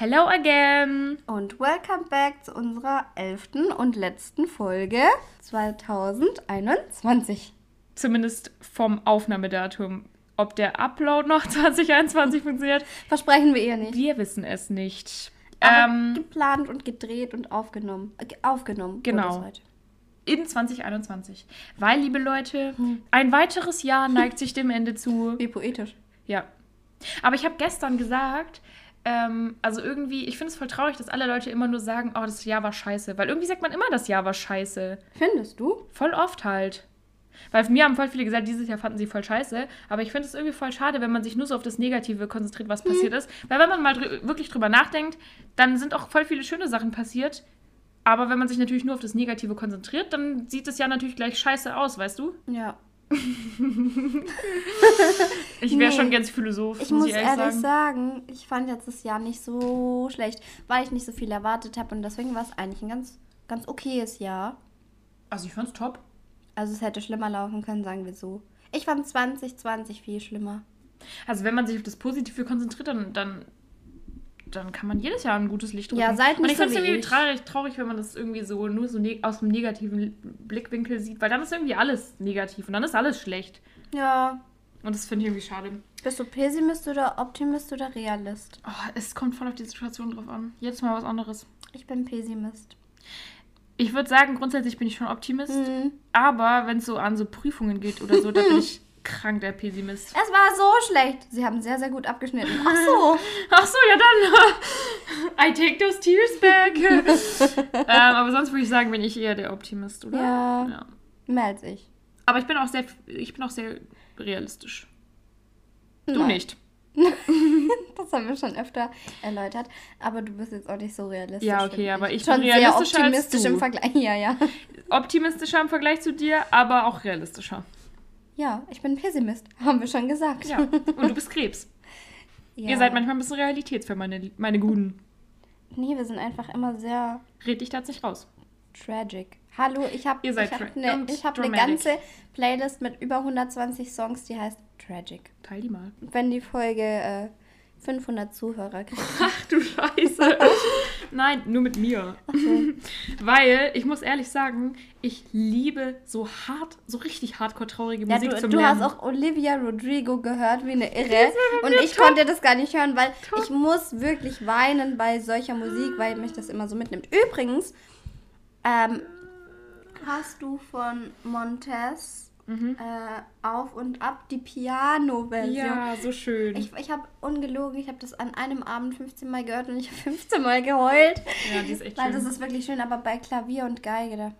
Hello again! Und welcome back zu unserer elften und letzten Folge 2021. Zumindest vom Aufnahmedatum. Ob der Upload noch 2021 funktioniert, Versprechen wir ihr nicht. wir wissen es nicht. Ähm, geplant und gedreht und aufgenommen. Äh, ge- aufgenommen. Genau. in 2021. Weil, liebe Leute, ein weiteres Jahr neigt sich dem Ende zu. Wie poetisch. Ja. Aber ich habe gestern gesagt, ähm, also irgendwie, ich finde es voll traurig, dass alle Leute immer nur sagen, oh, das Jahr war scheiße. Weil irgendwie sagt man immer, das Jahr war scheiße. Findest du? Voll oft halt. Weil mir haben voll viele gesagt, dieses Jahr fanden sie voll scheiße. Aber ich finde es irgendwie voll schade, wenn man sich nur so auf das Negative konzentriert, was passiert ist. Weil wenn man mal drü wirklich drüber nachdenkt, dann sind auch voll viele schöne Sachen passiert. Aber wenn man sich natürlich nur auf das Negative konzentriert, dann sieht das Jahr natürlich gleich scheiße aus, weißt du? Ja. Ich wäre Nee. schon ganz Philosoph, Ich muss muss ich ehrlich ehrlich sagen. sagen, ich fand jetzt das Jahr nicht so schlecht, weil ich nicht so viel erwartet habe und deswegen war es eigentlich ein ganz, ganz okayes Jahr. Also ich fand's top. Also es hätte schlimmer laufen können, sagen wir so. Ich fand 2020 viel schlimmer. Also wenn man sich auf das Positive konzentriert, dann, dann, dann kann man jedes Jahr ein gutes Licht drücken. Ja, seid Und nicht ich so finde es wie irgendwie ich. traurig, traurig, wenn man das irgendwie so nur so ne aus dem negativen Blickwinkel sieht, weil dann ist irgendwie alles negativ und dann ist alles schlecht. Ja. Und das finde ich irgendwie schade. Bist du Pessimist oder Optimist oder Realist? Oh, es kommt voll auf die Situation drauf an. Jedes Mal was anderes. Ich bin Pessimist. Ich würde sagen, grundsätzlich bin ich schon Optimist, Mhm. aber wenn es so an so Prüfungen geht oder so, da bin ich krank der Pessimist. Es war so schlecht. Sie haben sehr, sehr gut abgeschnitten. Ach so. Ach so, ja dann. I take those tears back. ähm, aber sonst würde ich sagen, bin ich eher der Optimist, oder? Ja. ja. Mehr als ich. Aber ich bin auch sehr, ich bin auch sehr realistisch. Du Nein. nicht. Das haben wir schon öfter erläutert. Aber du bist jetzt auch nicht so realistisch. Ja, okay, aber ich Schon bin sehr realistischer als optimistisch im Vergleich. Ja, ja. Optimistischer im Vergleich zu dir, aber auch realistischer. Ja, ich bin Pessimist. Haben wir schon gesagt. Ja. Und du bist Krebs. Ja. Ihr seid manchmal ein bisschen realitätsfern, meine, meine Guten. Nee, wir sind einfach immer sehr Red dich da jetzt nicht raus. tragic. Hallo, ich habe Ihr seid ich hab eine hab ne ganze Playlist mit über 120 Songs, die heißt Tragic. Teil die mal. Wenn die Folge äh, 500 Zuhörer kriegt. Ach du Scheiße. Nein, nur mit mir. Weil, ich muss ehrlich sagen, ich liebe so hart, so richtig hardcore traurige Ja, Musik du, zum du Lernen. hast auch Olivia Rodrigo gehört wie eine Irre. Und ich konnte das gar nicht hören, weil ich muss wirklich weinen bei solcher Musik, weil mich das immer so mitnimmt. Übrigens, ähm, hast du von Montez äh, auf und ab die Piano-Version? ja, so schön. Ich, ich habe ungelogen, ich habe das an einem Abend 15 Mal gehört und ich habe 15 Mal geheult. ja, die ist echt Weil schön. das ist wirklich schön, aber bei Klavier und Geige, da,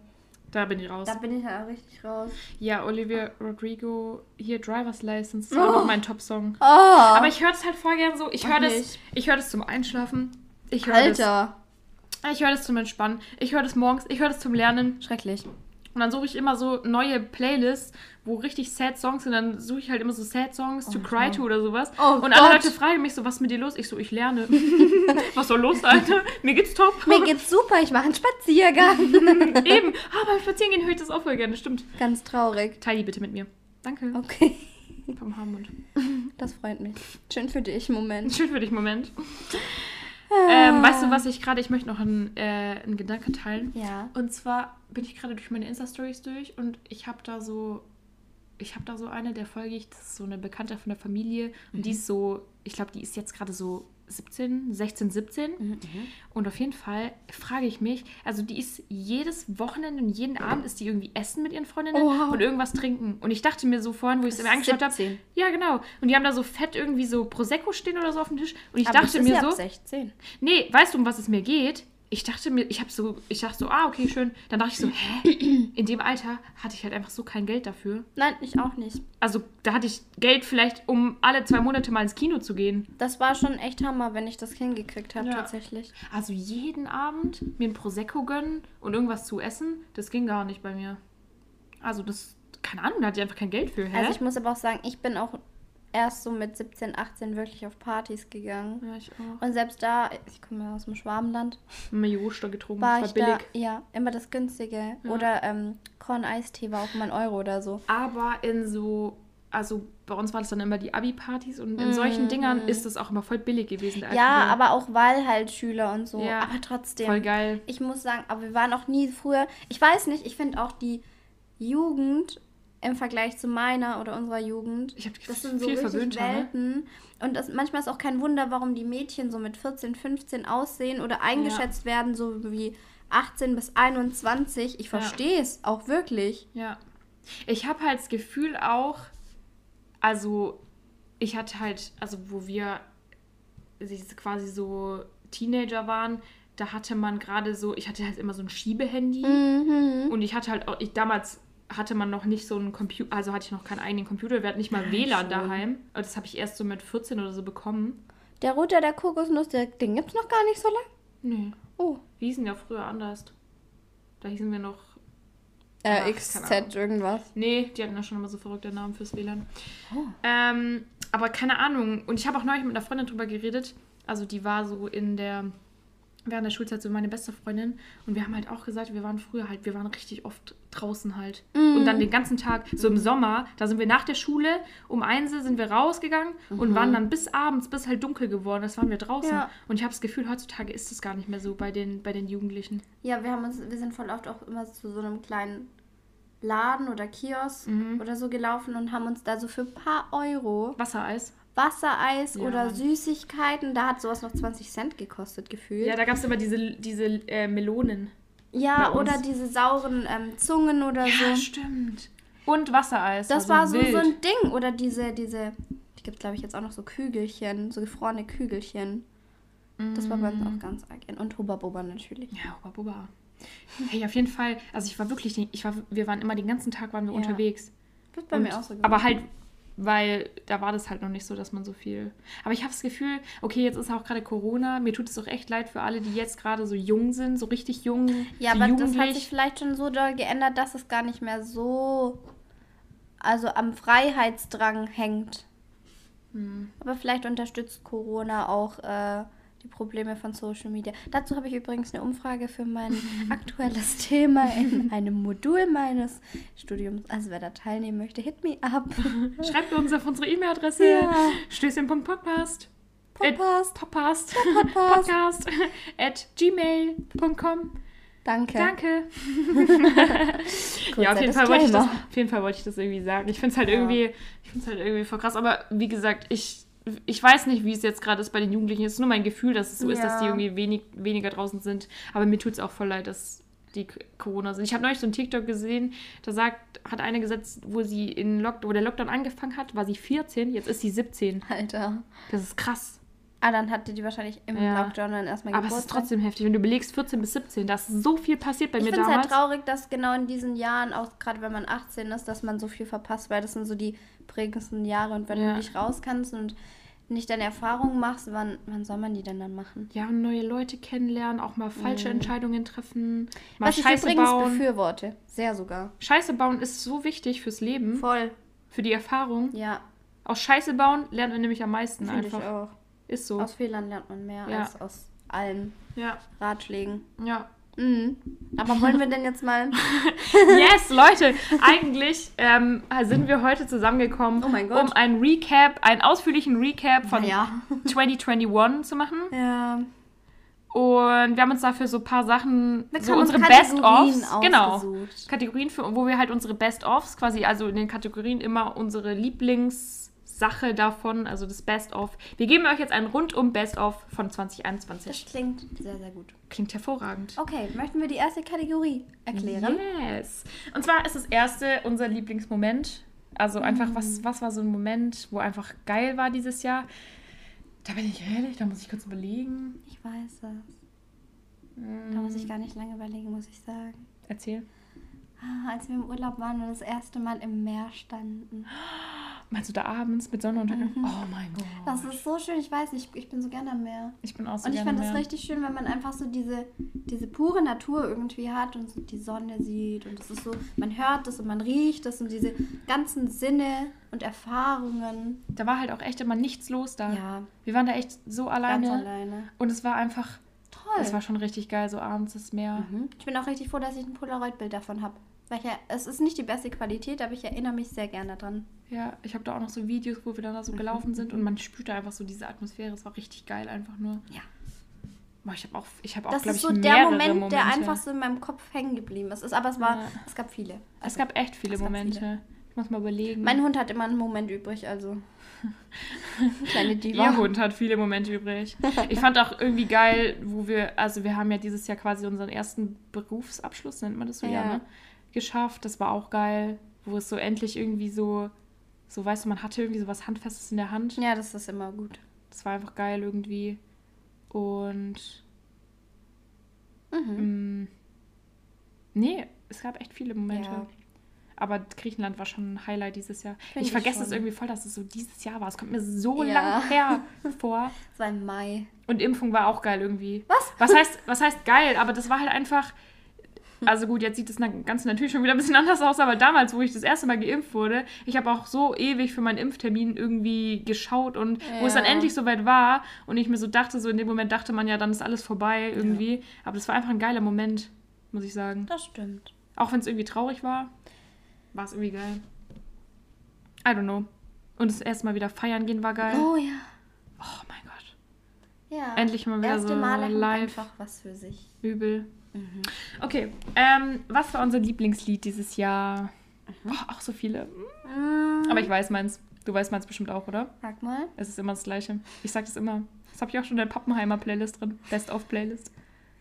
da bin ich raus. da bin ich ja richtig raus. Ja, Olivia Rodrigo, hier Driver's License, das war auch mein Top-Song. Oh, Aber ich höre das halt voll gern so. Ich höre das, ich höre das zum Einschlafen. Ich höre das, Alter. ich höre das zum Entspannen. Ich höre das morgens. Ich höre das zum Lernen. Schrecklich. Und dann suche ich immer so neue Playlists, wo richtig sad Songs sind. Dann suche ich halt immer so sad Songs to cry to oder sowas. Oh und alle Gott. Leute fragen mich so, was ist mit dir los? Ich so, ich lerne. was soll los, Alter? Mir geht's top. Mir geht's super, ich mache einen Spaziergang. Eben. Ah, beim Spazieren höre ich das auch voll gerne. Stimmt. Ganz traurig. Teil die bitte mit mir. Danke. Okay, Vom Harmund. das freut mich. Schön für dich, Moment. Schön für dich, Moment. Ähm, weißt du was, ich gerade, ich möchte noch einen, äh, einen Gedanke teilen. Ja. Und zwar bin ich gerade durch meine Insta-Stories durch und ich habe da so, ich habe da so eine, der folge ich, das ist so eine Bekannte von der Familie und die ist so, ich glaube, die ist jetzt gerade so 17, 16, 17. Und auf jeden Fall frage ich mich, also die ist jedes Wochenende und jeden Abend ist die irgendwie essen mit ihren Freundinnen Oh, und irgendwas trinken. Und ich dachte mir so vorhin, wo ich es mir angeschaut habe, 17. ja genau. Und die haben da so fett irgendwie so Prosecco stehen oder so auf dem Tisch. Und ich Aber dachte mir ja so, ab 16. Nee, weißt du, um was es mir geht? Ich dachte mir, ich habe so, ich dachte so, ah, okay, schön. Dann dachte ich so, hä? In dem Alter hatte ich halt einfach so kein Geld dafür. Nein, ich auch nicht. Also da hatte ich Geld vielleicht, um alle zwei Monate mal ins Kino zu gehen. Das war schon echt Hammer, wenn ich das hingekriegt habe, Ja. tatsächlich. Also jeden Abend mir ein Prosecco gönnen und irgendwas zu essen, das ging gar nicht bei mir. Also das, keine Ahnung, da hatte ich einfach kein Geld für, hä? Also ich muss aber auch sagen, ich bin auch erst so mit 17, 18 wirklich auf Partys gegangen. ja, ich auch. Und selbst da, ich komme ja aus dem Schwabenland, Majosta getrunken, war das ich war da, billig. ja, immer das günstige. Oder ähm, Korn-Eistee war auch mal ein Euro oder so. Aber in so also bei uns war das dann immer die Abi-Partys und in solchen Dingern ist das auch immer voll billig gewesen. Mhm. Ja, aber auch weil halt Schüler und so. Ja, aber trotzdem. voll geil. Ich muss sagen, aber wir waren auch nie früher. Ich weiß nicht, ich finde auch die Jugend im Vergleich zu meiner oder unserer Jugend, Ich hab das sind so viel richtig ne? Welten. Und das, manchmal ist auch kein Wunder, warum die Mädchen so mit 14, 15 aussehen oder eingeschätzt werden, so wie 18 bis 21. Ich Ja. verstehe es auch wirklich. Ja. Ich habe halt das Gefühl auch, also ich hatte halt, also wo wir sie- quasi so Teenager waren, da hatte man gerade so, ich hatte halt immer so ein Schiebehandy Mhm. und ich hatte halt auch, ich damals hatte man noch nicht so einen Computer, also hatte ich noch keinen eigenen Computer, wir hatten nicht mal WLAN schon. daheim. Das habe ich erst so mit 14 oder so bekommen. Der Roter der Kokosnuss, der, den gibt es noch gar nicht so lange. Nee. Oh. Wir hießen ja früher anders. Da hießen wir noch. Äh, Ach, XZ irgendwas. Nee, die hatten ja schon immer so verrückte Namen fürs WLAN. Oh. Ähm, aber keine Ahnung. Und ich habe auch neulich mit einer Freundin drüber geredet. Also die war so in der, während der Schulzeit so meine beste Freundin. Und wir haben halt auch gesagt, wir waren früher halt, wir waren richtig oft draußen halt. Mhm. Und dann den ganzen Tag, so im Sommer, da sind wir nach der Schule, um eins sind wir rausgegangen und waren dann bis abends, bis halt dunkel geworden. Das waren wir draußen. Mhm. Ja. Und ich habe das Gefühl, heutzutage ist es gar nicht mehr so bei den, bei den Jugendlichen. Ja, wir haben uns, wir sind voll oft auch immer zu so einem kleinen Laden oder Kiosk Mhm. oder so gelaufen und haben uns da so für ein paar Euro Wassereis. Wassereis Ja, oder. Süßigkeiten, da hat sowas noch 20 Cent gekostet gefühlt. Ja, da gab es immer diese, diese äh, Melonen. Ja, oder diese sauren ähm, Zungen oder Ja, so. stimmt. Und Wassereis. Das war so, so wild. ein Ding. Oder diese, diese, die gibt glaube ich jetzt auch noch so Kügelchen, so gefrorene Kügelchen. Das war bei uns Mm. auch ganz arg. Und Hubba Bubba natürlich. Ja, Opa Bubba. Hey, auf jeden Fall. Also ich war wirklich, ich war, wir waren immer den ganzen Tag waren wir Ja. unterwegs. Das bei Und, mir auch so. aber halt, weil da war das halt noch nicht so, dass man so viel. Aber ich habe das Gefühl, okay, jetzt ist auch gerade Corona. Mir tut es auch echt leid für alle, die jetzt gerade so jung sind, so richtig jung. Ja, aber das hat sich vielleicht schon so doll geändert, dass es gar nicht mehr so, also am Freiheitsdrang hängt. Hm. Aber vielleicht unterstützt Corona auch äh, die Probleme von Social Media. Dazu habe ich übrigens eine Umfrage für mein aktuelles Thema in einem Modul meines Studiums. Also wer da teilnehmen möchte, hit me up. Schreibt uns auf unsere E-Mail-Adresse. Ja. Stößchen.podcast. Podcast. Podcast. Podcast. At gmail.com. Danke. Danke. Ja, auf jeden, Fall wollte ich das, auf jeden Fall wollte ich das irgendwie sagen. Ich finde es halt Ja. irgendwie, ich finde halt irgendwie voll krass. Aber wie gesagt, ich, ich weiß nicht, wie es jetzt gerade ist bei den Jugendlichen. Es ist nur mein Gefühl, dass es so ist, dass die Ja. irgendwie wenig, weniger draußen sind. Aber mir tut es auch voll leid, dass die Corona sind. Ich habe neulich so ein TikTok gesehen, da sagt, hat eine gesetzt, wo sie in Lock wo der Lockdown angefangen hat, war sie 14, jetzt ist sie 17. Alter. Das ist krass. Ah, dann hatte die wahrscheinlich im Ja. Lockdown dann erstmal Aber es ist Geburtstag. trotzdem heftig, wenn du belegst 14 bis 17, da ist so viel passiert bei Ich mir finde es damals. halt traurig, dass genau in diesen Jahren, auch gerade wenn man 18 ist, dass man so viel verpasst, weil das sind so die prägendsten Jahre und wenn Ja. du nicht raus kannst und nicht deine Erfahrungen machst, wann, wann soll man die denn dann machen? ja, und neue Leute kennenlernen, auch mal falsche Entscheidungen treffen, mal Mhm. Was ich Scheiße übrigens bauen. befürworte. Sehr sogar. Scheiße bauen ist so wichtig fürs Leben, Voll. für die Erfahrung. Ja, Aus Scheiße bauen lernt man nämlich am meisten finde ich einfach. auch. Ist so. Aus Fehlern lernt man mehr Ja. als aus allen Ja, Ratschlägen. ja. Mhm. Aber wollen wir denn jetzt mal... Yes, Leute, eigentlich ähm, sind wir heute zusammengekommen, Oh um einen Recap, einen ausführlichen Recap von ja. 2021 zu machen. ja. Und wir haben uns dafür so ein paar Sachen, so unsere Best-ofs, genau. Kategorien, für, wo wir halt unsere Best-ofs, quasi, also in den Kategorien immer unsere Lieblingssache davon, also das Best-of. Wir geben euch jetzt einen rundum Best-of von Das 2021. klingt sehr, sehr gut. Klingt hervorragend. Okay, möchten wir die erste Kategorie erklären? Yes. Und zwar ist das erste unser Lieblingsmoment. Also einfach, Mhm. was, was war so ein Moment, wo einfach geil war dieses Jahr? Da bin ich ehrlich, da muss ich kurz überlegen. Ich weiß es. Da muss ich gar nicht lange überlegen, muss ich sagen. Erzähl. Ah, als wir im Urlaub waren und das erste Mal im Meer standen. Meinst du da abends mit Sonnenuntergang? Oh mein Gott. Mhm. Das ist so schön, ich weiß nicht, ich bin so gerne am Meer. ich bin auch so Und ich fand es mehr. richtig schön, wenn man einfach so diese, diese pure Natur irgendwie hat und so die Sonne sieht. Und es ist so, man hört es und man riecht es und diese ganzen Sinne und Erfahrungen. Da war halt auch echt immer nichts los da. Ja, Wir waren da echt so alleine. ganz alleine. Und es war einfach, Toll. es war schon richtig geil, so abends das Meer. Mhm. Ich bin auch richtig froh, dass ich ein Polaroid-Bild davon habe. Weil ich es ist nicht die beste Qualität, aber ich erinnere mich sehr gerne dran. Ja, ich habe da auch noch so Videos, wo wir dann da so gelaufen sind und man spürt da einfach so diese Atmosphäre. Es war richtig geil, einfach nur. Ja. Boah, ich habe auch, ich habe auch, Das glaube ist ich, so der Moment, Momente. der einfach so in meinem Kopf hängen geblieben ist. ist aber es war, Ja. es gab viele. Es Also, gab echt viele es gab Momente. viele. Ich muss mal überlegen. Mein Hund hat immer einen Moment übrig, also. Kleine Diva. Ihr Hund hat viele Momente übrig. Ich fand auch irgendwie geil, wo wir, also wir haben ja dieses Jahr quasi unseren ersten Berufsabschluss, nennt man das so, ja, Ja. ne? geschafft. Das war auch geil, wo es so endlich irgendwie so, so weißt du, man hatte irgendwie so was Handfestes in der Hand. Ja, das ist immer gut. Das war einfach geil irgendwie. Und Mhm. mh, nee, es gab echt viele Momente. Ja. Aber Griechenland war schon ein Highlight dieses Jahr. Find ich vergesse es irgendwie voll, dass es so dieses Jahr war. Es kommt mir so Ja. lang her vor. Es war im Mai. Und Impfung war auch geil irgendwie. Was? Was heißt, was heißt geil? Aber das war halt einfach. Also gut, jetzt sieht das Ganze natürlich schon wieder ein bisschen anders aus, aber damals, wo ich das erste Mal geimpft wurde, ich habe auch so ewig für meinen Impftermin irgendwie geschaut und wo es dann Ja. endlich soweit war und ich mir so dachte, so in dem Moment dachte man ja, dann ist alles vorbei irgendwie. Aber das war einfach ein geiler Moment, muss ich sagen. Das stimmt. Auch wenn es irgendwie traurig war, war es irgendwie geil. I don't know. Und das erste Mal wieder feiern gehen war geil. Oh ja. Oh mein Gott. Ja. Endlich mal wieder Erste so Male live. einfach was für sich. Übel. Mhm. Okay, ähm, was war unser Lieblingslied dieses Jahr? Mhm. Oh, auch so viele. Mm, Aber ich weiß meins. Du weißt meins bestimmt auch, oder? Sag mal. Es ist immer das Gleiche. Ich sag das immer. Das habe ich auch schon in der Pappenheimer Playlist drin. Best of Playlist.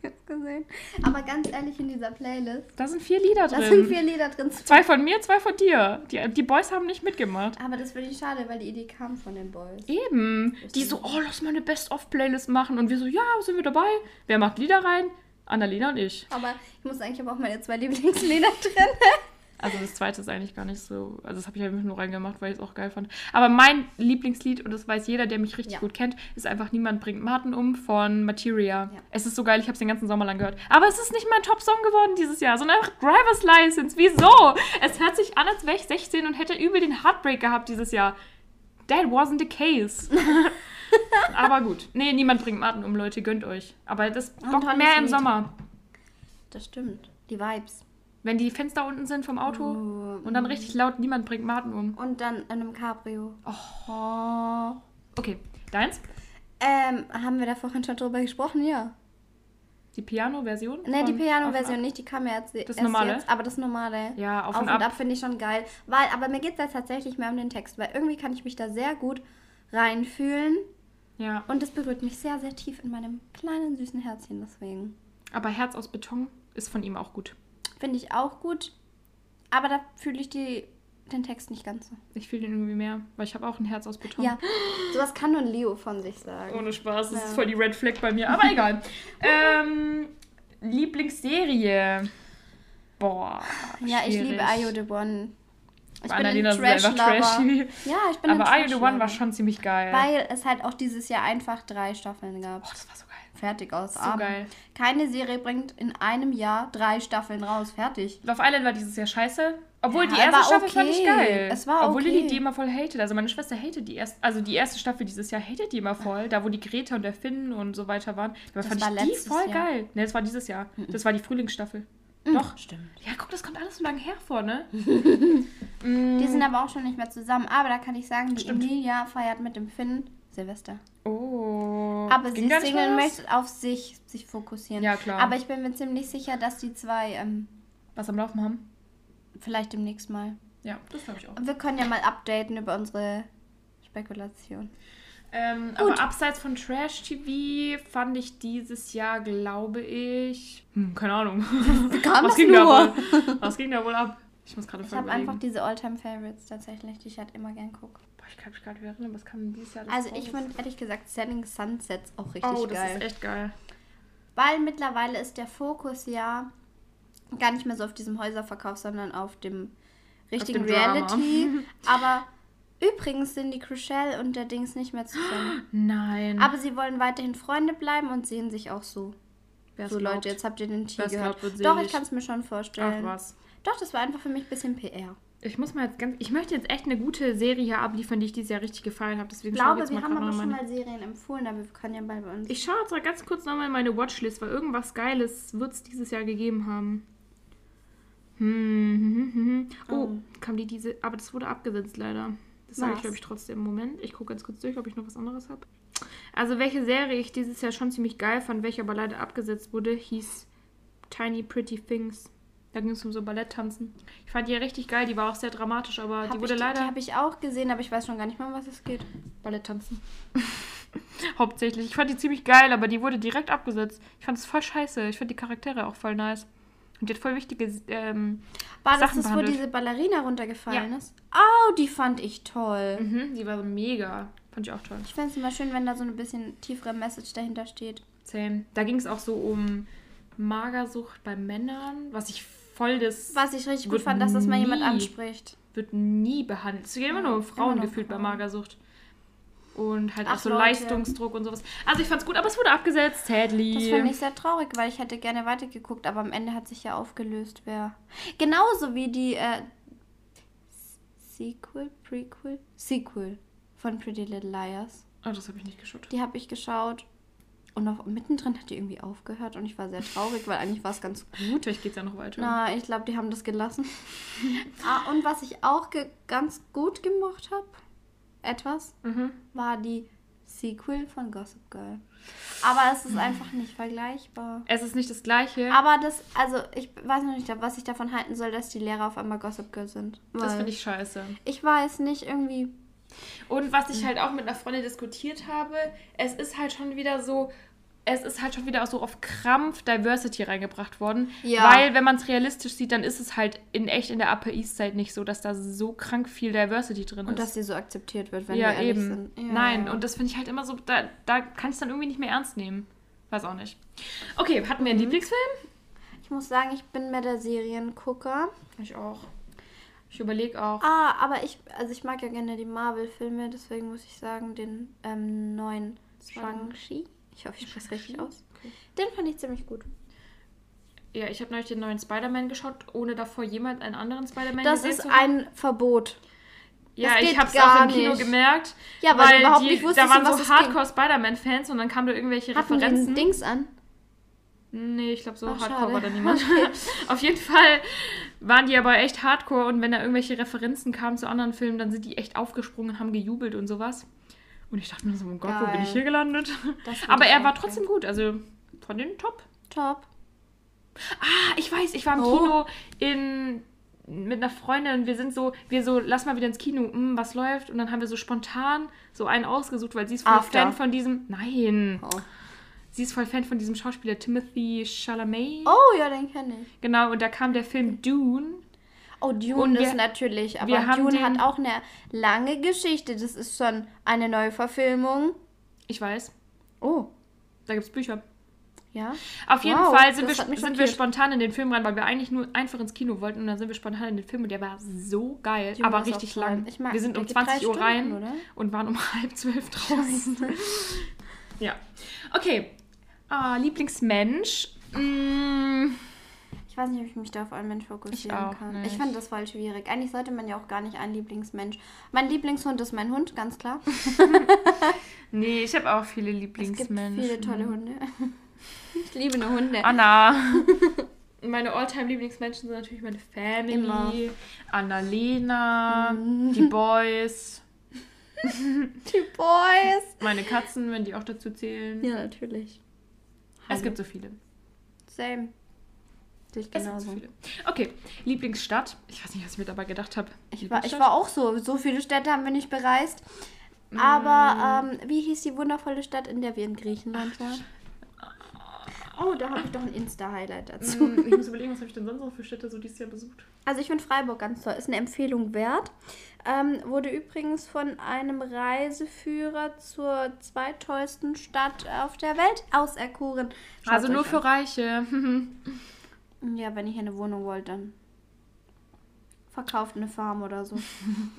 Jetzt gesehen. Aber ganz ehrlich, in dieser Playlist, Da sind vier Lieder da drin. sind vier Lieder drin. Zwei von mir, zwei von dir. Die, die Boys haben nicht mitgemacht. Aber das finde ich schade, weil die Idee kam von den Boys. Eben. Die so, oh, lass mal eine Best-of-Playlist machen. Und wir so, ja, sind wir dabei? Wer macht Lieder rein? Annalena und ich. Aber ich muss sagen, ich habe auch meine zwei Lieblingslieder drin. Also das zweite ist eigentlich gar nicht so. Also das habe ich einfach nur reingemacht, weil ich es auch geil fand. Aber mein Lieblingslied, und das weiß jeder, der mich richtig Ja. gut kennt, ist einfach Niemand bringt Martin um von Materia. Ja. Es ist so geil, ich habe es den ganzen Sommer lang gehört. Aber es ist nicht mein Top-Song geworden dieses Jahr, sondern einfach Driver's License. Wieso? Es hört sich an, als wäre ich 16 und hätte übel den Heartbreak gehabt dieses Jahr. That wasn't the case. Aber gut. Nee, niemand bringt Martin um, Leute, gönnt euch. Aber das bockt mehr im Lied. Sommer. Das stimmt. Die Vibes. Wenn die Fenster unten sind vom Auto Oh, und dann richtig laut, niemand bringt Martin um. Und dann in einem Cabrio. Oh. Okay, deins? Ähm, haben wir da vorhin schon drüber gesprochen? Ja. Die Piano-Version? Ne, die Piano-Version nicht, die kam ja jetzt Das normale? jetzt. Aber das normale. Ja, auf Auf, und und ab. ab, finde ich schon geil. Weil, aber mir geht es da tatsächlich mehr um den Text, weil irgendwie kann ich mich da sehr gut reinfühlen. Ja, Und das berührt mich sehr, sehr tief in meinem kleinen, süßen Herzchen. Deswegen aber Herz aus Beton ist von ihm auch gut. finde ich auch gut. Aber da fühle ich die, den Text nicht ganz so. Ich fühle den irgendwie mehr, weil ich habe auch ein Herz aus Beton. Ja, sowas kann nur ein Leo von sich sagen. Ohne Spaß, das Ja. ist voll die Red Flag bei mir. Aber egal. ähm, Lieblingsserie. Boah. ja, ich schwierig. liebe Ayo the One. Ich bin ein es einfach trashy. Ja, ich bin Aber ein Are You the One war schon ziemlich geil. Weil es halt auch dieses Jahr einfach drei Staffeln gab. Boah, das war so geil. Fertig aus. So Abend. geil. Keine Serie bringt in einem Jahr drei Staffeln raus. Fertig. Love Island war dieses Jahr scheiße. Obwohl Ja, die erste Staffel fand ich okay. geil. Es war Obwohl okay. Lilly die immer voll hatet. Also meine Schwester hatet die erste, also die erste Staffel dieses Jahr hatet die immer voll. Da wo die Greta und der Finn und so weiter waren. Da fand war ich die voll Jahr. geil. Ne, das war dieses Jahr. Das war die Frühlingsstaffel. Doch. Stimmt. Ja, guck, das kommt alles so lange hervor, ne? Die sind aber auch schon nicht mehr zusammen. Aber da kann ich sagen, die Stimmt. Emilia feiert mit dem Finn Silvester. Oh. Aber sie nicht Single möchte auf sich sich fokussieren. Ja, klar. Aber ich bin mir ziemlich sicher, dass die zwei ähm, Was am Laufen haben? vielleicht demnächst mal. Ja, das glaube ich auch. Wir können ja mal updaten über unsere Spekulation. Ähm, aber abseits von Trash TV fand ich dieses Jahr, glaube ich. Hm, keine Ahnung. Was ging da wohl? Was ging da wohl ab? Ich muss gerade Ich habe einfach diese Alltime-Favorites tatsächlich, die ich halt immer gern gucke. Boah, ich kann mich gerade wieder erinnern, was kam dieses Jahr? Also ich finde ehrlich gesagt Selling Sunsets auch richtig Oh, das geil. ist echt geil. Weil mittlerweile ist der Fokus ja gar nicht mehr so auf diesem Häuserverkauf, sondern auf dem richtigen Drama. Reality. Aber übrigens sind die Crucial und der Dings nicht mehr zusammen. Nein. Aber sie wollen weiterhin Freunde bleiben und sehen sich auch so. Wer's so glaubt. Leute, jetzt habt ihr den Tee Wer's gehört. glaubt, Doch, ich kann es mir schon Ach vorstellen. was. Doch, das war einfach für mich ein bisschen PR. Ich muss mal jetzt ganz. Ich möchte jetzt echt eine gute Serie hier abliefern, die ich dieses Jahr richtig gefallen habe. Deswegen Ich glaube, jetzt wir mal haben aber schon mal Serien empfohlen, aber wir können ja bald bei uns. Ich schaue jetzt mal ganz kurz nochmal in meine Watchlist, weil irgendwas Geiles wird es dieses Jahr gegeben haben. Hm, hm, hm, hm. Oh, Oh. kam die diese. Aber das wurde abgesetzt leider. Das sage ich, glaube ich, trotzdem. Moment, ich gucke ganz kurz durch, ob ich noch was anderes habe. Also, welche Serie ich dieses Jahr schon ziemlich geil fand, welche aber leider abgesetzt wurde, hieß Tiny Pretty Things. Da ging es um so Balletttanzen. Ich fand die ja richtig geil, die war auch sehr dramatisch, aber Hab die wurde ich, leider. Die habe ich auch gesehen, aber ich weiß schon gar nicht mehr, um was es geht. Balletttanzen. Hauptsächlich. Ich fand die ziemlich geil, aber die wurde direkt abgesetzt. Ich fand es voll scheiße. Ich fand die Charaktere auch voll nice. Und die hat voll wichtige. Ähm, War das Sachen das, wo behandelt. diese Ballerina runtergefallen Ja. ist? Oh, die fand ich toll. mhm, die war so mega. Fand ich auch toll. Ich finde es immer schön, wenn da so ein bisschen tiefere Message dahinter steht. Same. Da ging es auch so um Magersucht bei Männern, was ich voll das. Was ich richtig gut fand, dass das mal jemand anspricht. wird nie behandelt. Es geht immer nur um Frauen gefühlt bei Frauen. Magersucht. Und halt auch Ach, so Leute. Leistungsdruck und sowas. Also ich fand's gut, aber es wurde abgesetzt. Sadly. Das finde ich sehr traurig, weil ich hätte gerne weitergeguckt, aber am Ende hat sich ja aufgelöst, wer. Genauso wie die äh, Sequel, Prequel, Sequel von Pretty Little Liars. Oh, das habe ich nicht geschaut. Die habe ich geschaut. Und noch mittendrin hat die irgendwie aufgehört und ich war sehr traurig, weil eigentlich war es ganz Gut, vielleicht geht's ja noch weiter. Na, ich glaube, die haben das gelassen. ah, und was ich auch ganz gut gemocht habe, etwas, Mhm. war die Sequel von Gossip Girl. Aber es ist einfach nicht vergleichbar. Es ist nicht das gleiche. Aber das, also ich weiß noch nicht, was ich davon halten soll, dass die Lehrer auf einmal Gossip Girl sind. das finde ich scheiße. Ich weiß nicht, irgendwie. Und was ich halt auch mit einer Freundin diskutiert habe, es ist halt schon wieder so, es ist halt schon wieder so auf Krampf Diversity reingebracht worden. Ja. Weil, wenn man es realistisch sieht, dann ist es halt in echt in der Upper East Side nicht so, dass da so krank viel Diversity drin Und ist. dass sie so akzeptiert wird, wenn ja, wir ehrlich eben. sind. Ja. Nein, und das finde ich halt immer so, da, da kann ich es dann irgendwie nicht mehr ernst nehmen. Weiß auch nicht. Okay, hatten wir einen Lieblingsfilm? Ich muss sagen, ich bin mehr der Seriengucker. Ich auch. Ich überlege auch. Ah, aber ich, also ich mag ja gerne die Marvel-Filme, deswegen muss ich sagen, den ähm, neuen Shang-Chi. Ich hoffe, ich spreche es richtig aus. Okay. Den fand ich ziemlich gut. Ja, ich habe neulich den neuen Spider-Man geschaut, ohne davor jemand einen anderen Spider-Man Das gesehen ist zu haben. ein Verbot. Ja, das ich habe es auch im Kino nicht. gemerkt. Ja, weil du überhaupt nicht Da wusstest, waren um was so es ging. Hardcore Spider-Man-Fans und dann kamen da irgendwelche Hatten die Referenzen. ein Dings an? Nee, ich glaube, so Ach, hardcore schade. war da niemand. Auf jeden Fall waren die aber echt hardcore und wenn da irgendwelche Referenzen kamen zu anderen Filmen, dann sind die echt aufgesprungen und haben gejubelt und sowas. Und ich dachte mir so, oh Gott, wo bin Geil. ich hier gelandet? Aber er war trotzdem gut, also von den top. Top. Ah, ich weiß, ich war im Oh. Kino in mit einer Freundin, wir sind so, wir so, lass mal wieder ins Kino, hm, was läuft? Und dann haben wir so spontan so einen ausgesucht, weil sie ist voll After. Fan von diesem, nein, Oh. sie ist voll Fan von diesem Schauspieler Timothy Chalamet. oh, ja, den kenne ich. Genau, und da kam der Film Dune. Oh, Dune wir- ist natürlich, aber Dune hat auch eine lange Geschichte. Das ist schon eine Neuverfilmung. Ich weiß, Oh, da gibt es Bücher. ja. Auf jeden Wow, Fall sind, wir, sind wir spontan in den Film rein, weil wir eigentlich nur einfach ins Kino wollten und dann sind wir spontan in den Film und der war so geil, Dune aber richtig lang. Ich mag- wir sind um geht drei 20 Uhr Stunden, rein oder? und waren um halb zwölf draußen. ja. Okay. Ah, Lieblingsmensch. Mm, Ich weiß nicht, ob ich mich da auf einen Mensch fokussieren Ich auch kann. nicht. Ich fand das voll schwierig. Eigentlich sollte man ja auch gar nicht einen Lieblingsmensch. Mein Lieblingshund ist mein Hund, ganz klar. nee, ich habe auch viele Es gibt Lieblingsmenschen. viele tolle Hunde. Ich liebe eine Hunde. Anna. Meine Alltime-Lieblingsmenschen sind natürlich meine Family, Immer. Annalena, die Boys, Die Boys. meine Katzen, wenn die auch dazu zählen. Ja, natürlich. Es gibt so viele. Same. Sehe ich so genauso. viele. Okay, Lieblingsstadt. Ich weiß nicht, was ich mir dabei gedacht habe. Ich war, ich war auch so. So viele Städte haben wir nicht bereist. Aber ähm, wie hieß die wundervolle Stadt, in der wir in Griechenland waren? Oh, da habe ich doch ein Insta-Highlight dazu. Mm, Ich muss überlegen, was habe ich denn sonst noch für Städte so dieses Jahr besucht? Also ich finde Freiburg ganz toll. Ist eine Empfehlung wert. Ähm, wurde übrigens von einem Reiseführer zur zweiteuersten Stadt auf der Welt auserkoren. Schaut's also nur für Reiche. Ja, wenn ihr eine Wohnung wollt, dann verkauft eine Farm oder so.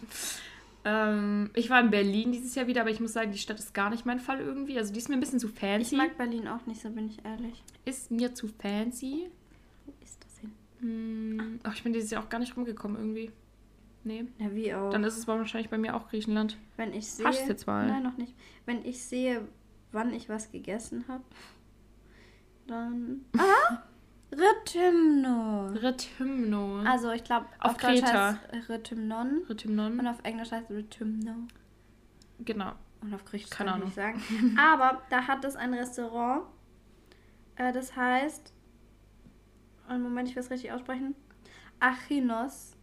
ähm, ich war in Berlin dieses Jahr wieder, aber ich muss sagen, die Stadt ist gar nicht mein Fall irgendwie. Also die ist mir ein bisschen zu Ich fancy. mag Berlin auch nicht, so bin ich ehrlich. ist mir zu fancy. Wo ist das hin? Hm, ach, ich bin dieses Jahr auch gar nicht rumgekommen irgendwie. Nee. Ja, wie auch. Dann ist es wahrscheinlich bei mir auch Griechenland. Wenn ich sehe. Hast du jetzt mal? Nein, noch nicht. Wenn ich sehe, wann ich was gegessen habe, dann. Ah! Rhythmno. Rhythmno. Also ich glaube, Auf Deutsch Kreta. heißt Rhythmnon und Rhythmnon. auf Englisch heißt Rhythmno. Genau. Und auf Griechisch Keine kann ich nicht sagen. Aber da hat es ein Restaurant. Äh, das heißt. Einen Moment, ich will es richtig aussprechen. Achinos.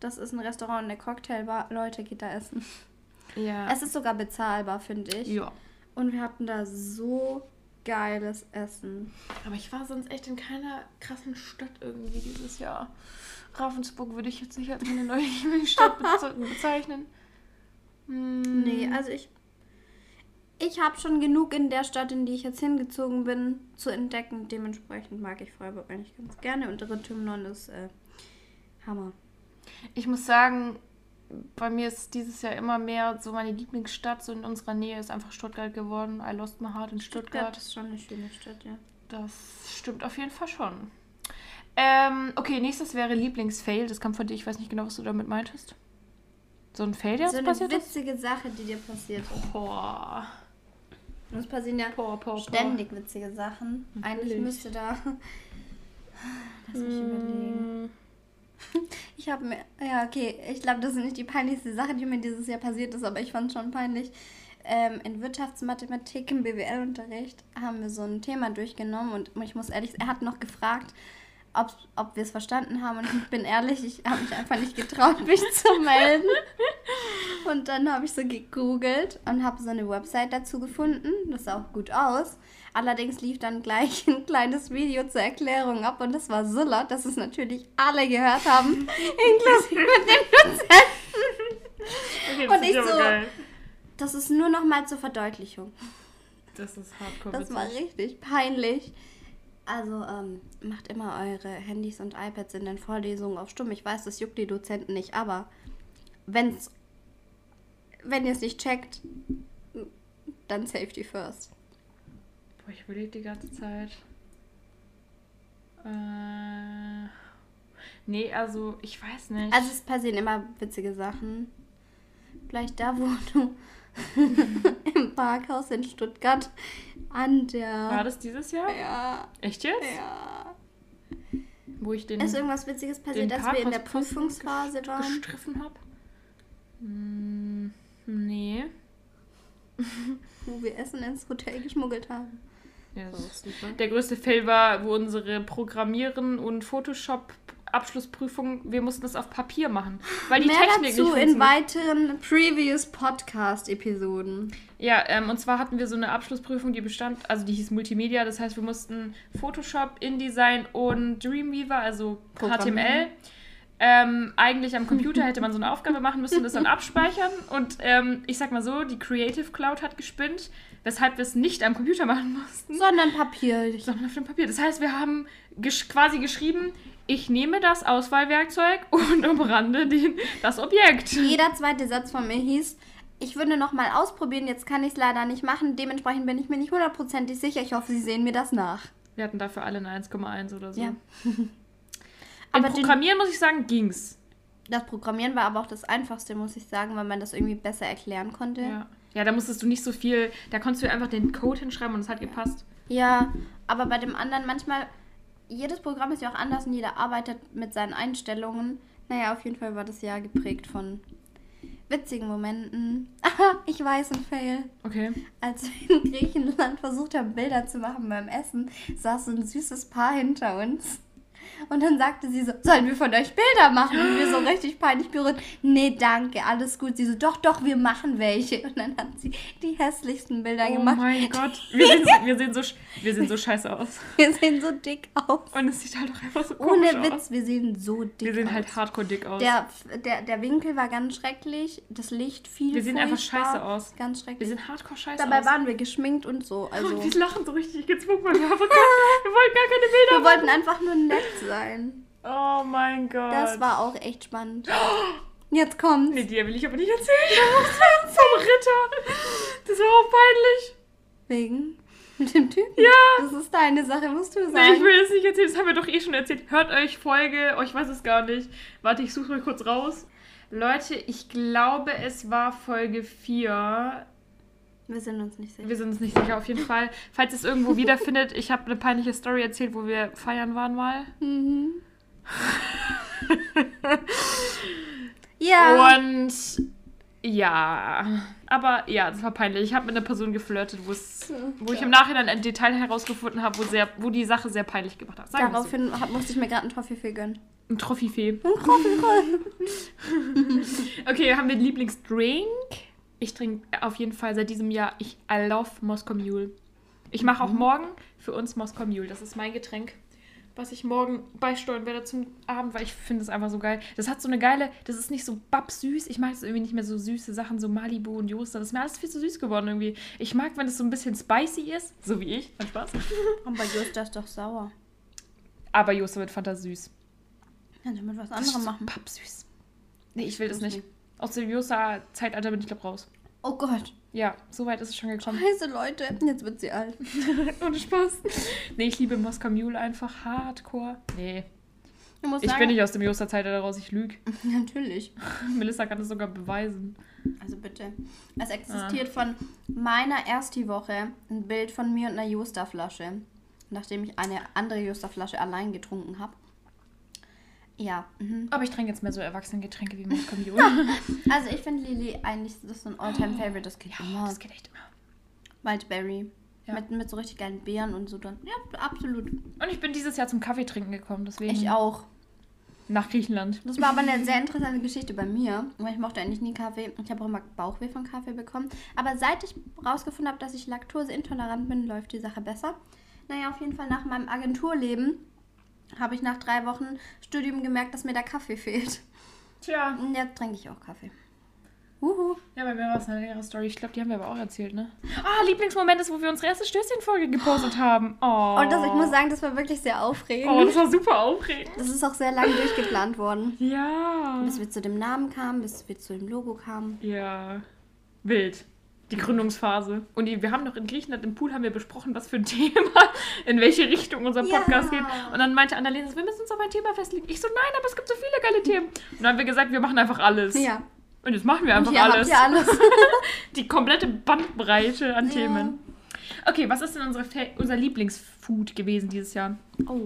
Das ist ein Restaurant und eine Cocktailbar. Leute, geht da essen. Ja. Es ist sogar bezahlbar, finde ich. ja. Und wir hatten da so geiles Essen. Aber ich war sonst echt in keiner krassen Stadt irgendwie dieses Jahr. Ravensburg würde ich jetzt nicht als meine neue Lieblingsstadt beze bezeichnen. Hm. Nee, also ich. Ich habe schon genug in der Stadt, in die ich jetzt hingezogen bin, zu entdecken. Dementsprechend mag ich Freiburg eigentlich ganz gerne. Und Rhythmnon ist äh, Hammer. Ich muss sagen, bei mir ist dieses Jahr immer mehr so meine Lieblingsstadt so in unserer Nähe ist einfach Stuttgart geworden. I lost my heart in Stuttgart. ist schon eine schöne Stadt, ja. Das stimmt auf jeden Fall schon. Ähm, okay, nächstes wäre Lieblingsfail. Das kam von dir. Ich weiß nicht genau, was du damit meintest. So ein Fail, der so uns eine passiert ist? witzige Sache, die dir passiert ist. Boah. Uns passieren ja Boah, boah, boah. ständig witzige Sachen. Eigentlich Natürlich. müsste da. Lass mich überlegen. Ich habe mir. Ja, okay. Ich glaube, das ist nicht die peinlichste Sache, die mir dieses Jahr passiert ist, aber ich fand es schon peinlich. Ähm, in Wirtschaftsmathematik im BWL-Unterricht haben wir so ein Thema durchgenommen und ich muss ehrlich er hat noch gefragt, ob, ob wir es verstanden haben und ich bin ehrlich, ich habe mich einfach nicht getraut, mich zu melden. Und dann habe ich so gegoogelt und habe so eine Website dazu gefunden. Das sah auch gut aus. Allerdings lief dann gleich ein kleines Video zur Erklärung ab und das war so laut, dass es natürlich alle gehört haben, inklusive den Dozenten. Okay, Und ich so- geil. Das ist nur noch mal zur Verdeutlichung. Das ist hardcore Das war richtig peinlich. Also ähm, macht immer eure Handys und iPads in den Vorlesungen auf stumm. Ich weiß, das juckt die Dozenten nicht, aber wenn's, wenn ihr es nicht checkt, dann Safety first. Boah, ich überlege die ganze Zeit. Äh, nee, also ich weiß nicht. Also es passieren immer witzige Sachen. Vielleicht da, wo du im Parkhaus in Stuttgart an der... war das dieses Jahr? Ja, Echt jetzt? ja. Wo ich den, Ist irgendwas Witziges passiert, den als wir in der Prüfungsphase waren? gestriffen habe? Hm, nee. Wo wir Essen ins Hotel geschmuggelt haben. Super. Der größte Fail war, wo unsere Programmieren und Photoshop Abschlussprüfung, wir mussten das auf Papier machen, weil die Mehr Technik dazu in weiteren Previous Podcast-Episoden. Ja, ähm, und zwar hatten wir so eine Abschlussprüfung, die bestand, also die hieß Multimedia, das heißt, wir mussten Photoshop, InDesign und Dreamweaver, also. HTML. Ähm, eigentlich am Computer hätte man so eine Aufgabe machen müssen, das dann abspeichern. Und ähm, ich sag mal so, die Creative Cloud hat gespinnt, weshalb wir es nicht am Computer machen mussten, Sondern Papier. sondern auf dem Papier. Das heißt, wir haben gesch quasi geschrieben, ich nehme das Auswahlwerkzeug und umrande den, das Objekt. Jeder zweite Satz von mir hieß, ich würde noch mal ausprobieren, jetzt kann ich es leider nicht machen. Dementsprechend bin ich mir nicht hundertprozentig sicher. Ich hoffe, Sie sehen mir das nach. Wir hatten dafür alle eine 1,1 oder so. Ja. Im Aber den- Programmieren muss ich sagen, ging's. Das Programmieren war aber auch das Einfachste, muss ich sagen, weil man das irgendwie besser erklären konnte. Ja. ja, da musstest du nicht so viel, da konntest du einfach den Code hinschreiben und es hat gepasst. Ja, aber bei dem anderen manchmal, jedes Programm ist ja auch anders und jeder arbeitet mit seinen Einstellungen. Naja, auf jeden Fall war das Jahr geprägt von witzigen Momenten. Aha, ich weiß, ein Fail. Okay. Als wir in Griechenland versucht haben, Bilder zu machen beim Essen, saß so ein süßes Paar hinter uns. Und dann sagte sie so, sollen wir von euch Bilder machen? Und wir so richtig peinlich berührt. Nee, danke, alles gut. Sie so, doch, doch, wir machen welche. Und dann hat sie die hässlichsten Bilder Oh gemacht. mein Gott. Wir sehen, so, wir, sehen so, wir sehen so scheiße aus. Wir sehen so dick aus. Und es sieht halt auch einfach so Ohne komisch Witz, aus. wir sehen so dick Wir sehen aus. halt hardcore dick aus. der, der, der Winkel war ganz schrecklich, das Licht viel Wir sehen einfach scheiße aus. Ganz wir schrecklich. sehen hardcore scheiße Dabei aus. waren wir geschminkt und so. Also Und wir lachen so richtig gezwungen, weil wir gar, wir wollten gar keine Bilder wir machen. wollten einfach nur nett sein. Oh mein Gott. Das war auch echt spannend. Jetzt kommt's. Nee, dir will ich aber nicht erzählen. Vom Ritter. Das war auch peinlich. Wegen mit dem Typen? Ja. Das ist deine Sache, musst du sagen. Nee, ich will es nicht erzählen, das haben wir doch eh schon erzählt. Hört euch Folge, oh, ich weiß es gar nicht. Warte, ich suche mal kurz raus. Leute, ich glaube, es war Folge 4. Wir sind uns nicht sicher. Wir sind uns nicht sicher, auf jeden Fall. Falls ihr es irgendwo wiederfindet, ich habe eine peinliche Story erzählt, wo wir feiern waren mal. Mhm. ja. Und ja, aber ja, das war peinlich. Ich habe mit einer Person geflirtet, wo wo ich im Nachhinein ein Detail herausgefunden habe, wo, sehr, wo die Sache sehr peinlich gemacht hat. Sagen so. Daraufhin hab, musste ich mir gerade einen Toffifee gönnen. Ein Trophifee. Okay, haben wir einen Lieblingsdrink? Ich trinke auf jeden Fall seit diesem Jahr, ich I love Moskau Mule. Ich mache auch morgen für uns Moskau Mule. Das ist mein Getränk, was ich morgen beisteuern werde zum Abend, weil ich finde es einfach so geil. Das hat so eine geile, das ist nicht so babsüß. Ich mag es irgendwie nicht mehr so süße Sachen, so Malibu und Joster. Das ist mir alles viel zu süß geworden irgendwie. Ich mag, wenn es so ein bisschen spicy ist, so wie ich. Hat Spaß. Und bei Josta ist doch sauer. Aber Joster wird Fanta süß. Ja, damit was Das anderes ist so machen. Pappsüß. Nee, ich will das nicht. Aus dem Joster-Zeitalter bin ich, glaube raus. Oh Gott. Ja, so weit ist es schon gekommen. Scheiße, Leute. Jetzt wird sie alt. Ohne Spaß. Nee, ich liebe Moskau Mule einfach hardcore. Nee, Ich ich sagen, bin nicht aus dem Joster-Zeitalter raus, ich lüge. Natürlich. Melissa kann das sogar beweisen. Also bitte. Es existiert von meiner Ersti-Woche ein Bild von mir und einer Josta-Flasche. Nachdem ich eine andere Josta-Flasche allein getrunken habe. Ja. Mhm. Aber ich trinke jetzt mehr so Erwachsenengetränke wie Moskau Mule. Also ich finde Lili eigentlich, das ist so ein All-Time-Favorite. Das geht ja, immer. das geht echt immer. Wildberry. Ja. Mit, mit so richtig geilen Beeren und so dann. Ja, absolut. Und ich bin dieses Jahr zum Kaffee trinken gekommen, deswegen Ich auch. nach Griechenland. Das war aber eine sehr interessante Geschichte bei mir, weil ich mochte eigentlich nie Kaffee. Ich habe auch immer Bauchweh von Kaffee bekommen. Aber seit ich rausgefunden habe, dass ich laktoseintolerant bin, läuft die Sache besser. Naja, auf jeden Fall nach meinem Agenturleben habe ich nach drei Wochen Studium gemerkt, dass mir der Kaffee fehlt. Tja. Und jetzt trinke ich auch Kaffee. Uhu. Ja, bei mir war es eine längere Story. Ich glaube, die haben wir aber auch erzählt, ne? Ah, Lieblingsmoment ist, wo wir unsere erste Stößchen-Folge gepostet haben. Oh. Und das, ich muss sagen, das war wirklich sehr aufregend. Oh, das war super aufregend. Das ist auch sehr lange durchgeplant worden. Ja. Bis wir zu dem Namen kamen, bis wir zu dem Logo kamen. Ja. Wild. Die Gründungsphase. Und die, wir haben noch in Griechenland im Pool haben wir besprochen, was für ein Thema, in welche Richtung unser Podcast Ja. geht. Und dann meinte Annalena, wir müssen uns auf ein Thema festlegen. Ich so, nein, aber es gibt so viele geile Themen. Und dann haben wir gesagt, wir machen einfach alles. Ja. Und jetzt machen wir einfach alles. alles. Die komplette Bandbreite an Ja. Themen. Okay, was ist denn unsere unser Lieblingsfood gewesen dieses Jahr? Oh.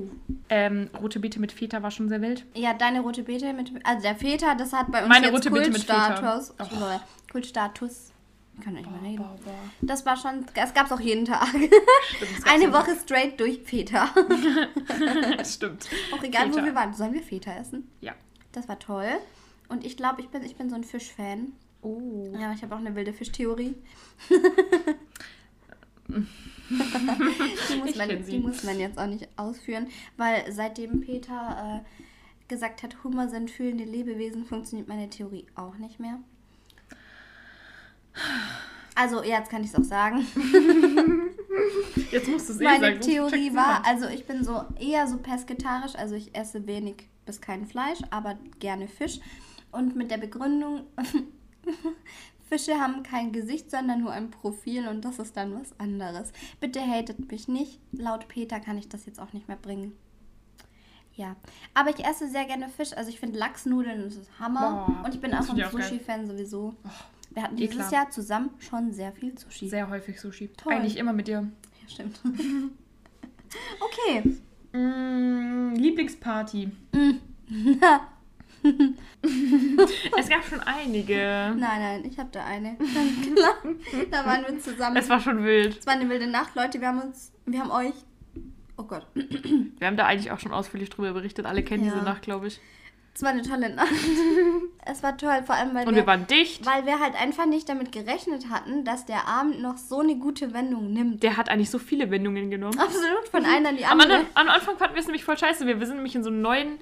Ähm, rote Beete mit Feta war schon sehr wild. Ja, deine rote Beete mit. Also der Feta, das hat bei uns Meine jetzt rote Beete mit Feta. Kultstatus. Oh. Kultstatus. Ich kann nicht mehr reden. Boah, boah. Das war schon. Es gab's auch jeden Tag. Stimmt, Eine. Woche straight durch Feta. Stimmt. auch egal, Feta. wo wir waren. Sollen wir Feta essen? Ja. Das war toll. Und ich glaube, ich bin, ich bin so ein Fischfan. Oh. Ja, ich habe auch eine wilde Fischtheorie. die, muss man, die muss man jetzt auch nicht ausführen, weil seitdem Peter äh, gesagt hat, Hummer sind fühlende Lebewesen, funktioniert meine Theorie auch nicht mehr. Also, ja, jetzt kann ich es auch sagen. Jetzt musst du es eh Meine sagen. sonst Theorie war, also ich bin so eher so pesketarisch, also ich esse wenig bis kein Fleisch, aber gerne Fisch. Und mit der Begründung, Fische haben kein Gesicht, sondern nur ein Profil und das ist dann was anderes. Bitte hatet mich nicht. Laut Peter kann ich das jetzt auch nicht mehr bringen. Ja, aber ich esse sehr gerne Fisch. Also ich finde Lachsnudeln, das ist Hammer. Boah, und ich bin auch ein. Sushi-Fan sowieso. Wir hatten eh dieses. Jahr zusammen schon sehr viel Sushi. Sehr häufig Sushi. Toll. Eigentlich immer mit dir. Ja, stimmt. okay. Mm, Lieblingsparty. es gab schon einige. Nein, nein, ich habe da eine. Da waren wir zusammen. Es war schon wild. Es war eine wilde Nacht, Leute. Wir haben uns, wir haben euch. Oh Gott. Wir haben da eigentlich auch schon ausführlich drüber berichtet. Alle kennen Ja. diese Nacht, glaube ich. Es war eine tolle Nacht. es war toll, vor allem weil Und wir waren dicht. weil wir halt einfach nicht damit gerechnet hatten, dass der Abend noch so eine gute Wendung nimmt. Der hat eigentlich so viele Wendungen genommen. Absolut, von einer in die Am, andere. Anfang- am Anfang fanden wir es nämlich voll scheiße. Wir, wir sind nämlich in so einen neuen,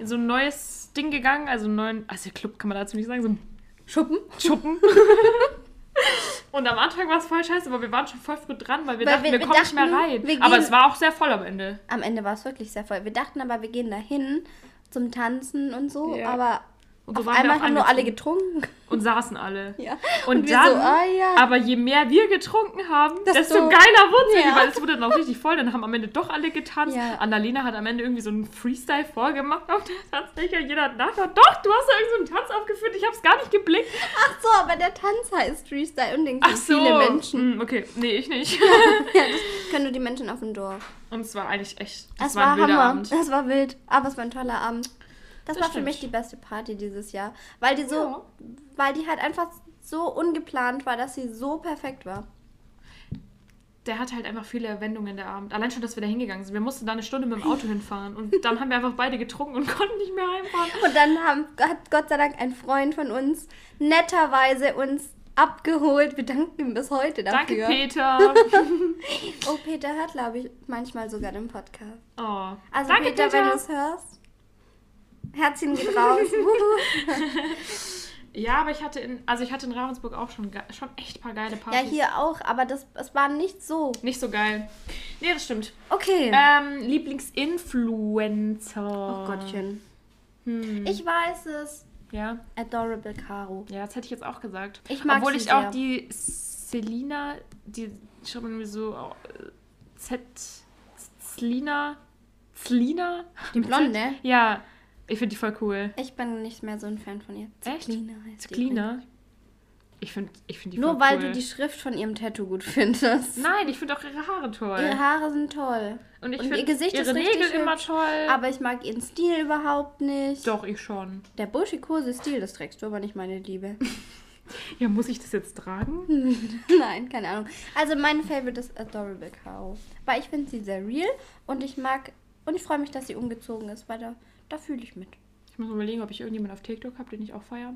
in so ein neues Ding gegangen. Also einen neuen, also Club kann man dazu nicht sagen, so ein Schuppen. Schuppen. Und am Anfang war es voll scheiße, aber wir waren schon voll früh dran, weil wir Weil dachten, wir- wir, wir kommen nicht mehr dachten, rein. wir Aber es war auch sehr voll am Ende. Am Ende war es wirklich sehr voll. Wir dachten aber, wir gehen dahin zum Tanzen und so, Ja. aber Und so Auf waren wir einmal auch haben nur alle getrunken. und saßen alle. Ja. Und, Und wir dann, so, ah, ja. aber je mehr wir getrunken haben, Desto- desto, geiler wurde es, Ja. weil es wurde dann auch richtig voll. Dann haben am Ende doch alle getanzt. Ja. Annalena hat am Ende irgendwie so einen Freestyle vorgemacht auf der Tanzfläche. Jeder hat nachgedacht, doch, du hast da irgend so einen Tanz aufgeführt, ich hab's gar nicht geblickt. Ach so, aber der Tanz heißt Freestyle und denkt Ach so. viele Menschen. Hm, okay, nee, ich nicht. Ja, das können nur die Menschen auf dem Dorf. Und es war eigentlich echt, das Es war, war, Hammer. Abend. Es war wild, aber es war ein toller Abend. Das, Das war für stimmt. mich die beste Party dieses Jahr, weil die so, Ja. weil die halt einfach so ungeplant war, dass sie so perfekt war. Der hat halt einfach viele Wendungen der Abend. Allein schon, dass wir da hingegangen sind. Wir mussten da eine Stunde mit dem Auto hinfahren. Und dann haben wir einfach beide getrunken und konnten nicht mehr heimfahren. Und dann haben, hat Gott sei Dank ein Freund von uns netterweise uns abgeholt. Wir danken ihm bis heute dafür. Danke, Peter. Oh, Peter hört, glaube ich, manchmal sogar den Podcast. Oh. Also Danke, Peter, wenn du es hörst, Herzchen geht raus. Ja, aber ich hatte in, also ich hatte in Ravensburg auch schon, schon echt ein paar geile ja, Partys. hier auch, aber das, es war nicht so. Nicht so geil. Nee, das stimmt. Okay. Ähm, Lieblingsinfluencer. oh Gottchen. Hm. Ich weiß es. Ja, Adorable Caro. ja, das hätte ich jetzt auch gesagt. Ich mag Obwohl ich sehr. auch die Selina, die schreibt man irgendwie so äh, Z, Zlina, Zlina? Die Blonde? Ja, ich finde die voll cool. Ich bin nicht mehr so ein Fan von ihr. Echt? Zeklina heißt die. Zlina? Ich finde ich find die Nur voll weil cool. du die Schrift von ihrem Tattoo gut findest. Nein, ich finde auch ihre Haare toll. Ihre Haare sind toll. Und ich finde ihr Gesicht ihre ist Nägel immer hübsch, toll. Aber ich mag ihren Stil überhaupt nicht. Doch, ich schon. Der buschikose Stil, das trägst du aber nicht, meine Liebe. Ja, muss ich das jetzt tragen? Nein, keine Ahnung. Also mein Favorite ist Adorable Cow. Weil ich finde sie sehr real und ich mag und ich freue mich, dass sie umgezogen ist, weil da, da fühle ich mit. Ich muss überlegen, ob ich irgendjemanden auf TikTok habe, den ich auch feiere.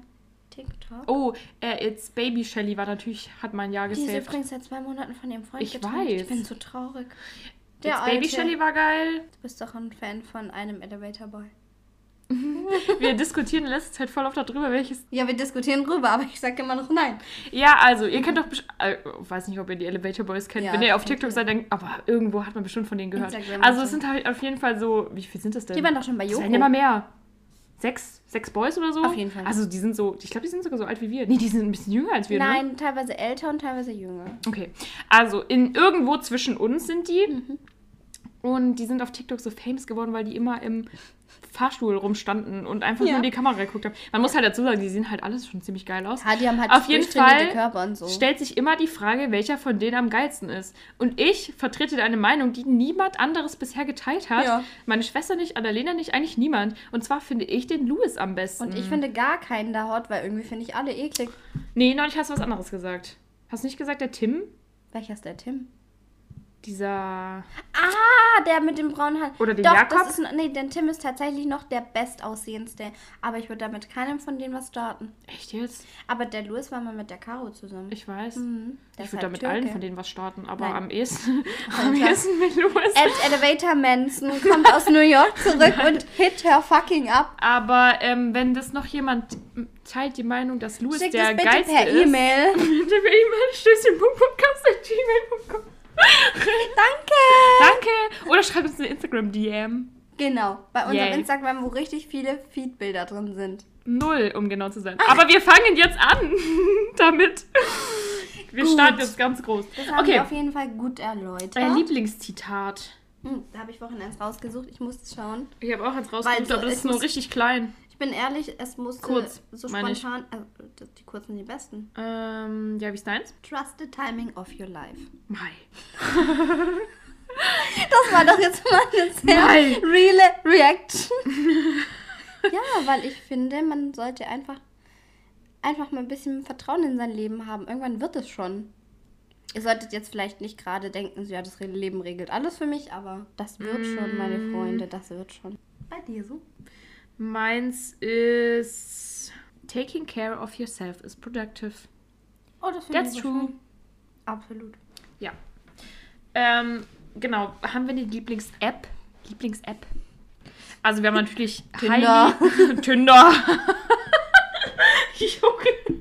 TikTok. Oh, äh, It's Baby Shelly war natürlich, hat mein Jahr die ist gesaved. übrigens seit zwei Monaten von ihrem Freund Ich getrennt. Ich weiß. bin so traurig. It's Baby Shelly war geil. Du bist doch ein Fan von einem Elevator Boy. Wir diskutieren in letzter Zeit voll oft darüber, welches. Ja, wir diskutieren drüber, aber ich sage immer noch nein. Ja, also, ihr kennt doch. Äh, weiß nicht, ob ihr die Elevator Boys kennt. Ja, Wenn ihr auf TikTok seid, dann. Aber irgendwo hat man bestimmt von denen gehört. Instagram also, es sind halt auf jeden Fall so. Wie viel sind das denn? Die waren doch schon bei Es Joko. werden immer mehr. Sechs, sechs Boys oder so? Auf jeden Fall. Also, die sind so. Ich glaube, die sind sogar so alt wie wir. Nee, die sind ein bisschen jünger als wir, ne? Nein, teilweise älter und teilweise jünger. Okay, also in irgendwo zwischen uns sind die. Mhm. Und die sind auf TikTok so famous geworden, weil die immer im Fahrstuhl rumstanden und einfach Ja. nur in die Kamera geguckt haben. Man muss halt dazu sagen, die sehen halt alles schon ziemlich geil aus. Ja, die haben halt Auf jeden Fall so. stellt sich immer die Frage, welcher von denen am geilsten ist. Und ich vertrete eine Meinung, die niemand anderes bisher geteilt hat. Ja. Meine Schwester nicht, Annalena nicht, eigentlich niemand. Und zwar finde ich den Louis am besten. Und ich finde gar keinen da hot, weil irgendwie finde ich alle eklig. Nee, neulich hast du was anderes gesagt. Hast du nicht gesagt, der Tim? Welcher ist der Tim? Dieser. Ah, der mit dem braunen Haar. Oder den Doch, Jakob? Das ist, nee, der Tim ist tatsächlich noch der bestaussehendste. Aber ich würde damit keinem von denen was starten. Echt jetzt? Aber der Louis war mal mit der Caro zusammen. Ich weiß. Mhm, Ich würde halt da mit Türke. allen von denen was starten, aber Nein. am ehesten, am ehesten mit Louis. Ed Elevator Manson kommt aus New York zurück und hit her fucking up. Aber ähm, wenn das noch jemand teilt die Meinung, dass Louis Schickt der es bitte geilste per ist, E-Mail. bitte per E-Mail stößchen.podcast.gmail.com Danke. Danke! Oder schreibt uns eine Instagram-DM. Genau, bei unserem Yay. Instagram, wo richtig viele Feedbilder drin sind. Null, um genau zu sein. Aber wir fangen jetzt an damit. Wir Gut. starten jetzt ganz groß. Das haben Okay, wir auf jeden Fall gut erläutert. euer Lieblingszitat. Hm, da habe ich vorhin eins rausgesucht. Ich musste schauen. Ich habe auch eins rausgesucht, so, aber das es ist nur richtig klein. Ich bin ehrlich, es musste Kurz, so spontan. Also, die kurzen die besten. Ähm, ja, wie ist deins? Trust the timing of your life. Mai. Das war doch jetzt mal eine sehr Nein. reale Reaction. ja, weil ich finde, man sollte einfach, einfach mal ein bisschen Vertrauen in sein Leben haben. Irgendwann wird es schon. Ihr solltet jetzt vielleicht nicht gerade denken, so, ja, das Leben regelt alles für mich, aber das wird schon, meine Mm. Freunde, das wird schon. Bei dir so? Meins ist Taking care of yourself is productive. Oh, das finde That's ich true. schön. Absolut. Ja. Ähm, genau. Haben wir eine Lieblings-App? Lieblings-App? Also wir haben natürlich Tinder. Highly- Tinder. Junge.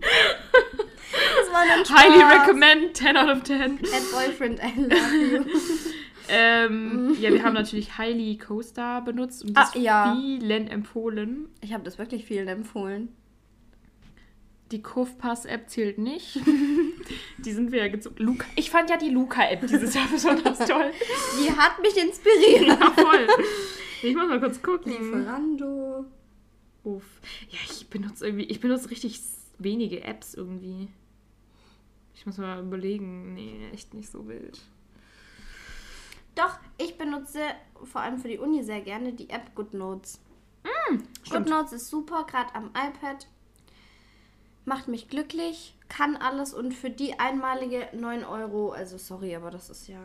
Das war ein Highly recommend, 10 out of 10. At boyfriend, I love you. Ähm, ja, wir haben natürlich Highly Coaster benutzt und das Ah, ja. vielen empfohlen. Ich habe das wirklich vielen empfohlen. Die Kurvpass-App zählt nicht. die sind wir ja gezogen. Luca. Ich fand ja die Luca-App dieses Jahr besonders toll. Die hat mich inspiriert. Ja, voll. Ich muss mal kurz gucken. Lieferando. Uff. Ja, ich benutze irgendwie, ich benutze richtig wenige Apps irgendwie. Ich muss mal überlegen. Nee, echt nicht so wild. Doch, ich benutze vor allem für die Uni sehr gerne die App GoodNotes. stimmt. GoodNotes ist super, gerade am iPad. Macht mich glücklich, kann alles und für die einmalige 9 Euro, also sorry, aber das ist ja.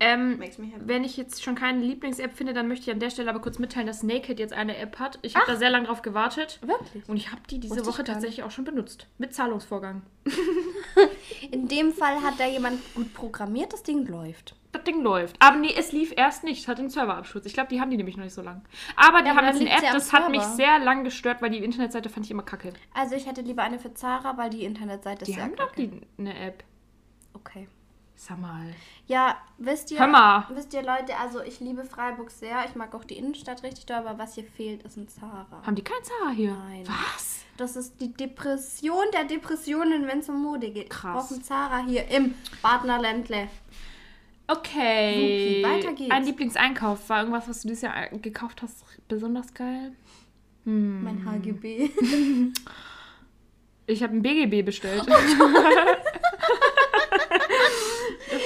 Ähm, wenn ich jetzt schon keine Lieblings-App finde, dann möchte ich an der Stelle aber kurz mitteilen, dass Naked jetzt eine App hat. Ich habe da sehr lange drauf gewartet. Wirklich? Und ich habe die diese Wusste Woche tatsächlich auch schon benutzt. Mit Zahlungsvorgang. In dem Fall hat da jemand gut programmiert, das Ding läuft. Das Ding läuft. Aber nee, es lief erst nicht. Es hat den Serverabsturz. Ich glaube, die haben die nämlich noch nicht so lang. Aber die Ja, haben jetzt eine App, das hat mich sehr lang gestört, weil die Internetseite fand ich immer kacke. Also ich hätte lieber eine für Zara, weil die Internetseite ist Die sehr haben doch die, eine App. Okay. Sag mal. Ja, wisst ihr, wisst ihr Leute, also ich liebe Freiburg sehr. Ich mag auch die Innenstadt richtig doll, aber was hier fehlt, ist ein Zara. Haben die kein Zara hier? Nein. Was? Das ist die Depression der Depressionen, wenn es um Mode geht. Krass. Ich brauche einen Zara hier im Badner Ländle. Okay. Supi, weiter geht's. Ein Lieblingseinkauf war irgendwas, was du dieses Jahr gekauft hast, besonders geil? Hm. Mein HGB. Ich habe ein BGB bestellt. das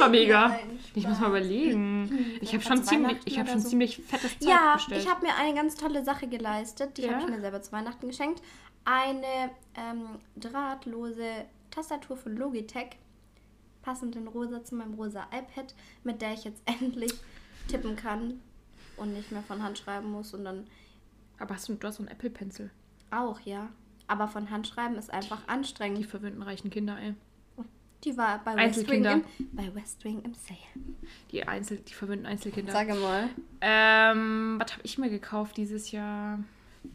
war mega. Ich muss mal überlegen. Ich habe Ja, schon ziemlich, ich habe oder schon so. ziemlich fettes Zeug Ja, bestellt. ich habe mir eine ganz tolle Sache geleistet. Die Ja? habe ich mir selber zu Weihnachten geschenkt. Eine ähm, drahtlose Tastatur von Logitech. Passend in rosa zu meinem rosa iPad, mit der ich jetzt endlich tippen kann und nicht mehr von Hand schreiben muss. Und dann Aber hast du, du hast so einen Apple Pencil. auch, ja. Aber von Hand schreiben ist einfach Die anstrengend. verwöhnten reichen Kinder, ey. Die war bei West Wing Einzelkinder. im, bei West Wing im Sale. Die Einzel, die verwöhnten Einzelkinder. mal. Ähm, was habe ich mir gekauft dieses Jahr?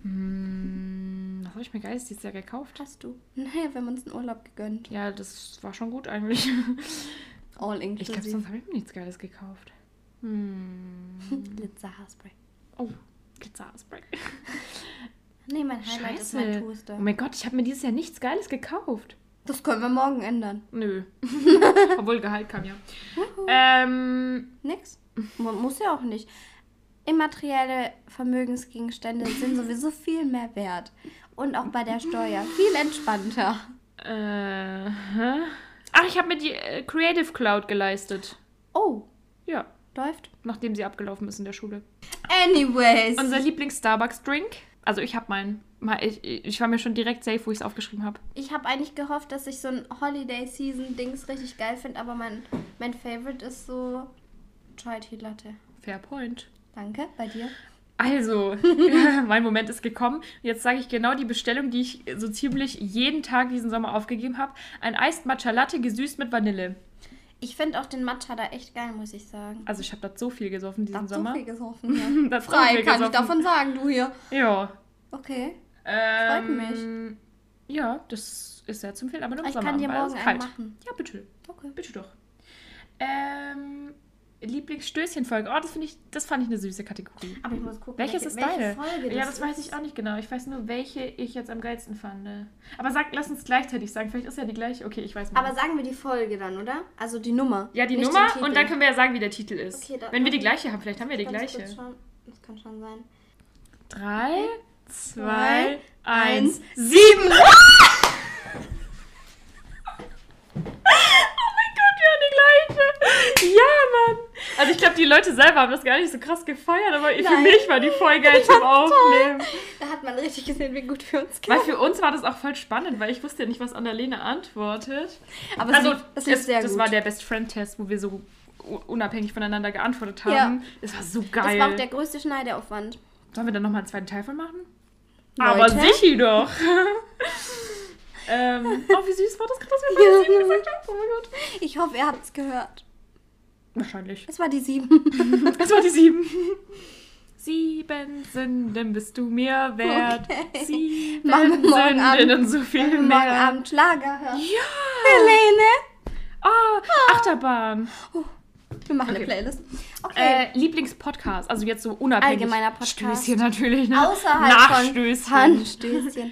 Hm, was habe ich mir geiles dieses Jahr gekauft? Hast du? Naja, wir haben uns einen Urlaub gegönnt. Ja, das war schon gut eigentlich. All Ich glaube, inclusive. sonst habe ich mir nichts Geiles gekauft. Hm. Glitzer Haarspray. Oh, Glitzer-Spray. Nee, mein Highlight ist mein Scheiße. Toaster. Oh mein Gott, ich habe mir dieses Jahr nichts Geiles gekauft. Das können wir morgen ändern. Nö. Obwohl Gehalt kam ja. Ähm, Nix. Man muss ja auch nicht. Immaterielle Vermögensgegenstände sind sowieso viel mehr wert. Und auch bei der Steuer viel entspannter. äh, hä? Ach, ich habe mir die äh, Creative Cloud geleistet. Oh, Ja, läuft. nachdem sie abgelaufen ist in der Schule. Anyways. Unser Lieblings-Starbucks-Drink. Also ich habe meinen. Ich, ich war mir schon direkt safe, wo ich es aufgeschrieben habe. Ich habe eigentlich gehofft, dass ich so ein Holiday Season Dings richtig geil finde, aber mein, mein Favorite ist so Chai Tea Latte. Fair point. Danke, bei dir. Also, mein Moment ist gekommen. Jetzt sage ich genau die Bestellung, die ich so ziemlich jeden Tag diesen Sommer aufgegeben habe. Ein Iced Matcha Latte gesüßt mit Vanille. Ich finde auch den Matcha da echt geil, muss ich sagen. Also ich habe da so viel gesoffen diesen Hab so Sommer. viel gesoffen, ja. Frei kann ich gesoffen. davon sagen, du hier. Ja. Okay. Ähm, mich. Ja, das ist sehr zu empfehlen, aber nur im Ich Sommer. kann dir morgen einen machen. Ja, bitte. Okay. Bitte doch. Ähm, Lieblingsstößchenfolge. Oh, das finde ich, das fand ich eine süße Kategorie. Aber ich muss gucken, Welches welche, ist welche deine? Folge ja, das das weiß ich auch nicht genau. Ich weiß nur, welche ich jetzt am geilsten fand. Aber sag, lass uns gleichzeitig sagen. Vielleicht ist ja die gleiche. Okay, ich weiß nicht. Aber sagen wir die Folge dann, oder? Also die Nummer. ja, die Nummer und dann können wir ja sagen, wie der Titel ist. Okay, Wenn wir die gleiche haben, vielleicht haben wir die gleiche. schauen. Das kann schon sein. Drei, zwei, eins, eins, sieben. Oh mein Gott, wir haben die gleiche. Ja, Mann. Also ich glaube, die Leute selber haben das gar nicht so krass gefeiert, aber für Nein. mich war die voll geil zum Aufnehmen. Da hat man richtig gesehen, wie gut wir uns Weil kennen. für uns war das auch voll spannend, weil ich wusste ja nicht, was Annalena antwortet. Aber also, es lief, es lief es, das war der Best Friend Test, wo wir so unabhängig voneinander geantwortet haben. Das war so das geil. war auch der größte Schneideaufwand. Sollen wir dann nochmal einen zweiten Teil von machen? Leute? Aber sicher doch. ähm, oh, wie süß war das gerade, dass wir sieben gesagt haben. Oh mein Gott. Ich hoffe, ihr habt es gehört. Wahrscheinlich. Es war die sieben. Es war die sieben. Sieben Sünden bist du mir wert. Okay. Sieben Machen wir morgen Sünden Abend- und so viel Morgen mehr. Abend Schlager hören. Ja. Helene. Oh, Achterbahn. Wir machen Okay. eine Playlist. Okay. Äh, Lieblingspodcast, also jetzt so unabhängig. Allgemeiner Podcast. Stößchen natürlich, ne? Außerhalb Nachstößchen. von Stößchen.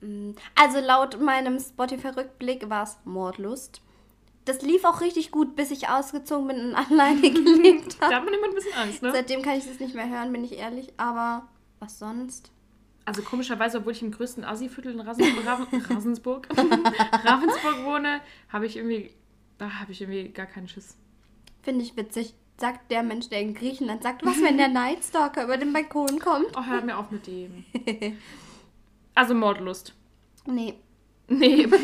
Mm, Also laut meinem Spotify-Rückblick war es Mordlust. Das lief auch richtig gut, bis ich ausgezogen bin und alleine gelebt Da habe. hat man immer ein bisschen Angst, ne? Seitdem kann ich das nicht mehr hören, bin ich ehrlich. Aber was sonst? Also komischerweise, obwohl ich im größten Assi-Viertel in Rasen, Raven, Ravensburg, Ravensburg wohne, habe ich irgendwie, da habe ich irgendwie gar keinen Schiss. Finde ich witzig. Sagt der Mensch, der in Griechenland sagt, was, wenn der Nightstalker über den Balkon kommt? Oh, hör mir auf mit dem. Also Mordlust. Nee. Nee.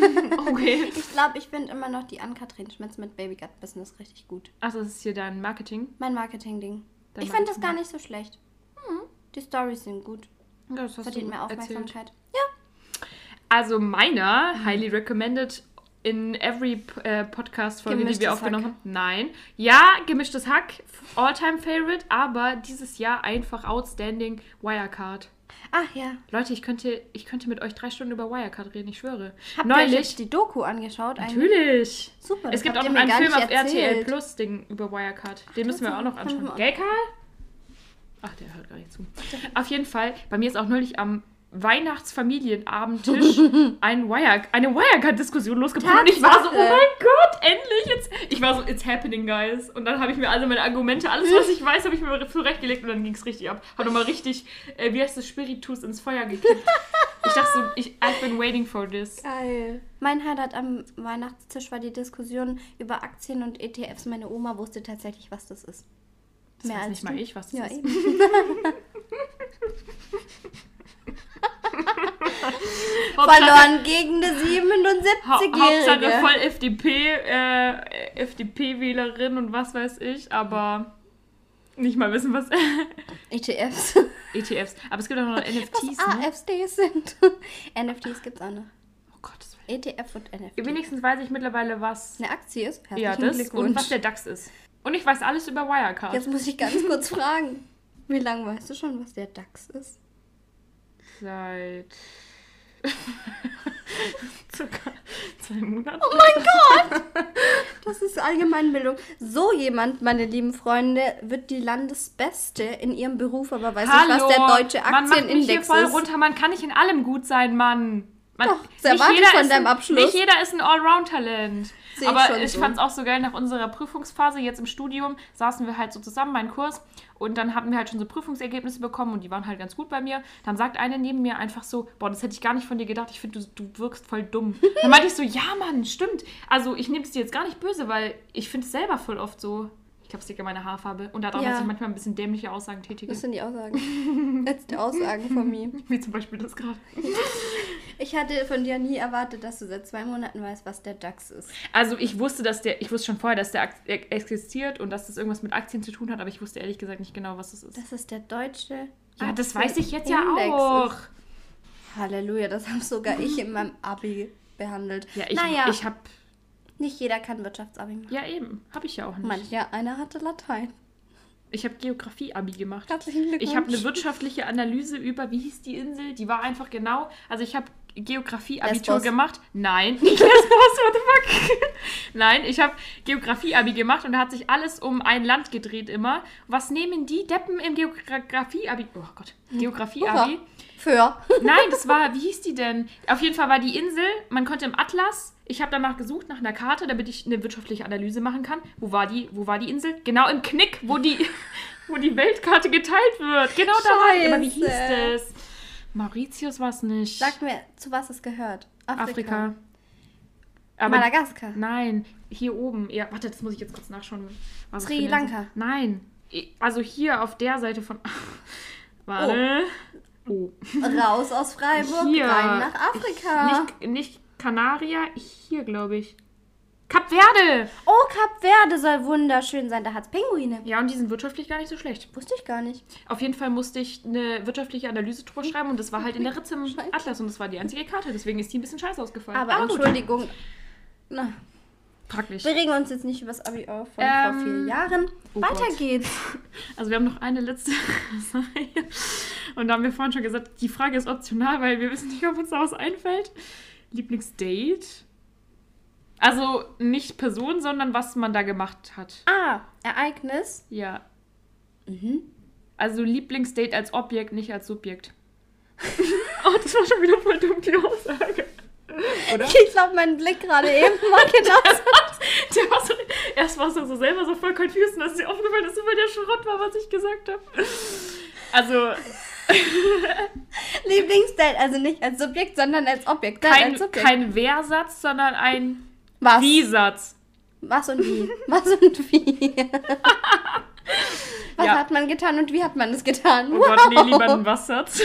Okay. Ich glaube, ich finde immer noch die Ann-Kathrin Schmitz mit Baby Gut Business richtig gut. Ach, das ist hier dein Marketing. Mein Marketing-Ding. Ich finde das gar nicht so schlecht. Hm. Die Stories sind gut. Ja, das hast Verdient du mehr erzählt. Aufmerksamkeit. Also meiner, highly recommended in every äh, Podcast-Folge, die wir aufgenommen Hack. haben. Nein. Ja, gemischtes Hack, all-time favorite, aber dieses Jahr einfach outstanding Wirecard. Ach ja. Leute, ich könnte, ich könnte mit euch drei Stunden über Wirecard reden, ich schwöre. Habt ihr euch Neulich. die Doku angeschaut? eigentlich? Natürlich. Super. Es gibt auch noch einen Film auf RTL. Plus Ding über Wirecard. Den müssen wir auch noch anschauen. Gell, Karl? Ach, der hört gar nicht zu. Auf jeden Fall, bei mir ist auch neulich am Weihnachtsfamilienabendtisch ein Wire, eine Wirecard-Diskussion losgebrochen. Und ich war so, oh mein Gott, endlich jetzt. Ich war so, it's happening, guys. Und dann habe ich mir also meine Argumente, alles, was ich weiß, habe ich mir zurechtgelegt und dann ging es richtig ab. Hat nochmal richtig, äh, wie heißt das, Spiritus ins Feuer gekippt. Ich dachte so, ich, I've been waiting for this. Geil. Mein Highlight am Weihnachtstisch war die Diskussion über Aktien und ETFs. Meine Oma wusste tatsächlich, was das ist. Das weiß nicht mal du. ich, was das ja, ist. Eben. Verloren gegen eine Ha Hauptsache 77-Jährige. voll FDP, äh, FDP-Wählerin und was weiß ich, aber nicht mal wissen, was ETFs. ETFs. Aber es gibt auch noch NFTs, Was ne? AFDs sind. NFTs gibt's auch noch. Oh Willen. ETF und NFT. Wenigstens weiß ich mittlerweile, was Eine Aktie ist. ja, Herzlichen das Glückwunsch. und was der DAX ist. Und ich weiß alles über Wirecard. Jetzt muss ich ganz kurz fragen. Wie lange weißt du schon, was der DAX ist? Seit zwei Monaten. Oh mein Gott! Das ist Allgemeinbildung. So jemand, meine lieben Freunde, wird die Landesbeste in ihrem Beruf, aber weiß nicht, was der deutsche man macht mich hier Aktienindex voll ist. runter. Man kann nicht in allem gut sein, Mann. Man, Doch, das erwarte ich von deinem ein, Abschluss. Nicht jeder ist ein Allround-Talent. Ich Aber schon ich so. fand es auch so geil, nach unserer Prüfungsphase jetzt im Studium saßen wir halt so zusammen, mein Kurs, und dann hatten wir halt schon so Prüfungsergebnisse bekommen und die waren halt ganz gut bei mir. Dann sagt eine neben mir einfach so, boah, das hätte ich gar nicht von dir gedacht, ich finde, du, du wirkst voll dumm. Dann meinte ich so, ja Mann, stimmt. Also ich nehme es dir jetzt gar nicht böse, weil ich finde es selber voll oft so. Ich glaube, es liegt an meiner Haarfarbe. Und da Ja. dass ich manchmal ein bisschen dämliche Aussagen tätige. Was sind die Aussagen? Letzte Aussagen von mir. Wie zum Beispiel das gerade. Ich hatte von dir nie erwartet, dass du seit zwei Monaten weißt, was der DAX ist. Also ich wusste, dass der, ich wusste schon vorher, dass der e- existiert und dass das irgendwas mit Aktien zu tun hat, aber ich wusste ehrlich gesagt nicht genau, was das ist. Das ist der deutsche. ja, das weiß ich jetzt ja Aktienindex auch. ist. Halleluja, das habe sogar ich in meinem Abi behandelt. Ja, ich, naja, ich habe, nicht jeder kann Wirtschaftsabi machen. ja eben, habe ich ja auch nicht. Mancher, einer hatte Latein. Ich habe Geografie-Abi gemacht. Herzlichen Glückwunsch. Ich habe eine wirtschaftliche Analyse über, wie hieß die Insel? Die war einfach genau, also ich habe Geografie-Abitur gemacht. Nein, nicht Lesbos, what the fuck? Nein, ich habe Geografie-Abi gemacht und da hat sich alles um ein Land gedreht immer. Was nehmen die Deppen im Geografie-Abi? Oh Gott, Geografie-Abi. Hurra. Für. Nein, das war, wie hieß die denn? Auf jeden Fall war die Insel, man konnte im Atlas, ich habe danach gesucht, nach einer Karte, damit ich eine wirtschaftliche Analyse machen kann. Wo war die, wo war die Insel? Genau im Knick, wo die, wo die Weltkarte geteilt wird. Genau da. Aber wie hieß Scheiße. Mauritius war es nicht. Sag mir, zu was es gehört. Afrika. Aber Madagaskar. Nein, hier oben. Ja, warte, das muss ich jetzt kurz nachschauen. was Sri Lanka. Nein. Also hier auf der Seite von. Warte. Oh. Raus aus Freiburg, Hier. rein nach Afrika. Nicht, nicht Kanaria, hier glaube ich. Kap Verde! Oh, Kap Verde soll wunderschön sein. Da hat es Pinguine. Ja, und die sind wirtschaftlich gar nicht so schlecht. Wusste ich gar nicht. Auf jeden Fall musste ich eine wirtschaftliche Analyse drüber schreiben und das war halt in der Ritze im. Atlas und das war die einzige Karte. Deswegen ist die ein bisschen scheiße ausgefallen. Aber, gut. Entschuldigung. Na, Praktisch. wir regen uns jetzt nicht über das Abi auf von Ähm, vor vier Jahren. oh Weiter Gott. geht's. Also wir haben noch eine letzte Sache. Und da haben wir vorhin schon gesagt, die Frage ist optional, weil wir wissen nicht, ob uns da was einfällt. Lieblingsdate? Also nicht Person, sondern was man da gemacht hat. Ah, Ereignis. Ja. Mhm. Also Lieblingsdate als Objekt, nicht als Subjekt. oh, das war schon wieder voll dumm, die Aussage. Oder? Ich glaube, mein Blick gerade eben war genau Der war so, erst war es so selber so voll confused und dann ist dir aufgefallen, dass es voll der Schrott war, was ich gesagt habe. Also, Lieblingsdate, also nicht als Subjekt, sondern als Objekt. Kein, als Subjekt. kein Wer-Satz, sondern ein Was? Wie-Satz. Was und wie? Was und wie? Was Ja. hat man getan und wie hat man es getan? Oh Gott, nee, lieber ein Was-Satz.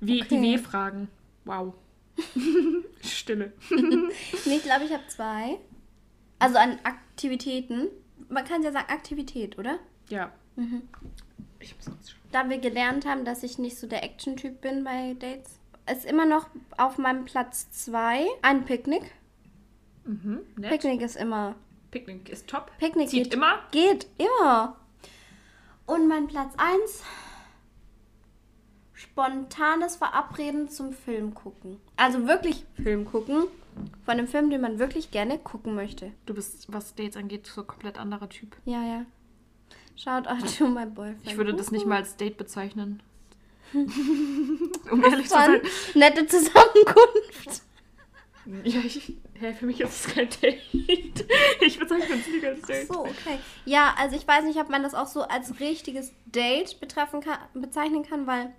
Wie die Okay. W-Fragen. Wow. Stille. Nee, ich glaube, ich habe zwei. Also an Aktivitäten. Man kann ja sagen Aktivität, oder? Ja. Mhm. Ich muss kurz schauen. Da wir gelernt haben, dass ich nicht so der Action-Typ bin bei Dates, ist immer noch auf meinem Platz zwei ein Picknick. Mhm. Picknick ist immer. Picknick ist top. Picknick Zieht geht immer. Geht, immer. Und mein Platz 1. Spontanes Verabreden zum Film gucken. Also wirklich Film gucken. Von einem Film, den man wirklich gerne gucken möchte. Du bist, was Dates angeht, so komplett anderer Typ. Ja, ja. Shout out to my boyfriend. Ich würde das nicht mal als Date bezeichnen. um ehrlich zu sein. Nette Zusammenkunft. Ja, ich, hä, für mich ist es kein Date. Ich bezeichne es nicht als Date. So, okay. Ja, also ich weiß nicht, ob man das auch so als richtiges Date betreffen kann, bezeichnen kann, weil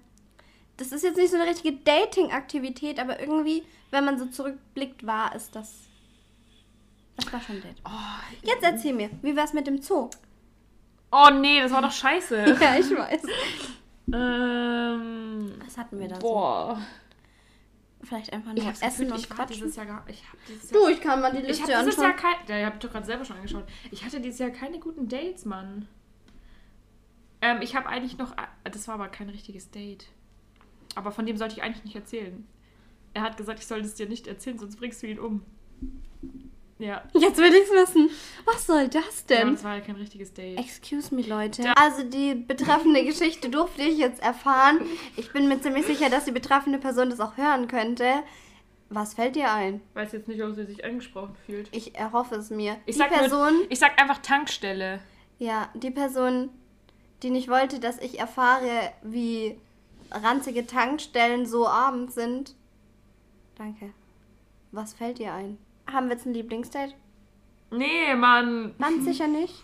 das ist jetzt nicht so eine richtige Dating-Aktivität, aber irgendwie, wenn man so zurückblickt, war es das. Das war schon ein Date. Oh, Jetzt erzähl mir, wie wär's mit dem Zoo? oh nee, das war doch scheiße. Ja, ich weiß. ähm, Was hatten wir da so? Vielleicht einfach Ich nur hab's essen Gefühl, und ich war quatschen. dieses Jahr gar, ich hab dieses Jahr Du, ich kann mal die Ich Liste habe dieses anschauen. Jahr kein. Ja, ihr habt doch gerade selber schon angeschaut. Ich hatte dieses Jahr keine guten Dates, Mann. Ähm, ich habe eigentlich noch. Das war aber kein richtiges Date. Aber von dem sollte ich eigentlich nicht erzählen. Er hat gesagt, ich soll es dir nicht erzählen, sonst bringst du ihn um. Ja. Jetzt will ich's wissen. Was soll das ja denn? das war ja kein richtiges Date. Excuse me, Leute. Also die betreffende Geschichte durfte ich jetzt erfahren. Ich bin mir ziemlich sicher, dass die betreffende Person das auch hören könnte. Was fällt dir ein? Weiß jetzt nicht, ob sie sich angesprochen fühlt. Ich erhoffe es mir. Ich die sag, Person, nur, ich sag einfach Tankstelle. ja, die Person, die nicht wollte, dass ich erfahre, wie ranzige Tankstellen so abends sind. Danke. Was fällt dir ein? Haben wir jetzt ein Lieblingsdate? Nee, Mann. Ganz sicher nicht.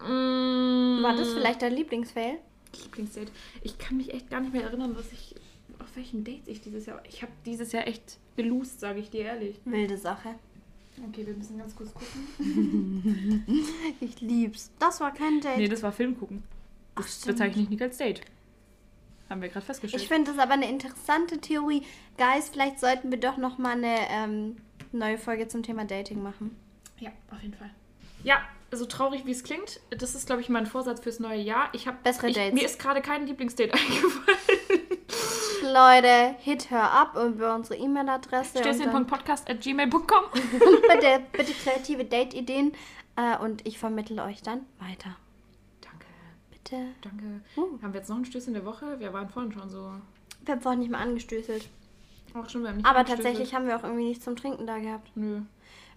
Mm. War das vielleicht dein Lieblingsfail? Lieblingsdate. Ich kann mich echt gar nicht mehr erinnern, was ich auf welchen Dates ich dieses Jahr. Ich habe dieses Jahr echt geloost, sage ich dir ehrlich. Wilde Sache. Okay, wir müssen ganz kurz gucken. Ich lieb's. Das war kein Date. Nee, das war Film gucken. Das bezeichne ich nicht als Date. Haben wir gerade festgestellt. Ich finde das aber eine interessante Theorie. Guys, vielleicht sollten wir doch noch mal eine ähm, neue Folge zum Thema Dating machen. ja, auf jeden Fall. Ja, so traurig wie es klingt, das ist, glaube ich, mein Vorsatz fürs neue Jahr. Ich habe Bessere ich, Dates. Mir ist gerade kein Lieblingsdate eingefallen. Leute, hit her ab über unsere E-Mail-Adresse. Stößchen.podcast.gmail.com bitte, bitte kreative Date-Ideen äh, und ich vermittle euch dann weiter. Danke, Bitte. danke. Uh. Haben wir jetzt noch ein Stößchen der Woche? Wir waren vorhin schon so. Wir haben vorhin nicht mal angestößelt. Auch schon, wir haben nicht Aber tatsächlich haben wir auch irgendwie nichts zum Trinken da gehabt. Nö.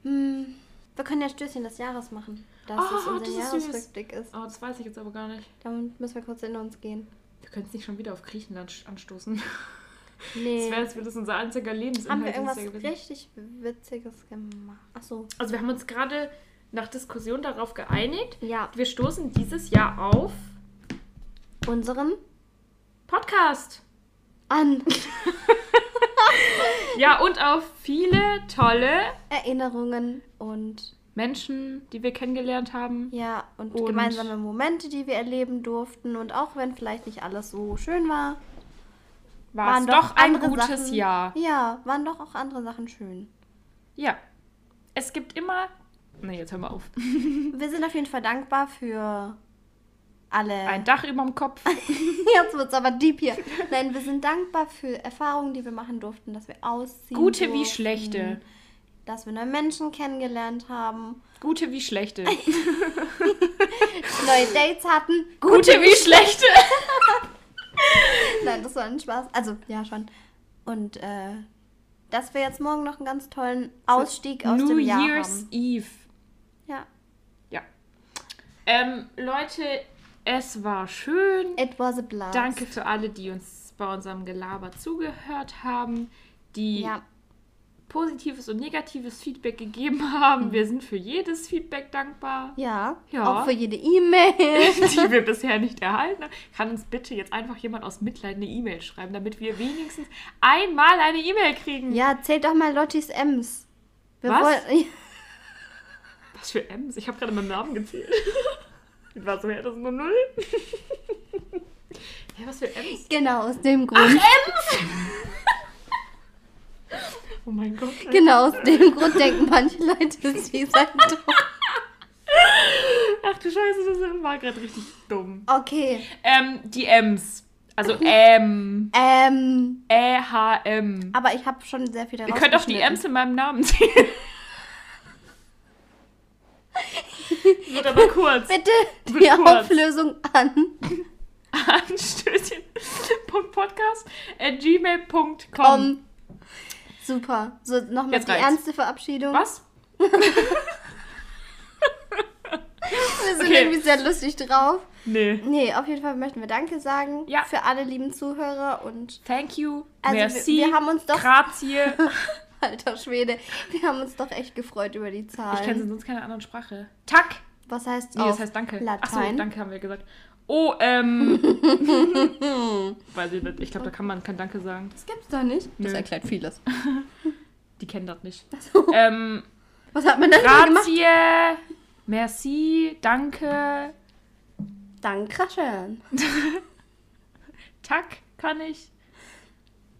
Hm, wir können ja Stößchen des Jahres machen. Dass Oh, es unser das ist Jahresrückblick ist. Oh, das weiß ich jetzt aber gar nicht. Dann müssen wir kurz in uns gehen. Wir können es nicht schon wieder auf Griechenland anstoßen. Nee. Das wäre, wäre das unser einziger Lebensinhalt Haben wir irgendwas richtig Witziges gemacht? Ach so. Also wir haben uns gerade nach Diskussion darauf geeinigt, Ja, wir stoßen dieses Jahr auf unseren Podcast. an Ja, und auf viele tolle Erinnerungen und Menschen, die wir kennengelernt haben. ja und, Und- gemeinsame Momente, die wir erleben durften und auch wenn vielleicht nicht alles so schön war, War es doch, doch ein gutes Sachen, Jahr. Ja, waren doch auch andere Sachen schön. Ja. Es gibt immer... Nee, jetzt hör mal auf. Wir sind auf jeden Fall dankbar für alle. Ein Dach über dem Kopf. Jetzt wird's aber deep hier. Nein, wir sind dankbar für Erfahrungen, die wir machen durften, dass wir ausziehen. Gute wie durften, schlechte. Dass wir neue Menschen kennengelernt haben, Gute wie schlechte. neue Dates hatten. Gute wie schlechte. Nein, das war ein Spaß. Also, ja, schon. Und äh, dass wir jetzt morgen noch einen ganz tollen Ausstieg aus New dem Jahr Year's haben. Eve. Ja. Ja. Ähm, Leute, es war schön. It was a blast. Danke für alle, die uns bei unserem Gelaber zugehört haben, die Ja. positives und negatives Feedback gegeben haben. Wir sind für jedes Feedback dankbar, Ja. Ja. Auch für jede E-Mail. die wir bisher nicht erhalten haben. Kann uns bitte jetzt einfach jemand aus Mitleid eine E-Mail schreiben, damit wir wenigstens einmal eine E-Mail kriegen. ja, zählt doch mal Lottis Ems. Wir Was? Was für M's? Ich habe gerade meinen Namen gezählt. Ich war so, ja, das ist nur null. Ja, was für M's? Genau, aus dem Grund. Oh mein Gott. Genau, aus dem Grund denken manche Leute, sie seid dumm. Ach du Scheiße, das war gerade richtig dumm. Okay. Ähm, die M's. Also M. Ähm, E, H, M. aber ich habe schon sehr viel Ihr daraus könnt auch die. M's in meinem Namen sehen. Wird aber kurz. Bitte die kurz. Auflösung an. Anstößchen.podcast at gmail.com. Um, super. So, nochmal die reicht's. ernste Verabschiedung. Was? Wir sind Okay. irgendwie sehr lustig drauf. Nee. Nee, auf jeden Fall möchten wir Danke sagen Ja. für alle lieben Zuhörer und Thank you. Also wir- Merci. wir haben uns doch- Grazie. Alter Schwede, wir haben uns doch echt gefreut über die Ich kenne Zahlen. sonst keine andere Sprache. Tack. Was heißt Nee, auf das heißt danke. Achso, danke haben wir gesagt. Oh, ähm. Weiß ich nicht. Ich glaube, da kann man kein Danke sagen. Das gibt's doch nicht. Das Nö. erklärt vieles. Die kennen das nicht. Ähm, Was hat man denn da gemacht? grazie. Merci. Danke. Dankeschön. Tack kann ich.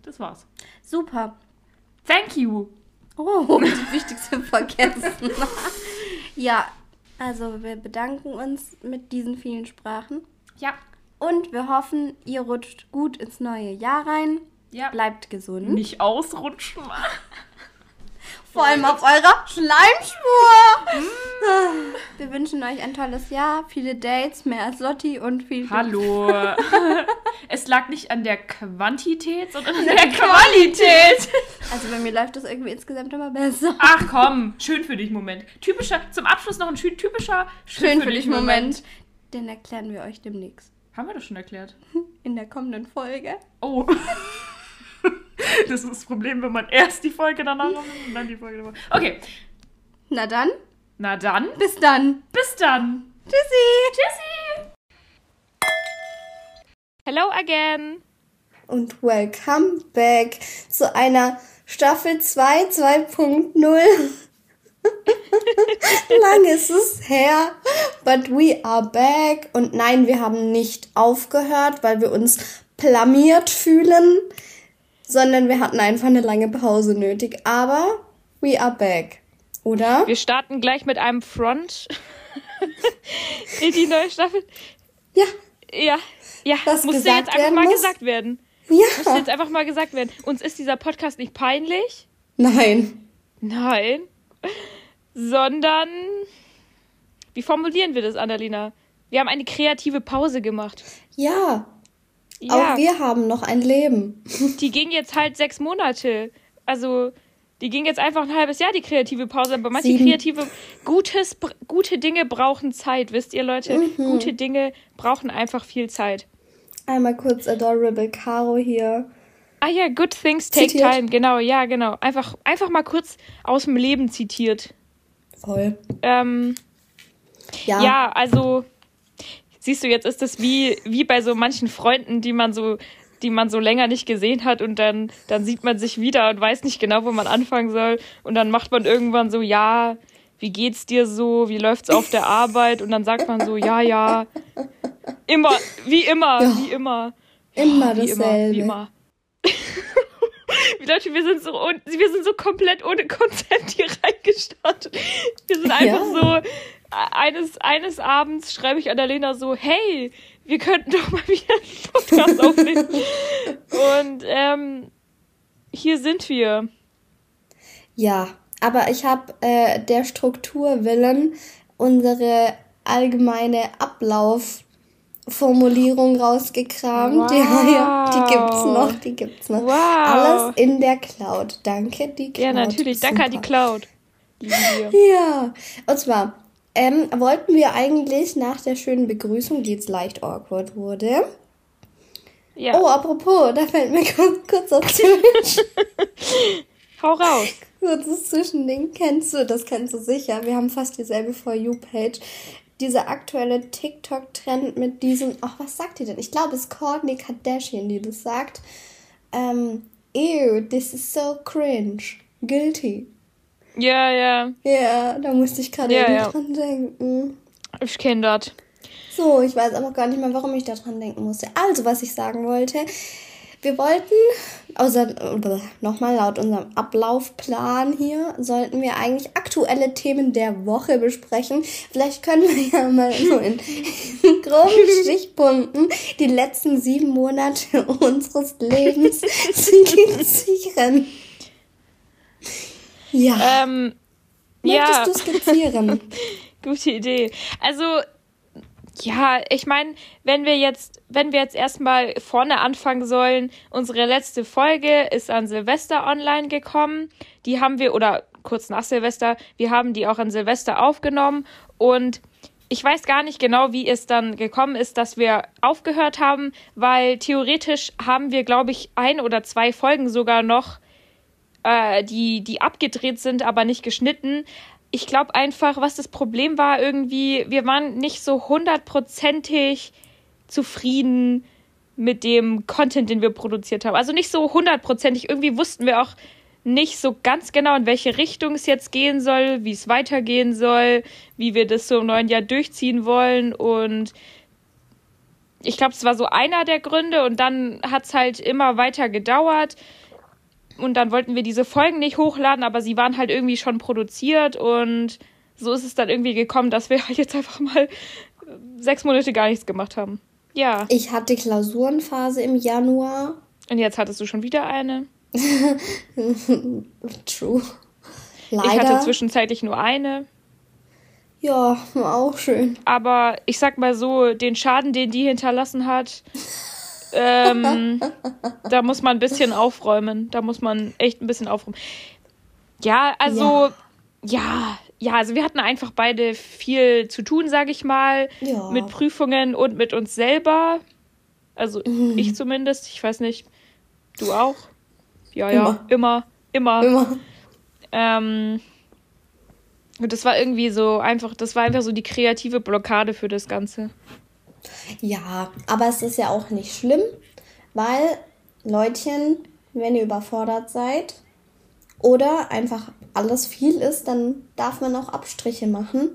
Das war's. Super. Thank you. Oh, die wichtigste vergessen. ja, also wir bedanken uns mit diesen vielen Sprachen. Ja. Und wir hoffen, ihr rutscht gut ins neue Jahr rein. Ja. Bleibt gesund. Nicht ausrutschen. Vor allem auf eurer Schleimspur. Wir wünschen euch ein tolles Jahr, viele Dates, mehr als Lotti und viel. Hallo. es lag nicht an der Quantität, sondern an der Qualität. Also bei mir läuft das irgendwie insgesamt immer besser. Ach komm, schön für dich Moment. Typischer, zum Abschluss noch ein schön typischer Schön für dich Moment. Den erklären wir euch demnächst. Haben wir das schon erklärt? In der kommenden Folge. Oh. Das ist das Problem, wenn man erst die Folge danach macht und dann die Folge danach. Okay, Na dann, na dann, bis dann. bis dann. Tschüssi. Tschüssi. Hello again. Und welcome back zu einer Staffel 2 2.0. Lang ist es her, but we are back. Und nein, wir haben nicht aufgehört, weil wir uns blamiert fühlen, sondern wir hatten einfach eine lange Pause nötig. Aber we are back. Oder? Wir starten gleich mit einem Front in die neue Staffel. Ja. Ja, ja, Was musste gesagt jetzt einfach mal muss? gesagt werden. Ja. jetzt einfach mal gesagt werden. Uns ist dieser Podcast nicht peinlich. Nein. Nein. Sondern. Wie formulieren wir das, Annalena? Wir haben eine kreative Pause gemacht. Ja. Ja, Auch wir haben noch ein Leben. die ging jetzt halt sechs Monate. Also, die ging jetzt einfach ein halbes Jahr, die kreative Pause. Aber manche Sieben. kreative, gutes, gute Dinge brauchen Zeit, wisst ihr, Leute? Mhm. Gute Dinge brauchen einfach viel Zeit. Einmal kurz Adorable Caro hier. Ah ja, good things take Zitiert. time. Genau, ja, genau. Einfach, einfach mal kurz aus dem Leben zitiert. Voll. Ähm, Ja. ja, also siehst du, jetzt ist es wie, wie bei so manchen Freunden, die man so, die man so länger nicht gesehen hat und dann, dann sieht man sich wieder und weiß nicht genau, wo man anfangen soll. Und dann macht man irgendwann so, ja, wie geht's dir so? Wie läuft's auf der Arbeit? Und dann sagt man so, ja, ja. Immer, wie immer, Ja. wie immer. Immer Wie immer, dasselbe. wie immer. Wie Leute, wir sind so wir sind so komplett ohne Konzept hier reingestartet. Wir sind einfach Ja. so eines eines Abends schreibe ich Annalena so, hey, wir könnten doch mal wieder einen Podcast aufnehmen. Und ähm, hier sind wir. Ja, aber ich habe äh, der Struktur willen unsere allgemeine Ablauf Formulierung rausgekramt. Wow. Ja, ja, die gibt's noch, die gibt's noch. Wow. Alles in der Cloud. Danke, die Cloud. Ja, natürlich. Super. Danke an die Cloud. Ja, und zwar ähm, wollten wir eigentlich nach der schönen Begrüßung, die jetzt leicht awkward wurde. Ja. Oh, apropos, da fällt mir kurz, kurz auf Twitch. Hau raus. Kurzes Zwischending. Kennst du, das kennst du sicher. Wir haben fast dieselbe For You-Page dieser aktuelle TikTok-Trend mit diesem, ach, was sagt die denn? Ich glaube, es ist Courtney Kardashian, die das sagt. Ähm, ew, this is so cringe. Guilty. Ja, ja. Ja, da musste ich gerade ja, ja. dran denken. Ich kenne das. So, ich weiß aber gar nicht mehr, warum ich da dran denken musste. Also, was ich sagen wollte, wir wollten, außer nochmal laut unserem Ablaufplan hier, sollten wir eigentlich aktuelle Themen der Woche besprechen. Vielleicht können wir ja mal so in, in groben Stichpunkten die letzten sieben Monate unseres Lebens skizzieren. Ja. Ähm, Möchtest ja. du skizzieren? Gute Idee. Also ja, ich meine, wenn wir jetzt, wenn wir jetzt erstmal vorne anfangen sollen, unsere letzte Folge ist an Silvester online gekommen. Die haben wir, oder kurz nach Silvester, wir haben die auch an Silvester aufgenommen und ich weiß gar nicht genau, wie es dann gekommen ist, dass wir aufgehört haben, weil theoretisch haben wir, glaube ich, ein oder zwei Folgen sogar noch, äh, die, die abgedreht sind, aber nicht geschnitten ich glaube einfach, was das Problem war, irgendwie, wir waren nicht so hundertprozentig zufrieden mit dem Content, den wir produziert haben. Also nicht so hundertprozentig. Irgendwie wussten wir auch nicht so ganz genau, in welche Richtung es jetzt gehen soll, wie es weitergehen soll, wie wir das so im neuen Jahr durchziehen wollen. Und ich glaube, es war so einer der Gründe und dann hat es halt immer weiter gedauert und dann wollten wir diese Folgen nicht hochladen, aber sie waren halt irgendwie schon produziert und so ist es dann irgendwie gekommen, dass wir halt jetzt einfach mal sechs Monate gar nichts gemacht haben. Ja. Ich hatte Klausurenphase im Januar. Und jetzt hattest du schon wieder eine. True. Leider. Ich hatte zwischenzeitlich nur eine. Ja, auch schön. Aber ich sag mal so, den Schaden, den die hinterlassen hat, ähm, da muss man ein bisschen aufräumen. Da muss man echt ein bisschen aufräumen. Ja, also, ja, ja, ja also wir hatten einfach beide viel zu tun, sage ich mal. Ja. Mit Prüfungen und mit uns selber. Also mhm. ich zumindest. Ich weiß nicht. Du auch? Ja, ja, immer, immer. Immer. Ähm, und das war irgendwie so einfach, das war einfach so die kreative Blockade für das Ganze. Ja, aber es ist ja auch nicht schlimm, weil Leutchen, wenn ihr überfordert seid oder einfach alles viel ist, dann darf man auch Abstriche machen.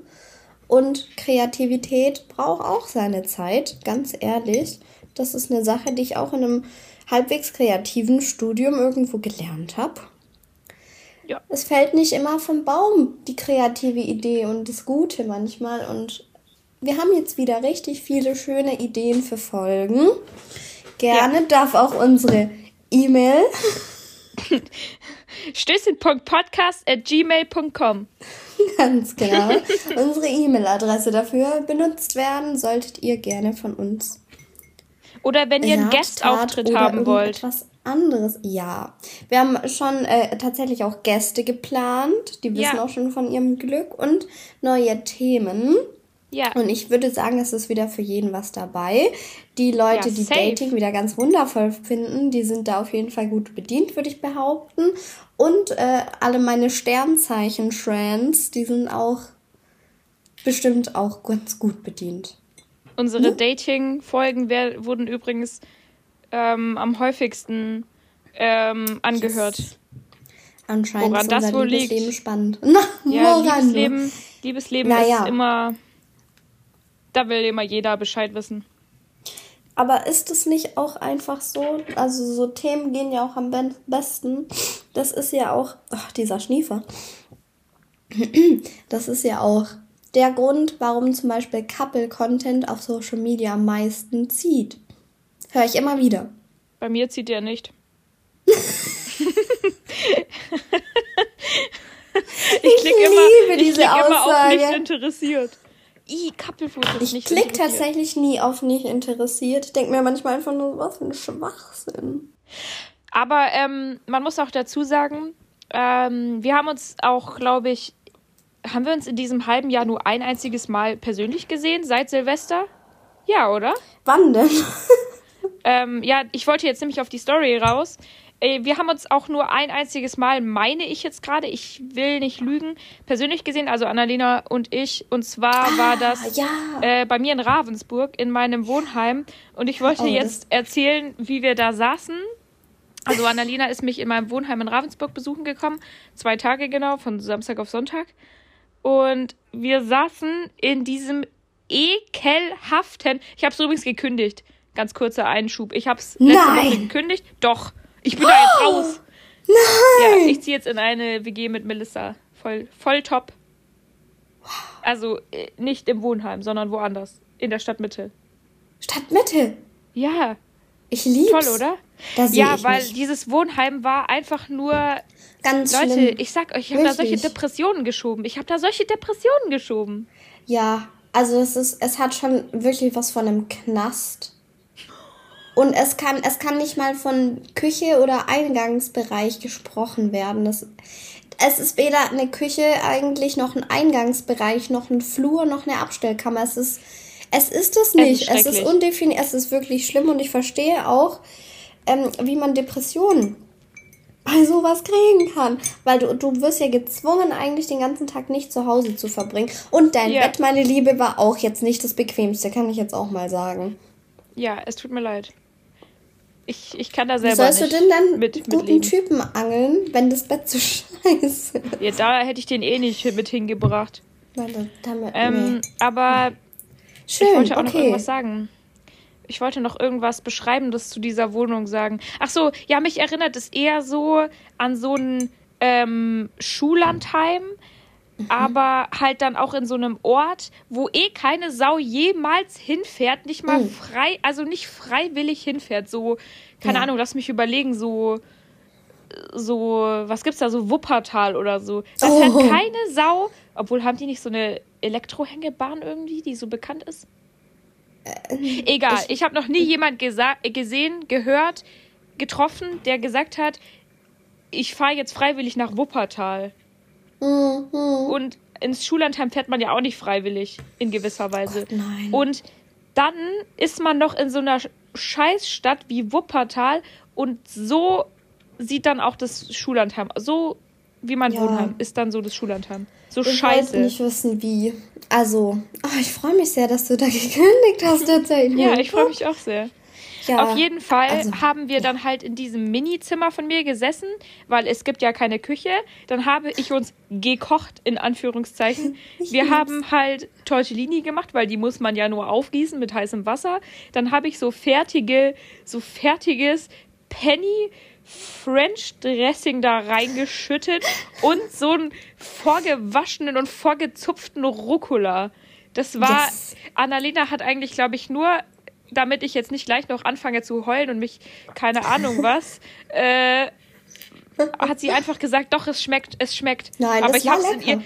Und Kreativität braucht auch seine Zeit, ganz ehrlich. Das ist eine Sache, die ich auch in einem halbwegs kreativen Studium irgendwo gelernt habe. Ja. Es fällt nicht immer vom Baum, die kreative Idee und das Gute manchmal. Und wir haben jetzt wieder richtig viele schöne Ideen für Folgen. Gerne ja. darf auch unsere E-Mail stößchen.podcast.gmail.com Ganz genau. unsere E-Mail-Adresse dafür benutzt werden, solltet ihr gerne von uns. Oder wenn ihr einen Gastauftritt haben wollt. Was anderes. Ja. Wir haben schon äh, tatsächlich auch Gäste geplant. Die wissen ja. auch schon von ihrem Glück und neue Themen. Ja. Und ich würde sagen, es ist wieder für jeden was dabei. Die Leute, ja, die Dating wieder ganz wundervoll finden, die sind da auf jeden Fall gut bedient, würde ich behaupten. Und äh, alle meine Sternzeichen-Trends, die sind auch bestimmt auch ganz gut bedient. Unsere hm? Dating-Folgen wurden übrigens ähm, am häufigsten ähm, angehört. Yes. Anscheinend woran ist unser das wohl Liebesleben liegt. spannend. Na, ja, Liebesleben, Liebesleben naja. ist immer da will immer jeder Bescheid wissen. Aber ist es nicht auch einfach so? Also so Themen gehen ja auch am besten. Das ist ja auch, ach, dieser Schniefer. Das ist ja auch der Grund, warum zum Beispiel Couple-Content auf Social Media am meisten zieht. Höre ich immer wieder. Bei mir zieht der nicht. ich klicke immer, ich klick immer auf nicht interessiert. I, Couple-Fotos ich nicht klick tatsächlich nie auf nicht interessiert. Ich denke mir manchmal einfach nur, was für ein Schwachsinn. Aber ähm, man muss auch dazu sagen, ähm, wir haben uns auch, glaube ich, haben wir uns in diesem halben Jahr nur ein einziges Mal persönlich gesehen, seit Silvester? Ja, oder? Wann denn? ähm, ja, ich wollte jetzt nämlich auf die Story raus. Wir haben uns auch nur ein einziges Mal, meine ich jetzt gerade, ich will nicht lügen, persönlich gesehen, also Annalena und ich. Und zwar ah, war das ja. äh, bei mir in Ravensburg in meinem Wohnheim. Und ich wollte oh, jetzt erzählen, wie wir da saßen. Also Annalena ist mich in meinem Wohnheim in Ravensburg besuchen gekommen. Zwei Tage genau, von Samstag auf Sonntag. Und wir saßen in diesem ekelhaften. Ich habe es übrigens gekündigt. Ganz kurzer Einschub. Ich habe es letzte Woche gekündigt. Doch. Ich bin oh, da jetzt raus. Nein. Ja, ich ziehe jetzt in eine WG mit Melissa. Voll, voll top. Also äh, nicht im Wohnheim, sondern woanders. In der Stadtmitte. Stadtmitte? Ja. Ich lieb's. Toll, oder? ja, weil nicht. dieses Wohnheim war einfach nur. Ganz Leute, schlimm. ich sag euch, ich habe da solche Depressionen geschoben. Ich habe da solche Depressionen geschoben. Ja, also es ist, es hat schon wirklich was von einem Knast. Und es kann, es kann nicht mal von Küche oder Eingangsbereich gesprochen werden. Das, es ist weder eine Küche eigentlich noch ein Eingangsbereich, noch ein Flur, noch eine Abstellkammer. Es ist, es ist es nicht. Es ist, es ist undefiniert. Es ist wirklich schlimm und ich verstehe auch, ähm, wie man Depressionen bei sowas kriegen kann. Weil du, du wirst ja gezwungen, eigentlich den ganzen Tag nicht zu Hause zu verbringen. Und dein ja. Bett, meine Liebe, war auch jetzt nicht das bequemste, kann ich jetzt auch mal sagen. Ja, es tut mir leid. Ich, ich kann da selber Wie sollst nicht du denn dann mit, guten mit Typen angeln, wenn das Bett so scheiße ist? Ja, da hätte ich den eh nicht mit hingebracht. Nein, damit, ähm, nee. Aber Schön, ich wollte auch okay. noch irgendwas sagen. Ich wollte noch irgendwas Beschreibendes zu dieser Wohnung sagen. Ach so, ja, mich erinnert es eher so an so ein ähm, Schullandheim, mhm. aber halt dann auch in so einem Ort, wo eh keine Sau jemals hinfährt, nicht mal mhm. frei, also nicht freiwillig hinfährt. So, keine ja. Ahnung, lass mich überlegen, so so, was gibt's da, so Wuppertal oder so. Da oh. fährt keine Sau, obwohl haben die nicht so eine Elektrohängebahn irgendwie, die so bekannt ist? Äh, Egal, ich, ich habe noch nie jemand gesehen, gehört, getroffen, der gesagt hat, ich fahre jetzt freiwillig nach Wuppertal. Mhm. Und ins Schullandheim fährt man ja auch nicht freiwillig, in gewisser Weise. Gott, und dann ist man noch in so einer Scheißstadt wie Wuppertal und so sieht dann auch das Schullandheim. So wie mein ja. Wohnheim ist dann so das Schullandheim. So ich scheiße. Ich nicht wissen, wie. Also, oh, ich freue mich sehr, dass du da gekündigt hast tatsächlich. ja, ich freue mich auch sehr. Ja, Auf jeden Fall also, haben wir dann halt in diesem Mini-Zimmer von mir gesessen, weil es gibt ja keine Küche. Dann habe ich uns gekocht, in Anführungszeichen. Wir haben halt Tortellini gemacht, weil die muss man ja nur aufgießen mit heißem Wasser. Dann habe ich so fertige, so fertiges Penny French Dressing da reingeschüttet und so einen vorgewaschenen und vorgezupften Rucola. Das war, yes. Annalena hat eigentlich, glaube ich, nur, damit ich jetzt nicht gleich noch anfange zu heulen und mich, keine Ahnung was, äh, hat sie einfach gesagt, doch, es schmeckt, es schmeckt. Nein, Aber ich habe es in, ihr,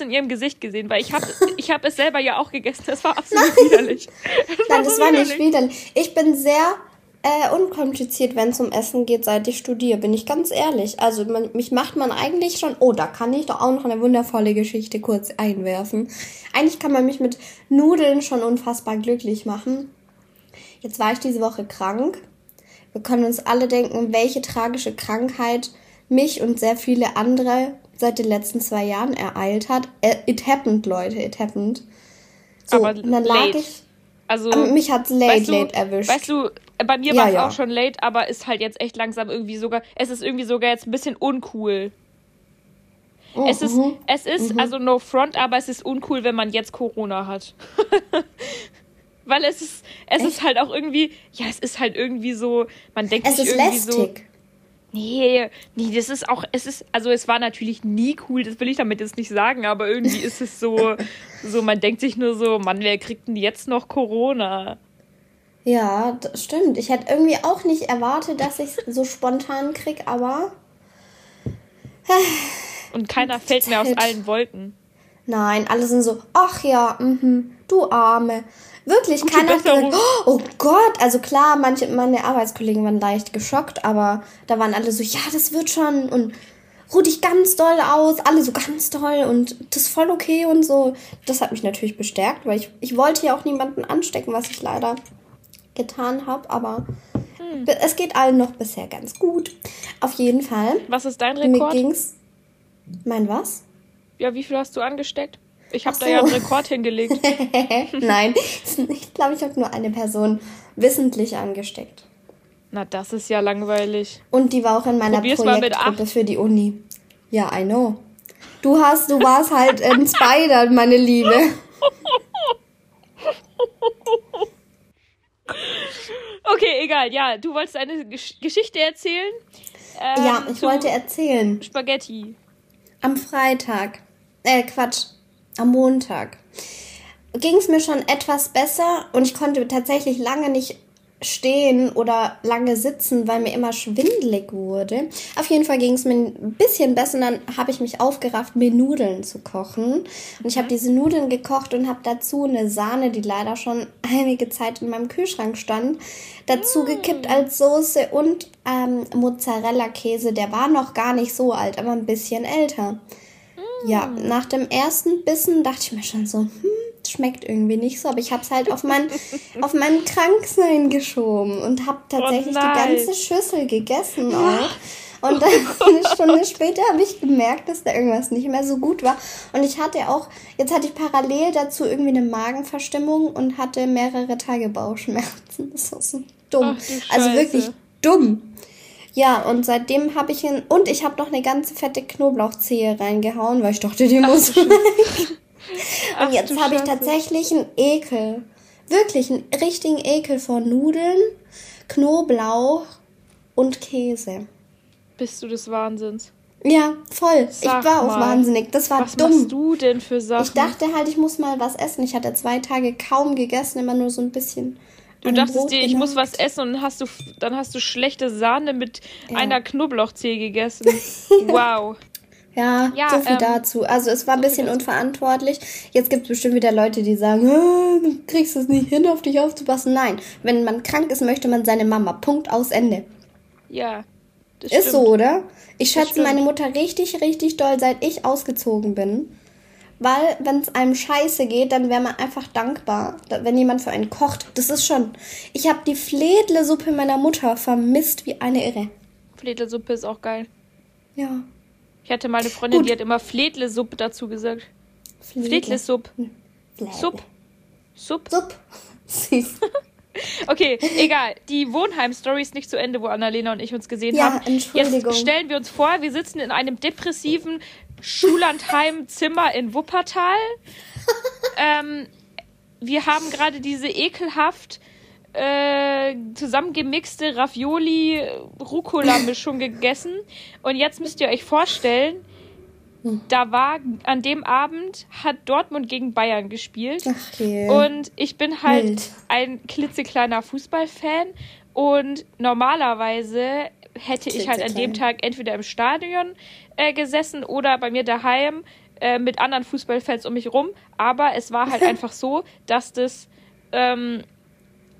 in ihrem Gesicht gesehen, weil ich habe ich hab es selber ja auch gegessen. Das war absolut Nein. widerlich. Das Nein, war das so war widerlich. nicht widerlich. Ich bin sehr äh, unkompliziert, wenn es um Essen geht, seit ich studiere, bin ich ganz ehrlich. Also man, mich macht man eigentlich schon, oh, da kann ich doch auch noch eine wundervolle Geschichte kurz einwerfen. Eigentlich kann man mich mit Nudeln schon unfassbar glücklich machen. Jetzt war ich diese Woche krank. Wir können uns alle denken, welche tragische Krankheit mich und sehr viele andere seit den letzten zwei Jahren ereilt hat. Äh, it happened, Leute, it happened. So, Aber und dann lag late. ich. Also, mich hat's late, weißt du, late erwischt. Weißt du, bei mir ja, war es ja. auch schon late, aber ist halt jetzt echt langsam irgendwie sogar. Es ist irgendwie sogar jetzt ein bisschen uncool. Oh, es ist, mhm. es ist mhm. also no front, aber es ist uncool, wenn man jetzt Corona hat. Weil es ist, es echt? ist halt auch irgendwie, ja, es ist halt irgendwie so, man denkt es sich irgendwie lästig. so. Nee, nee, das ist auch, es ist, also es war natürlich nie cool, das will ich damit jetzt nicht sagen, aber irgendwie ist es so, so, man denkt sich nur so, Mann, wer kriegt denn jetzt noch Corona? Ja, das stimmt. Ich hätte irgendwie auch nicht erwartet, dass ich es so spontan krieg, aber. Und keiner fällt mehr aus allen Wolken. Nein, alle sind so, ach ja, mhm. Du Arme. Wirklich, Gute keiner hat gesagt, oh Gott, also klar, manche meine Arbeitskollegen waren leicht geschockt, aber da waren alle so, ja, das wird schon und ruh dich ganz doll aus, alle so ganz doll und das ist voll okay und so. Das hat mich natürlich bestärkt, weil ich, ich wollte ja auch niemanden anstecken, was ich leider getan habe, aber Hm. es geht allen noch bisher ganz gut. Auf jeden Fall. Was ist dein Mir Rekord? ging's. Mein was? Ja, wie viel hast du angesteckt? Ich habe Ach da so. ja einen Rekord hingelegt. Nein, ich glaube, ich habe nur eine Person wissentlich angesteckt. Na, das ist ja langweilig. Und die war auch in meiner Probier's Projektgruppe für die Uni. Ja, I know. Du hast, du warst halt ein Spider, meine Liebe. Okay, egal. Ja, du wolltest eine Gesch Geschichte erzählen? Ähm, ja, ich wollte erzählen. Spaghetti. Am Freitag, äh, Quatsch, am Montag ging es mir schon etwas besser und ich konnte tatsächlich lange nicht stehen oder lange sitzen, weil mir immer schwindelig wurde. Auf jeden Fall ging es mir ein bisschen besser und dann habe ich mich aufgerafft, mir Nudeln zu kochen. Und ich habe diese Nudeln gekocht und habe dazu eine Sahne, die leider schon einige Zeit in meinem Kühlschrank stand, dazu gekippt als Soße und ähm, Mozzarella-Käse. Der war noch gar nicht so alt, aber ein bisschen älter. Ja, nach dem ersten Bissen dachte ich mir schon so, hm, schmeckt irgendwie nicht so, aber ich habe es halt auf mein, auf mein Kranksein geschoben und habe tatsächlich die nein. ganze Schüssel gegessen auch. Und dann eine Stunde später habe ich gemerkt, dass da irgendwas nicht mehr so gut war. Und ich hatte auch, jetzt hatte ich parallel dazu irgendwie eine Magenverstimmung und hatte mehrere Tage Bauchschmerzen. Das war so dumm. Ach, also wirklich dumm. Ja, und seitdem habe ich ihn. Und ich habe noch eine ganze fette Knoblauchzehe reingehauen, weil ich dachte, die muss weg. Und jetzt habe ich tatsächlich einen Ekel. Wirklich einen richtigen Ekel vor Nudeln, Knoblauch und Käse. Bist du des Wahnsinns? Ja, voll. Sag ich war auch mal, wahnsinnig. Das war Was dumm. machst du denn für Sachen? Ich dachte halt, ich muss mal was essen. Ich hatte zwei Tage kaum gegessen, immer nur so ein bisschen. Du dachtest Brot dir, ich muss was essen und dann hast du, dann hast du schlechte Sahne mit Ja. einer Knoblauchzehe gegessen. Wow. Ja, Ja, so viel ähm, dazu. Also es war ein so bisschen unverantwortlich. Jetzt gibt es bestimmt wieder Leute, die sagen, "Ah, du kriegst es nicht hin, auf dich aufzupassen. Nein, wenn man krank ist, möchte man seine Mama. Punkt aus Ende. Ja. Ist so, stimmt. oder? Ich schätze meine Mutter richtig, richtig doll, seit ich ausgezogen bin. Weil, wenn es einem scheiße geht, dann wäre man einfach dankbar, da- wenn jemand für einen kocht. Das ist schon. Ich habe die Fledle-Suppe meiner Mutter vermisst wie eine Irre. Fledlesuppe ist auch geil. Ja. Ich hatte mal eine Freundin, Gut. die hat immer Fledlesuppe dazu gesagt. Fledle. Fledlesuppe. Fledle. Supp. Supp. Supp. Süß. Okay, egal. Die Wohnheim-Story ist nicht zu Ende, wo Annalena und ich uns gesehen Ja, haben. Entschuldigung. Jetzt stellen wir uns vor, wir sitzen in einem depressiven Schullandheim-Zimmer in Wuppertal. ähm, wir haben gerade diese ekelhaft äh, zusammengemixte Ravioli-Rucola-Mischung gegessen. Und jetzt müsst ihr euch vorstellen, da war an dem Abend hat Dortmund gegen Bayern gespielt. Ach je. Und ich bin halt Wild. ein klitzekleiner Fußballfan und normalerweise hätte ich halt an dem. Tag entweder im Stadion äh, gesessen oder bei mir daheim äh, mit anderen Fußballfans um mich rum. Aber es war halt einfach so, dass das, ähm,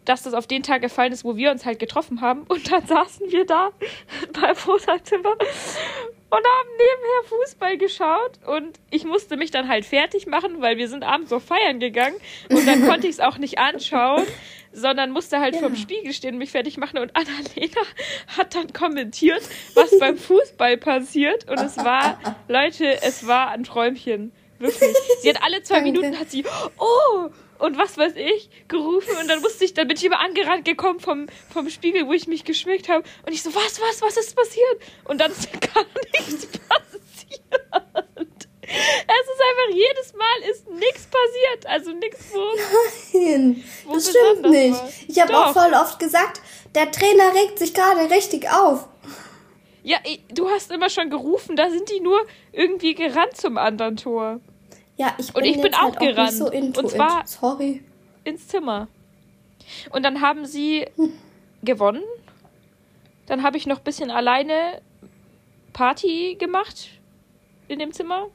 dass das auf den Tag gefallen ist, wo wir uns halt getroffen haben. Und dann saßen wir da beim Wohnzimmer und haben nebenher Fußball geschaut und ich musste mich dann halt fertig machen, weil wir sind abends so feiern gegangen und dann konnte ich es auch nicht anschauen, sondern musste halt Ja. vorm Spiegel stehen und mich fertig machen und Annalena hat dann kommentiert, was beim Fußball passiert und es war, Leute, es war ein Träumchen. Wirklich. Sie hat alle zwei Danke. Minuten hat sie, oh, und was weiß ich, gerufen und dann musste ich, dann bin ich immer angerannt gekommen vom, vom Spiegel, wo ich mich geschminkt habe und ich so, was, was, was ist passiert? Und dann ist gar nichts passiert. Es ist einfach, jedes Mal ist nichts passiert. Also nichts, wo. Nein, Wo das stimmt nicht. war. Ich habe auch voll oft gesagt, der Trainer regt sich gerade richtig auf. Ja, du hast immer schon gerufen, da sind die nur irgendwie gerannt zum anderen Tor. Ja, ich Und bin, ich bin halt auch auch gerannt. nicht so into Und zwar- it. Sorry. ins Zimmer. Und dann haben sie gewonnen. Dann habe ich noch ein bisschen alleine Party gemacht in dem Zimmer.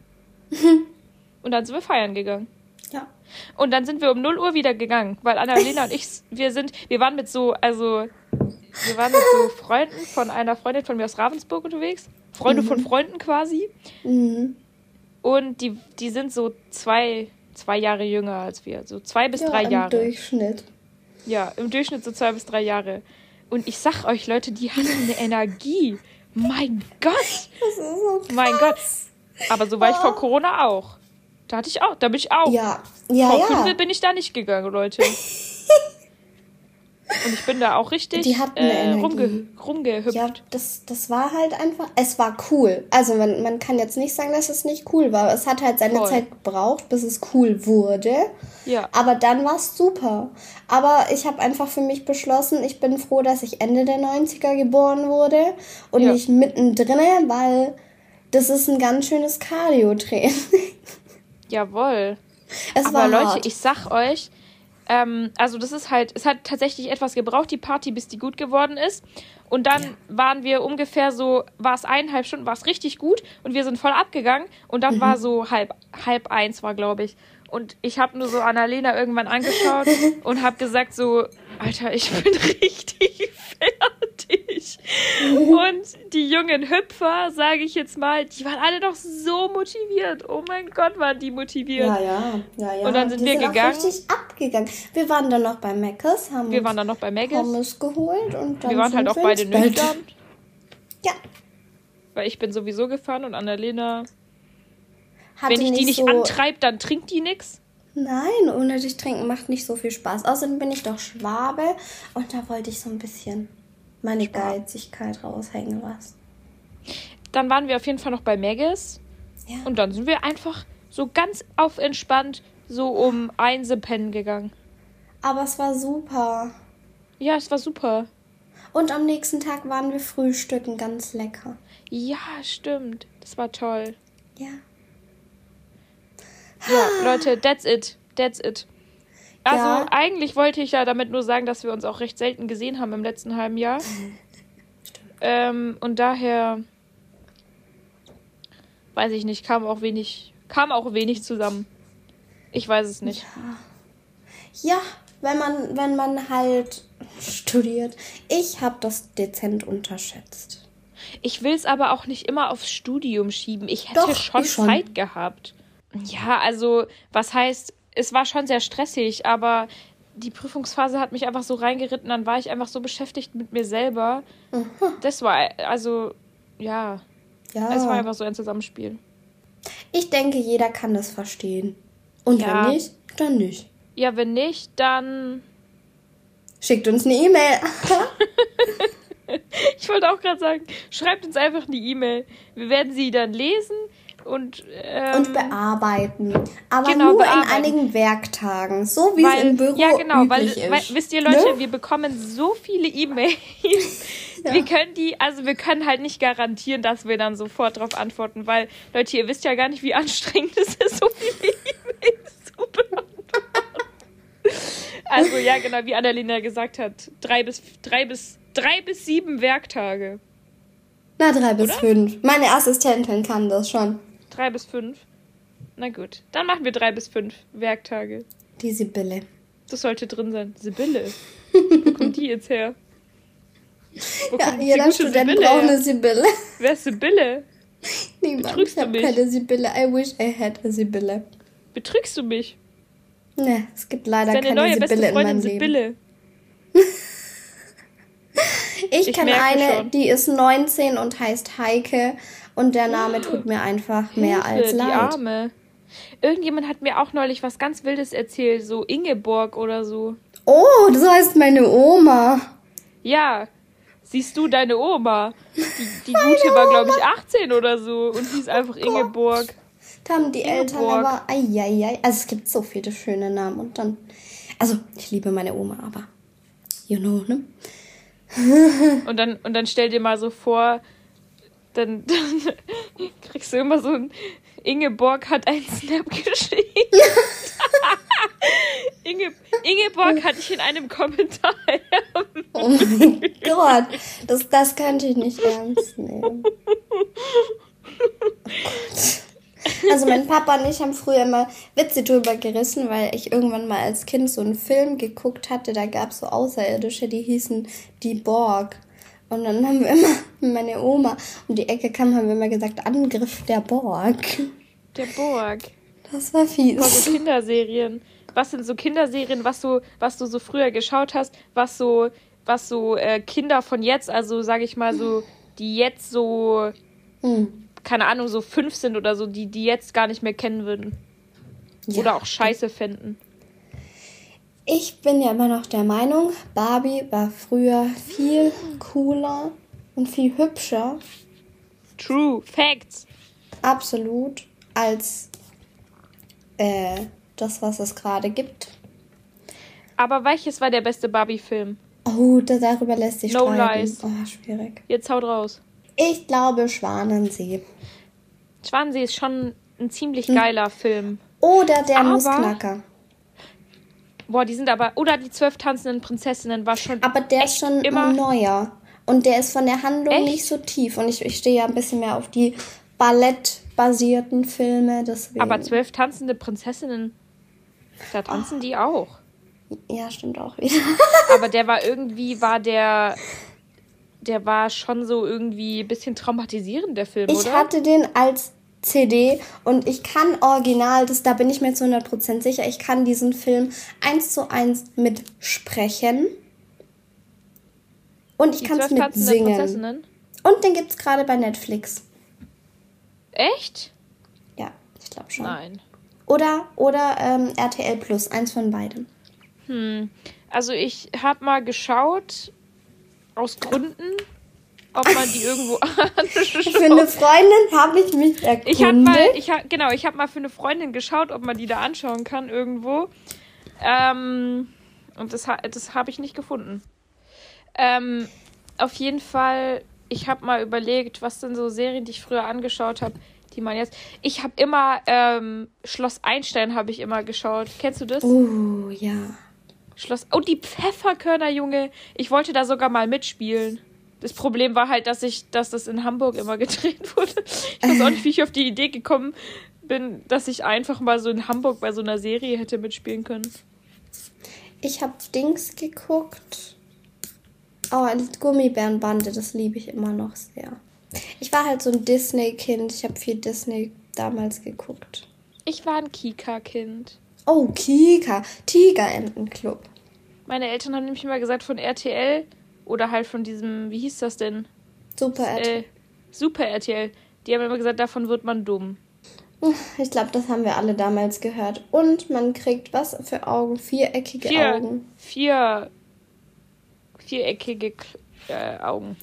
Und dann sind wir feiern gegangen. Ja. Und dann sind wir um 0 Uhr wieder gegangen, weil Annalena und ich, wir sind, wir waren mit so, also, wir waren mit so Freunden von einer Freundin von mir aus Ravensburg unterwegs. Freunde mhm. von Freunden quasi. Mhm. Und die, die sind so zwei, zwei Jahre jünger als wir, so zwei bis ja, drei Jahre. Im Durchschnitt. Ja, im Durchschnitt so zwei bis drei Jahre. Und ich sag euch, Leute, die haben eine Energie. Mein Gott! Das ist so krass. Mein Gott. Aber so war ich vor Corona auch. Da hatte ich auch, da bin ich auch. Ja, ja, vor ja. Fünf bin ich da nicht gegangen, Leute. Und ich bin da auch richtig die hatten äh, rumge rumgehüpft. Ja, das, das war halt einfach, es war cool. Also man, man kann jetzt nicht sagen, dass es nicht cool war. Es hat halt seine Voll. Zeit gebraucht, bis es cool wurde. Ja. Aber dann war es super. Aber ich habe einfach für mich beschlossen, ich bin froh, dass ich Ende der 90er geboren wurde und ja. nicht mittendrin, weil das ist ein ganz schönes Cardio-Training. Jawohl. Es Aber Leute, hart. ich sag euch, ähm, also das ist halt, es hat tatsächlich etwas gebraucht, die Party, bis die gut geworden ist. Und dann ja. waren wir ungefähr so, war es eineinhalb Stunden, war es richtig gut und wir sind voll abgegangen und dann mhm. war so halb, halb eins war, glaube ich. Und ich habe nur so Annalena irgendwann angeschaut und habe gesagt so, Alter, ich bin richtig fertig. Und die jungen Hüpfer, sage ich jetzt mal, die waren alle doch so motiviert. Oh mein Gott, waren die motiviert. Ja, ja, ja, ja. Und dann sind die wir sind gegangen. Auch richtig abgegangen. Wir waren dann noch bei Meckes, haben wir waren dann noch bei Meckes. Pommes geholt und dann Wir waren halt auch beide nüchtern. Ja. Weil ich bin sowieso gefahren und Annalena hatte Wenn ich die nicht so antreibe, dann trinkt die nichts. Nein, ohne dich trinken macht nicht so viel Spaß. Außerdem bin ich doch Schwabe und da wollte ich so ein bisschen meine Schwab. Geizigkeit raushängen lassen. Dann waren wir auf jeden Fall noch bei Maggis. Ja. Und dann sind wir einfach so ganz auf entspannt so um eins pennen gegangen. Aber es war super. Ja, es war super. Und am nächsten Tag waren wir frühstücken, ganz lecker. Ja, stimmt. Das war toll. Ja. Ja, Leute, that's it. That's it. Also ja. eigentlich wollte ich ja damit nur sagen, dass wir uns auch recht selten gesehen haben im letzten halben Jahr. ähm, und daher weiß ich nicht, kam auch wenig, kam auch wenig zusammen. Ich weiß es nicht. Ja, ja wenn man, wenn man halt studiert. Ich habe das dezent unterschätzt. Ich will es aber auch nicht immer aufs Studium schieben. Ich hätte Doch, schon, schon Zeit gehabt. Ja, also was heißt, es war schon sehr stressig, aber die Prüfungsphase hat mich einfach so reingeritten, dann war ich einfach so beschäftigt mit mir selber. Mhm. Das war, also, ja. Ja. Es war einfach so ein Zusammenspiel. Ich denke, jeder kann das verstehen. Und ja. wenn nicht, dann nicht. Ja, wenn nicht, dann. Schickt uns eine E-Mail. ich wollte auch gerade sagen, schreibt uns einfach eine E-Mail. Wir werden sie dann lesen und, ähm, und bearbeiten. Aber genau, nur bearbeiten. in einigen Werktagen, so wie weil, es im Büro Ja, genau, weil, weil, wisst ihr Leute, ne? wir bekommen so viele E-Mails. ja. Wir können die, also wir können halt nicht garantieren, dass wir dann sofort darauf antworten, weil Leute, ihr wisst ja gar nicht, wie anstrengend es ist, so viele E-Mails zu beantworten. Also ja, genau, wie Annalena gesagt hat, drei bis drei bis drei bis sieben Werktage. Na, drei bis Oder? fünf. Meine Assistentin kann das schon. Drei bis fünf. Na gut, dann machen wir drei bis fünf Werktage. Die Sibylle. Das sollte drin sein. Sibylle. Wo kommt die jetzt her? Wo ja, jeder Student Sibylle braucht eine Sibylle. Wer ist Sibylle? Niemand. Betrügst ich habe keine Sibylle. I wish I had a Sibylle. Betrügst du mich? Ne, es gibt leider Deine keine neue Sibylle beste Freundin in meinem Sibylle. Leben. ich, ich kenne eine, schon. die ist 19 und heißt Heike und der Name tut mir einfach mehr Hilfe, als leid. Die Arme. Irgendjemand hat mir auch neulich was ganz Wildes erzählt, so Ingeborg oder so. Oh, das heißt meine Oma. Ja, siehst du deine Oma? Die, die gute war, glaube ich, 18 oder so und hieß einfach oh Ingeborg. Da haben die Ingeborg. Eltern aber, eieiei. Also es gibt so viele schöne Namen und dann, also ich liebe meine Oma, aber, you know, ne? und dann, und dann stell dir mal so vor, dann, dann kriegst du immer so ein Ingeborg hat einen Snap geschrieben. Inge, Ingeborg hatte ich in einem Kommentar. oh mein Gott, das, das könnte ich nicht ernst nehmen. Oh Also mein Papa und ich haben früher immer Witze drüber gerissen, weil ich irgendwann mal als Kind so einen Film geguckt hatte. Da gab es so Außerirdische, die hießen die Borg. Und dann haben wir immer, meine Oma um die Ecke kam, haben wir immer gesagt, Angriff der Borg. Der Borg. Das war fies. Also so Kinderserien. Was sind so Kinderserien, was du, was du so früher geschaut hast, was so, was so äh, Kinder von jetzt, also sage ich mal so, die jetzt so, Hm. keine Ahnung, so fünf sind oder so, die die jetzt gar nicht mehr kennen würden. Ja. Oder auch scheiße fänden. Ich bin ja immer noch der Meinung, Barbie war früher viel cooler und viel hübscher, True. Facts. absolut, als äh, das, was es gerade gibt. Aber welches war der beste Barbie-Film? Oh, da, darüber lässt sich No streiten. lies. Oh, schwierig. Jetzt haut raus. Ich glaube Schwanensee. Schwanensee ist schon ein ziemlich geiler Film. Oder der Aber- Nussknacker. Boah, die sind aber. Oder die zwölf tanzenden Prinzessinnen war schon. Aber der ist schon immer. neuer. Und der ist von der Handlung Echt? nicht so tief. Und ich, ich stehe ja ein bisschen mehr auf die ballettbasierten Filme. Deswegen. Aber zwölf tanzende Prinzessinnen. Da tanzen die auch. Ja, stimmt auch wieder. Aber der war irgendwie, war der. Der war schon so irgendwie ein bisschen traumatisierend, der Film, Ich oder? hatte den als CD und ich kann original, das, da bin ich mir zu 100% sicher, ich kann diesen Film eins zu eins mitsprechen. Und ich kann es mitsingen. Und den gibt es gerade bei Netflix. Echt? Ja, ich glaube schon. Nein. Oder, oder ähm, RTL Plus, eins von beiden. Hm. Also ich habe mal geschaut, aus Gründen, ob man die irgendwo Für eine Freundin habe ich mich erkundigt. Ich habe mal, ich hab, genau, ich habe mal für eine Freundin geschaut, ob man die da anschauen kann irgendwo. Ähm, und das, das habe ich nicht gefunden. Ähm, auf jeden Fall, ich habe mal überlegt, was denn so Serien, die ich früher angeschaut habe, die man jetzt. Ich habe immer ähm, Schloss Einstein habe ich immer geschaut. Kennst du das? Oh, ja. Schloss. Oh, die Pfefferkörner, Junge. Ich wollte da sogar mal mitspielen. Das Problem war halt, dass ich, dass das in Hamburg immer gedreht wurde. Ich weiß auch nicht, wie ich auf die Idee gekommen bin, dass ich einfach mal so in Hamburg bei so einer Serie hätte mitspielen können. Ich habe Dings geguckt. Oh, Gummibärenbande, das liebe ich immer noch sehr. Ich war halt so ein Disney-Kind. Ich habe viel Disney damals geguckt. Ich war ein Kika-Kind. Oh, Kika. Tigerentenclub. Meine Eltern haben nämlich immer gesagt, von RTL oder halt von diesem, wie hieß das denn? Super RTL. Äh, Super RTL. Die haben immer gesagt, davon wird man dumm. Ich glaube, das haben wir alle damals gehört. Und man kriegt was für Augen? Viereckige Vier, Augen. vier, viereckige äh, Augen.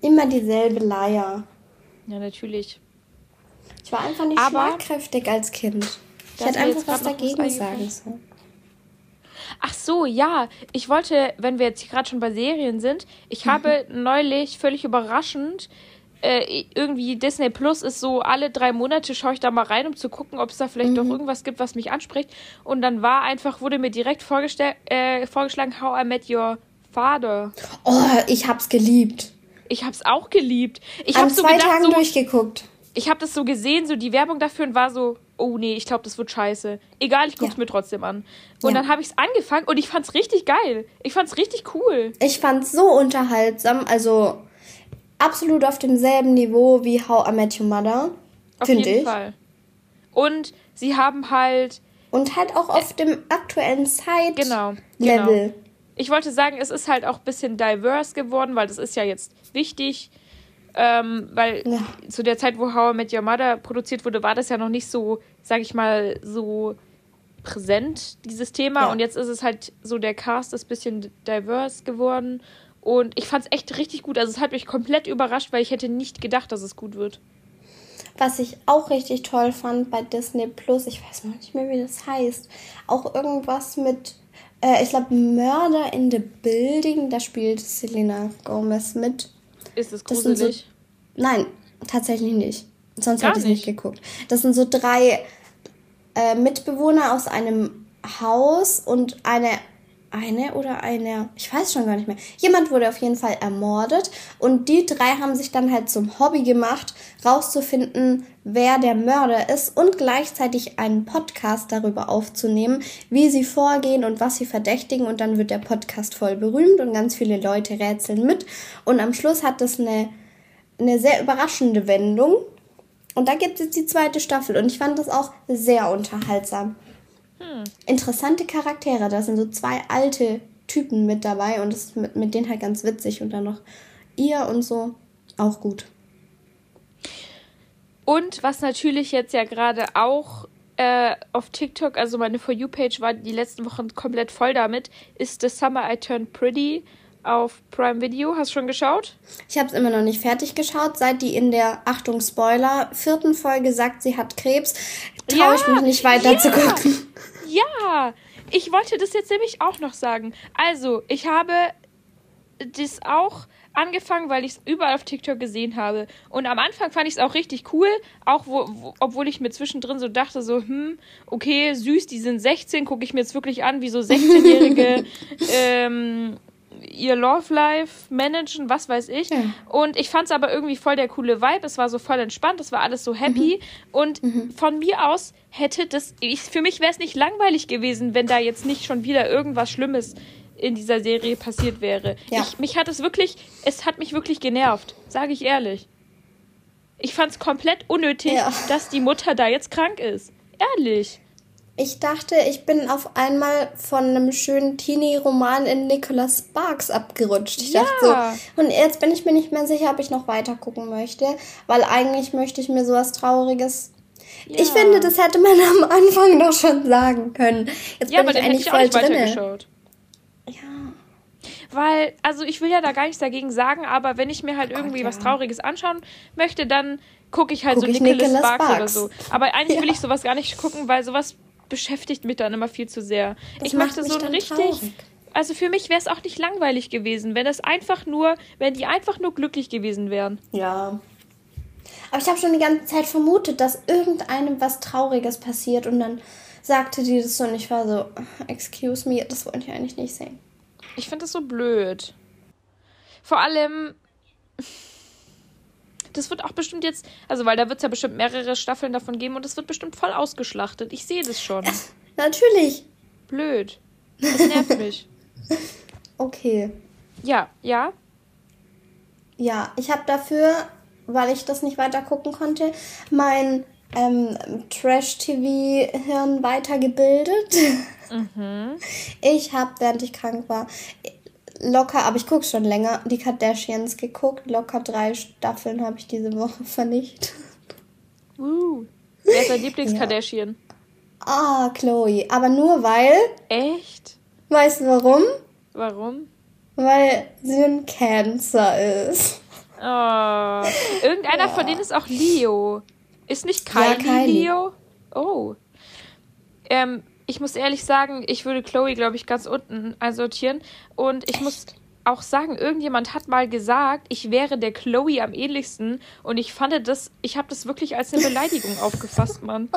Immer dieselbe Leier. Ja, natürlich. Ich war einfach nicht Aber- schlagkräftig als Kind. Ich hätte einfach was dagegen sagen sollen. Ach so, ja. Ich wollte, wenn wir jetzt gerade schon bei Serien sind, ich habe neulich völlig überraschend äh, irgendwie Disney Plus ist so alle drei Monate schaue ich da mal rein, um zu gucken, ob es da vielleicht doch irgendwas gibt, was mich anspricht. Und dann war einfach wurde mir direkt äh, vorgeschlagen How I Met Your Father. Oh, ich hab's geliebt. Ich hab's auch geliebt. Ich An habe so zwei gedacht, Tagen so, durchgeguckt. ich habe das so gesehen, so die Werbung dafür und war so, oh nee, ich glaube, das wird scheiße. Egal, ich guck's Ja. mir trotzdem an. Und Ja. dann habe ich's angefangen und ich fand's richtig geil. Ich fand's richtig cool. Ich fand's so unterhaltsam. Also absolut auf demselben Niveau wie How I Met Your Mother. Auf jeden ich. Fall. Und sie haben halt, Und halt auch auf dem aktuellen Zeit genau, Level. genau. Ich wollte sagen, es ist halt auch ein bisschen diverse geworden, weil das ist ja jetzt wichtig. Ähm, weil Ja. zu der Zeit, wo How I Met Your Mother produziert wurde, war das ja noch nicht so, sag ich mal, so präsent, dieses Thema. Ja. Und jetzt ist es halt so, der Cast ist ein bisschen diverse geworden. Und ich fand es echt richtig gut. Also es hat mich komplett überrascht, weil ich hätte nicht gedacht, dass es gut wird. Was ich auch richtig toll fand bei Disney Plus, ich weiß noch nicht mehr, wie das heißt, auch irgendwas mit, äh, ich glaube, Murder in the Building, da spielt Selena Gomez mit. Ist es Das sind so- gruselig? Nein, tatsächlich nicht. Sonst hätte ich nicht nicht. geguckt. Das sind so drei äh, Mitbewohner aus einem Haus und eine eine oder eine, ich weiß schon gar nicht mehr. Jemand wurde auf jeden Fall ermordet und die drei haben sich dann halt zum Hobby gemacht, rauszufinden, wer der Mörder ist und gleichzeitig einen Podcast darüber aufzunehmen, wie sie vorgehen und was sie verdächtigen und dann wird der Podcast voll berühmt und ganz viele Leute rätseln mit und am Schluss hat es eine, eine sehr überraschende Wendung und da gibt es die zweite Staffel und ich fand das auch sehr unterhaltsam. Hm. Interessante Charaktere. Da sind so zwei alte Typen mit dabei und das ist mit, mit denen halt ganz witzig. Und dann noch ihr und so. Auch gut. Und was natürlich jetzt ja gerade auch äh, auf TikTok, also meine For You-Page war die letzten Wochen komplett voll damit, ist The Summer I Turned Pretty auf Prime Video. Hast du schon geschaut? Ich habe es immer noch nicht fertig geschaut. Seit die in der, Achtung, Spoiler, vierten Folge sagt, sie hat Krebs, traue ja, ich mich nicht weiter ja. zu gucken. Ja, ich wollte das jetzt nämlich auch noch sagen. Also, ich habe das auch angefangen, weil ich es überall auf TikTok gesehen habe. Und am Anfang fand ich es auch richtig cool, auch wo, wo, obwohl ich mir zwischendrin so dachte, so, hm, okay, süß, die sind 16, gucke ich mir jetzt wirklich an, wie so 16-Jährige ähm, ihr Love Life managen, was weiß ich. Ja. Und ich fand es aber irgendwie voll der coole Vibe. Es war so voll entspannt, es war alles so happy. Mhm. Und mhm. von mir aus hätte das, ich, für mich wäre es nicht langweilig gewesen, wenn da jetzt nicht schon wieder irgendwas Schlimmes in dieser Serie passiert wäre. Ja. Ich, mich hat es wirklich, es hat mich wirklich genervt, sage ich ehrlich. Ich fand es komplett unnötig, ja. dass die Mutter da jetzt krank ist. Ehrlich. Ich dachte, ich bin auf einmal von einem schönen Teenie-Roman in Nicholas Sparks abgerutscht. Ich ja. dachte so, und jetzt bin ich mir nicht mehr sicher, ob ich noch weiter gucken möchte, weil eigentlich möchte ich mir sowas Trauriges. Ja. Ich finde, das hätte man am Anfang doch schon sagen können. Jetzt ja, bin ich eigentlich voll drin. Ja. Weil, also ich will ja da gar nichts dagegen sagen, aber wenn ich mir halt oh irgendwie Gott, was Trauriges anschauen möchte, dann gucke ich halt Guck so Nicholas, Nicholas Sparks, Sparks, oder so. Aber eigentlich will ich sowas gar nicht gucken, weil sowas beschäftigt mich dann immer viel zu sehr. Das ich möchte so ein richtig. Traurig. Also für mich wäre es auch nicht langweilig gewesen, wenn es einfach nur, wenn die einfach nur glücklich gewesen wären. Ja. Aber ich habe schon die ganze Zeit vermutet, dass irgendeinem was Trauriges passiert und dann sagte die das so und ich war so, excuse me, das wollte ich eigentlich nicht sehen. Ich finde das so blöd. Vor allem, das wird auch bestimmt jetzt, also weil da wird es ja bestimmt mehrere Staffeln davon geben und es wird bestimmt voll ausgeschlachtet. Ich sehe das schon. Natürlich. Blöd. Das nervt mich. Okay. Ja, ja. Ja, ich habe dafür, weil ich das nicht weiter gucken konnte, mein ähm, Trash-TV-Hirn weitergebildet. Mhm. Ich habe, während ich krank war, locker, aber ich gucke schon länger, die Kardashians geguckt. Locker drei Staffeln habe ich diese Woche vernichtet. Uh, wer ist dein Lieblings-Kardashian? Ah, Chloe. Aber nur weil. Echt? Weißt du warum? Warum? Weil sie ein Cancer ist. Oh. Irgendeiner ja. von denen ist auch Leo. Ist nicht Kylie, ja, Kylie. Leo? Oh. Ähm, ich muss ehrlich sagen, ich würde Chloe, glaube ich, ganz unten einsortieren. Und ich Echt? muss auch sagen, irgendjemand hat mal gesagt, ich wäre der Chloe am ähnlichsten. Und ich fand das, ich habe das wirklich als eine Beleidigung aufgefasst, Mann.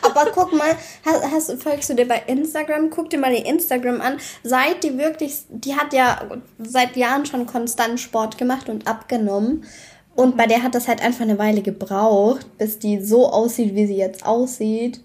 Aber guck mal, hast, hast, folgst du dir bei Instagram? Guck dir mal die Instagram an. Seit die wirklich, die hat ja seit Jahren schon konstant Sport gemacht und abgenommen. Und bei der hat das halt einfach eine Weile gebraucht, bis die so aussieht, wie sie jetzt aussieht.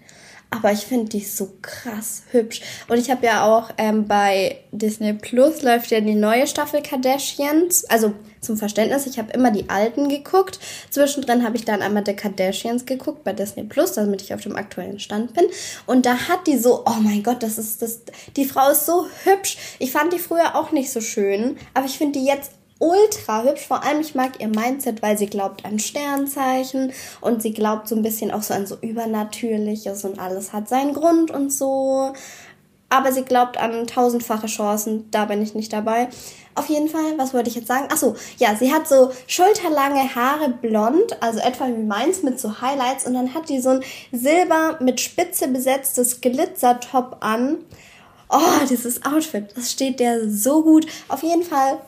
Aber ich finde die so krass hübsch. Und ich habe ja auch ähm, bei Disney Plus läuft ja die neue Staffel Kardashians. Also zum Verständnis, ich habe immer die alten geguckt. Zwischendrin habe ich dann einmal The Kardashians geguckt bei Disney Plus, damit ich auf dem aktuellen Stand bin. Und da hat die so, oh mein Gott, das ist das. Die Frau ist so hübsch. Ich fand die früher auch nicht so schön, aber ich finde die jetzt ultra hübsch. Vor allem, ich mag ihr Mindset, weil sie glaubt an Sternzeichen und sie glaubt so ein bisschen auch so an so Übernatürliches und alles hat seinen Grund und so. Aber sie glaubt an tausendfache Chancen. Da bin ich nicht dabei. Auf jeden Fall, was wollte ich jetzt sagen? Ach so, ja, sie hat so schulterlange Haare blond, also etwa wie meins mit so Highlights und dann hat die so ein silber mit Spitze besetztes Glitzertop an. Oh, dieses Outfit, das steht der so gut. Auf jeden Fall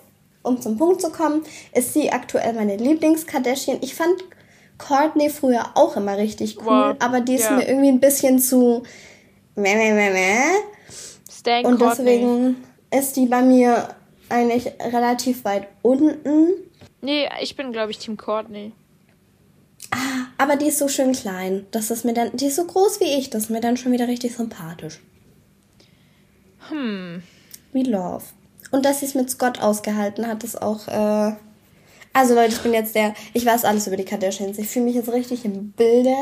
um zum Punkt zu kommen, ist sie aktuell meine Lieblings-Kardashian. Ich fand Courtney früher auch immer richtig cool, wow. aber die ist ja. mir irgendwie ein bisschen zu meh, meh, meh, meh. Und deswegen ist die bei mir eigentlich relativ weit unten. Nee, ich bin, glaube ich, Team Courtney. Ah, aber die ist so schön klein. Das ist mir dann, die ist so groß wie ich. Das ist mir dann schon wieder richtig sympathisch. Hm. Wie Love. Und dass sie es mit Scott ausgehalten hat, ist auch. Äh also Leute, ich bin jetzt der. Ich weiß alles über die Kardashians. Ich fühle mich jetzt richtig im Bilde.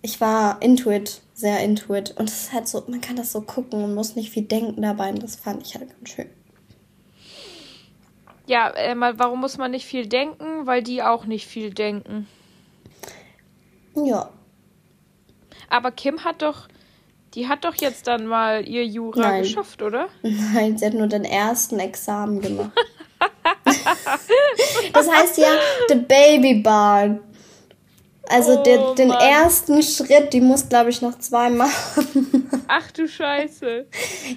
Ich war into it, sehr into it. Und es ist halt so, man kann das so gucken und muss nicht viel denken dabei. Und das fand ich halt ganz schön. Ja, äh, warum muss man nicht viel denken? Weil die auch nicht viel denken. Ja. Aber Kim hat doch, die hat doch jetzt dann mal ihr Jura Nein. geschafft, oder? Nein, sie hat nur den ersten Examen gemacht. das heißt ja The Baby Barn. Also oh, den, den ersten Schritt, die muss, glaube ich, noch zwei machen. Ach du Scheiße.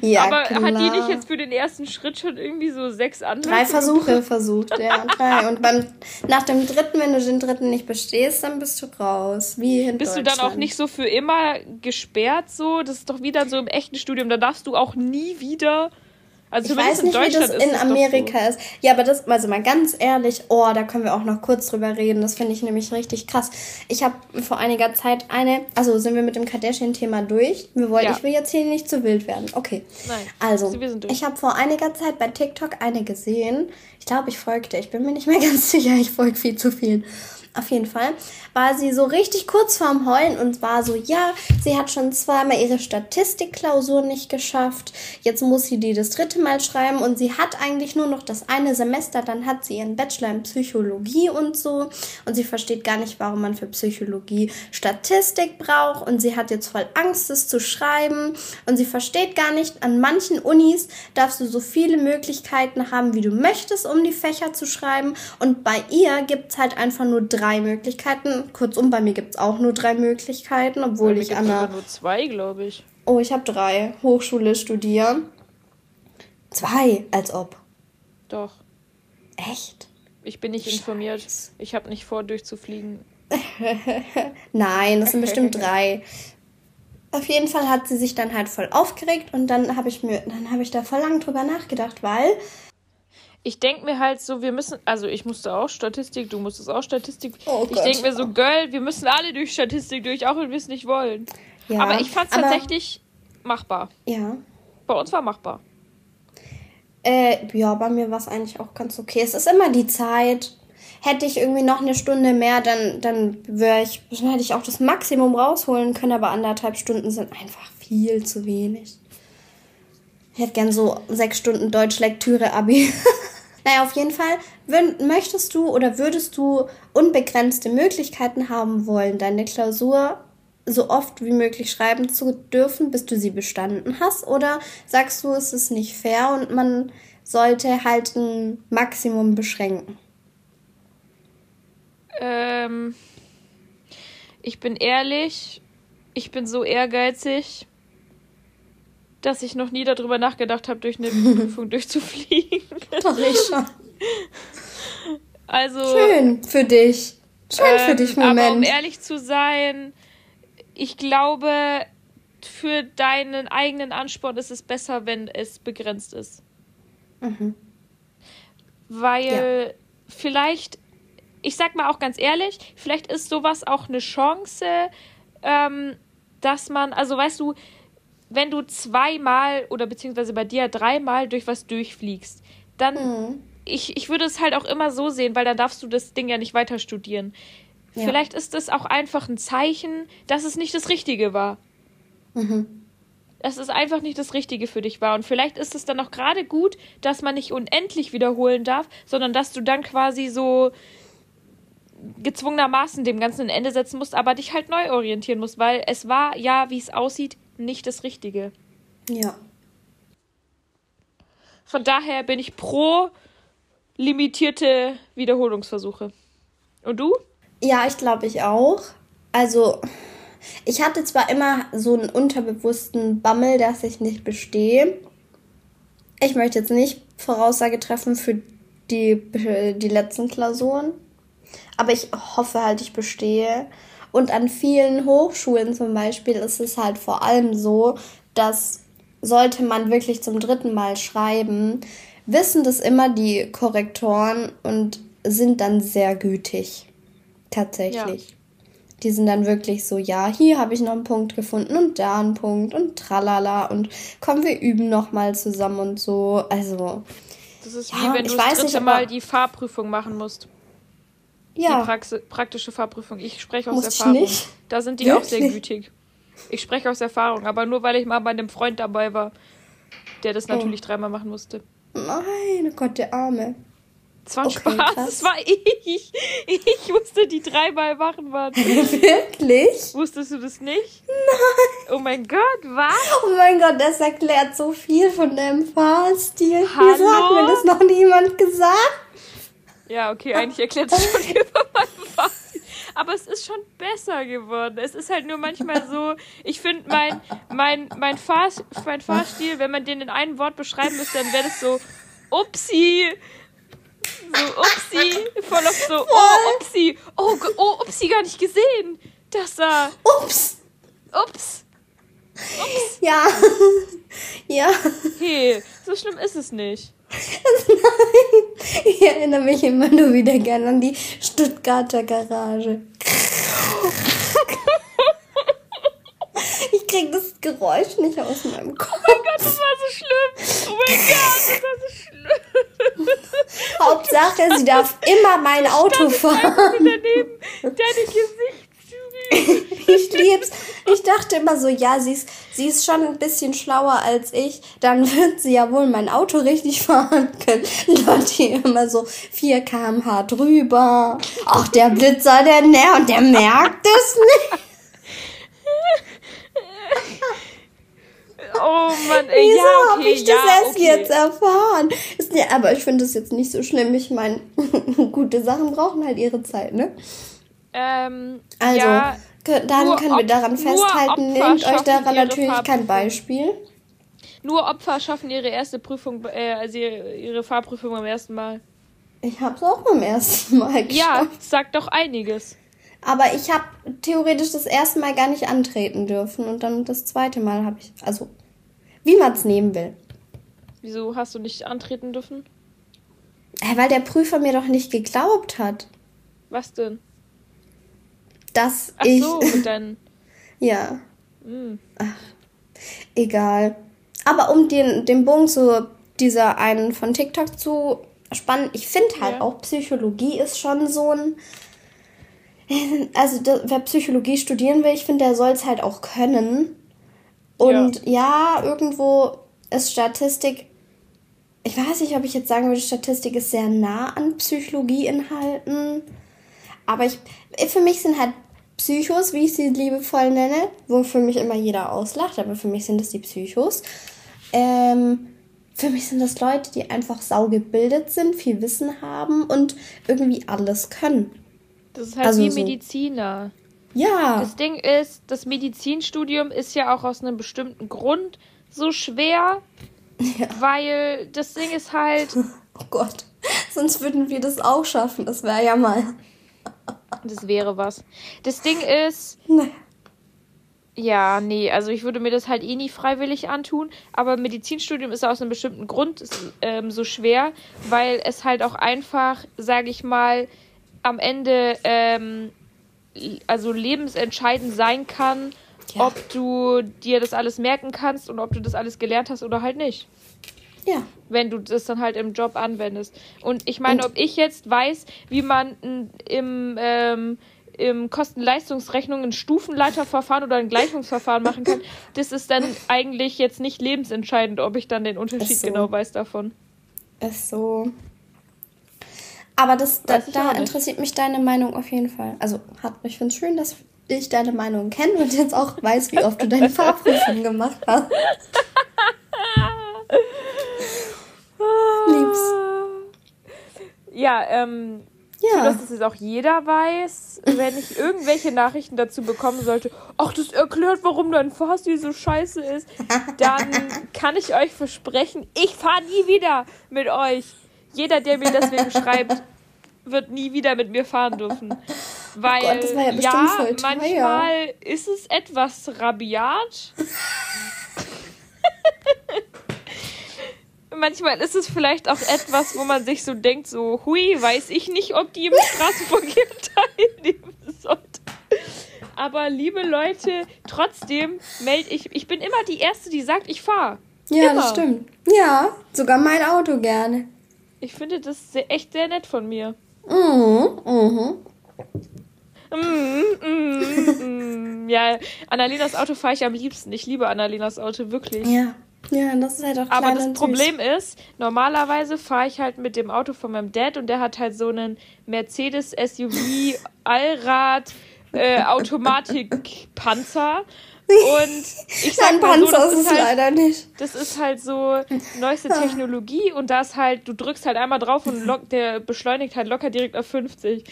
Ja, Aber klar. hat die nicht jetzt für den ersten Schritt schon irgendwie so sechs andere? Drei Versuche versucht, ja. Drei. Und beim, nach dem dritten, wenn du den dritten nicht bestehst, dann bist du raus. Wie in Bist du dann auch nicht so für immer gesperrt so? Das ist doch wieder so im echten Studium. Da darfst du auch nie wieder also ich weiß nicht, wie das in Amerika so. ist. Ja, aber das, also mal ganz ehrlich, oh, da können wir auch noch kurz drüber reden. Das finde ich nämlich richtig krass. Ich habe vor einiger Zeit eine, also sind wir mit dem Kardashian-Thema durch. Wir wollen, ja. Ich will jetzt hier nicht zu wild werden. Okay. Nein. Also, ich habe vor einiger Zeit bei TikTok eine gesehen. Ich glaube, ich folgte. Ich bin mir nicht mehr ganz sicher. Ich folge viel zu vielen. Auf jeden Fall war sie so richtig kurz vorm Heulen und war so, ja, sie hat schon zweimal ihre Statistikklausur nicht geschafft. Jetzt muss sie die das dritte Mal schreiben und sie hat eigentlich nur noch das eine Semester. Dann hat sie ihren Bachelor in Psychologie und so. Und sie versteht gar nicht, warum man für Psychologie Statistik braucht. Und sie hat jetzt voll Angst, es zu schreiben. Und sie versteht gar nicht, an manchen Unis darfst du so viele Möglichkeiten haben, wie du möchtest, um die Fächer zu schreiben. Und bei ihr gibt es halt einfach nur drei drei Möglichkeiten. Kurzum, bei mir gibt es auch nur drei Möglichkeiten, obwohl ich Anna. nur zwei, glaube ich. Oh, ich habe drei. Hochschule studieren. Zwei, als ob. Doch. Echt? Ich bin nicht informiert. Ich habe nicht vor, durchzufliegen. Nein, das sind bestimmt drei. Auf jeden Fall hat sie sich dann halt voll aufgeregt und dann habe ich mir, dann habe ich da voll lang drüber nachgedacht, weil ich denke mir halt so, wir müssen, also ich musste auch Statistik, du musstest auch Statistik. Oh ich denke mir so, Girl, wir müssen alle durch Statistik durch, auch wenn wir es nicht wollen. Ja, aber ich fand es tatsächlich machbar. Ja. Bei uns war machbar. Äh, ja, bei mir war es eigentlich auch ganz okay. Es ist immer die Zeit. Hätte ich irgendwie noch eine Stunde mehr, dann, dann wäre ich, dann hätte ich auch das Maximum rausholen können, aber anderthalb Stunden sind einfach viel zu wenig. Ich hätte gern so sechs Stunden Deutschlektüre-Abi. Naja, auf jeden Fall, würd, möchtest du oder würdest du unbegrenzte Möglichkeiten haben wollen, deine Klausur so oft wie möglich schreiben zu dürfen, bis du sie bestanden hast? Oder sagst du, es ist nicht fair und man sollte halt ein Maximum beschränken? Ähm, ich bin ehrlich, ich bin so ehrgeizig dass ich noch nie darüber nachgedacht habe, durch eine Prüfung durchzufliegen. Doch, ich schon. Also. Schön für dich. Schön ähm, für dich, Moment. Aber um ehrlich zu sein, ich glaube, für deinen eigenen Ansporn ist es besser, wenn es begrenzt ist. Mhm. Weil ja. vielleicht, ich sag mal auch ganz ehrlich, vielleicht ist sowas auch eine Chance, ähm, dass man, also weißt du, wenn du zweimal oder beziehungsweise bei dir dreimal durch was durchfliegst, dann, mhm. ich, ich würde es halt auch immer so sehen, weil dann darfst du das Ding ja nicht weiter studieren. Ja. Vielleicht ist es auch einfach ein Zeichen, dass es nicht das Richtige war. Mhm. Dass es einfach nicht das Richtige für dich war. Und vielleicht ist es dann auch gerade gut, dass man nicht unendlich wiederholen darf, sondern dass du dann quasi so gezwungenermaßen dem Ganzen ein Ende setzen musst, aber dich halt neu orientieren musst, weil es war ja, wie es aussieht, nicht das Richtige. Ja. Von daher bin ich pro limitierte Wiederholungsversuche. Und du? Ja, ich glaube ich auch. Also, ich hatte zwar immer so einen unterbewussten Bammel, dass ich nicht bestehe. Ich möchte jetzt nicht Voraussage treffen für die, die letzten Klausuren. Aber ich hoffe halt, ich bestehe. Und an vielen Hochschulen zum Beispiel ist es halt vor allem so, dass sollte man wirklich zum dritten Mal schreiben, wissen das immer die Korrektoren und sind dann sehr gütig. Tatsächlich. Ja. Die sind dann wirklich so, ja, hier habe ich noch einen Punkt gefunden und da einen Punkt und tralala und komm, wir üben noch mal zusammen und so. Also. Das ist ja, wie wenn du das dritte Mal die Fahrprüfung machen musst. Ja. Die Praxi praktische Fahrprüfung. Ich spreche aus Muss Erfahrung. Nicht? Da sind die Wirklich? auch sehr gütig. Ich spreche aus Erfahrung, aber nur weil ich mal bei einem Freund dabei war, der das oh. natürlich dreimal machen musste. Nein, oh Gott, der Arme. Das war okay, Spaß, krass. das war ich. Ich wusste die dreimal machen waren. Wirklich? Wusstest du das nicht? Nein. Oh mein Gott, was? Oh mein Gott, das erklärt so viel von deinem Fahrstil. Wieso hat mir das noch niemand gesagt? Ja, okay, eigentlich erklärt es schon viel von meinem Fahrstil. Aber es ist schon besser geworden. Es ist halt nur manchmal so, ich finde mein, mein, mein, Fahr, mein Fahrstil, wenn man den in einem Wort beschreiben müsste, dann wäre das so, upsi, so, upsi, voll auf so, oh, upsi, oh, oh, upsi, gar nicht gesehen. Das da. Ups. Ups. Ups. Ja. ja. Hey, so schlimm ist es nicht. Nein. Ich erinnere mich immer nur wieder gerne an die Stuttgarter Garage. Ich krieg das Geräusch nicht aus meinem Kopf. Oh mein Gott, das war so schlimm. Oh mein Gott, das war so schlimm. Hauptsache, sie darf immer mein Auto fahren. Daneben, deine Gesichtszüge. ich lieb's. Ich dachte immer so, ja, sie ist, sie ist schon ein bisschen schlauer als ich. Dann wird sie ja wohl mein Auto richtig fahren können. Leute immer so 4 km/h drüber. Ach, der Blitzer, der näher und der merkt es nicht. Oh Mann, ey, Wieso ja, okay, habe ich das ja, erst okay. jetzt erfahren? Ist, ja, aber ich finde das jetzt nicht so schlimm. Ich meine, gute Sachen brauchen halt ihre Zeit, ne? Ähm, also, ja, dann können wir daran festhalten, nehmt euch daran natürlich kein Beispiel. Nur Opfer schaffen ihre erste Prüfung, äh, also ihre, ihre Fahrprüfung beim ersten Mal. Ich hab's auch beim ersten Mal geschafft. Ja, sagt doch einiges. Aber ich habe theoretisch das erste Mal gar nicht antreten dürfen und dann das zweite Mal habe ich, also wie man es nehmen will. Wieso hast du nicht antreten dürfen? Weil der Prüfer mir doch nicht geglaubt hat. Was denn? Dass Ach ich. so, dann. ja. Mhm. Ach, egal. Aber um den, den Bogen zu dieser einen von TikTok zu spannen, ich finde halt ja. auch Psychologie ist schon so ein. Also, wer Psychologie studieren will, ich finde, der soll es halt auch können. Und ja. ja, irgendwo ist Statistik, ich weiß nicht, ob ich jetzt sagen würde, Statistik ist sehr nah an Psychologieinhalten. Aber ich, für mich sind halt Psychos, wie ich sie liebevoll nenne, wo für mich immer jeder auslacht, aber für mich sind das die Psychos. Ähm, für mich sind das Leute, die einfach saugebildet sind, viel Wissen haben und irgendwie alles können. Das ist halt also wie so. Mediziner. Ja. Das Ding ist, das Medizinstudium ist ja auch aus einem bestimmten Grund so schwer, ja. weil das Ding ist halt. Oh Gott, sonst würden wir das auch schaffen. Das wäre ja mal. Das wäre was. Das Ding ist. Nee. Ja, nee, also ich würde mir das halt eh nie freiwillig antun, aber Medizinstudium ist aus einem bestimmten Grund ähm, so schwer, weil es halt auch einfach, sage ich mal, am Ende ähm, also lebensentscheidend sein kann, ja. ob du dir das alles merken kannst und ob du das alles gelernt hast oder halt nicht. Ja. Wenn du das dann halt im Job anwendest. Und ich meine, ob ich jetzt weiß, wie man im, ähm, im Kosten-Leistungsrechnung ein Stufenleiterverfahren oder ein Gleichungsverfahren machen kann, das ist dann eigentlich jetzt nicht lebensentscheidend, ob ich dann den Unterschied so. genau weiß davon. Ist so. Aber das, da, da interessiert mich deine Meinung auf jeden Fall. Also, ich finde es schön, dass ich deine Meinung kenne und jetzt auch weiß, wie oft du deine Fahrprüfung gemacht hast. Lieb's. Ja, ähm, ja. dass das jetzt auch jeder weiß, wenn ich irgendwelche Nachrichten dazu bekommen sollte, ach, das erklärt, warum dein Fahrstil so scheiße ist, dann kann ich euch versprechen, ich fahre nie wieder mit euch. Jeder, der mir deswegen schreibt, wird nie wieder mit mir fahren dürfen. Weil, oh Gott, ja, ja manchmal ist es etwas rabiat. Manchmal ist es vielleicht auch etwas, wo man sich so denkt, so, hui, weiß ich nicht, ob die im Straßenverkehr teilnehmen sollte. Aber liebe Leute, trotzdem melde ich, ich bin immer die Erste, die sagt, ich fahre. Ja, immer. das stimmt. Ja, sogar mein Auto gerne. Ich finde das sehr, echt sehr nett von mir. Mhm, mhm. Mm, mm, mm. Ja, Annalenas Auto fahre ich am liebsten. Ich liebe Annalenas Auto, wirklich. Ja. Ja, das ist halt auch Aber das Problem ist, normalerweise fahre ich halt mit dem Auto von meinem Dad und der hat halt so einen Mercedes SUV Allrad äh, Automatik Panzer. Und ich sag mal so, Panzer das ist halt, leider nicht. das ist halt so neueste Technologie und da ist halt, du drückst halt einmal drauf und lock, der beschleunigt halt locker direkt auf 50.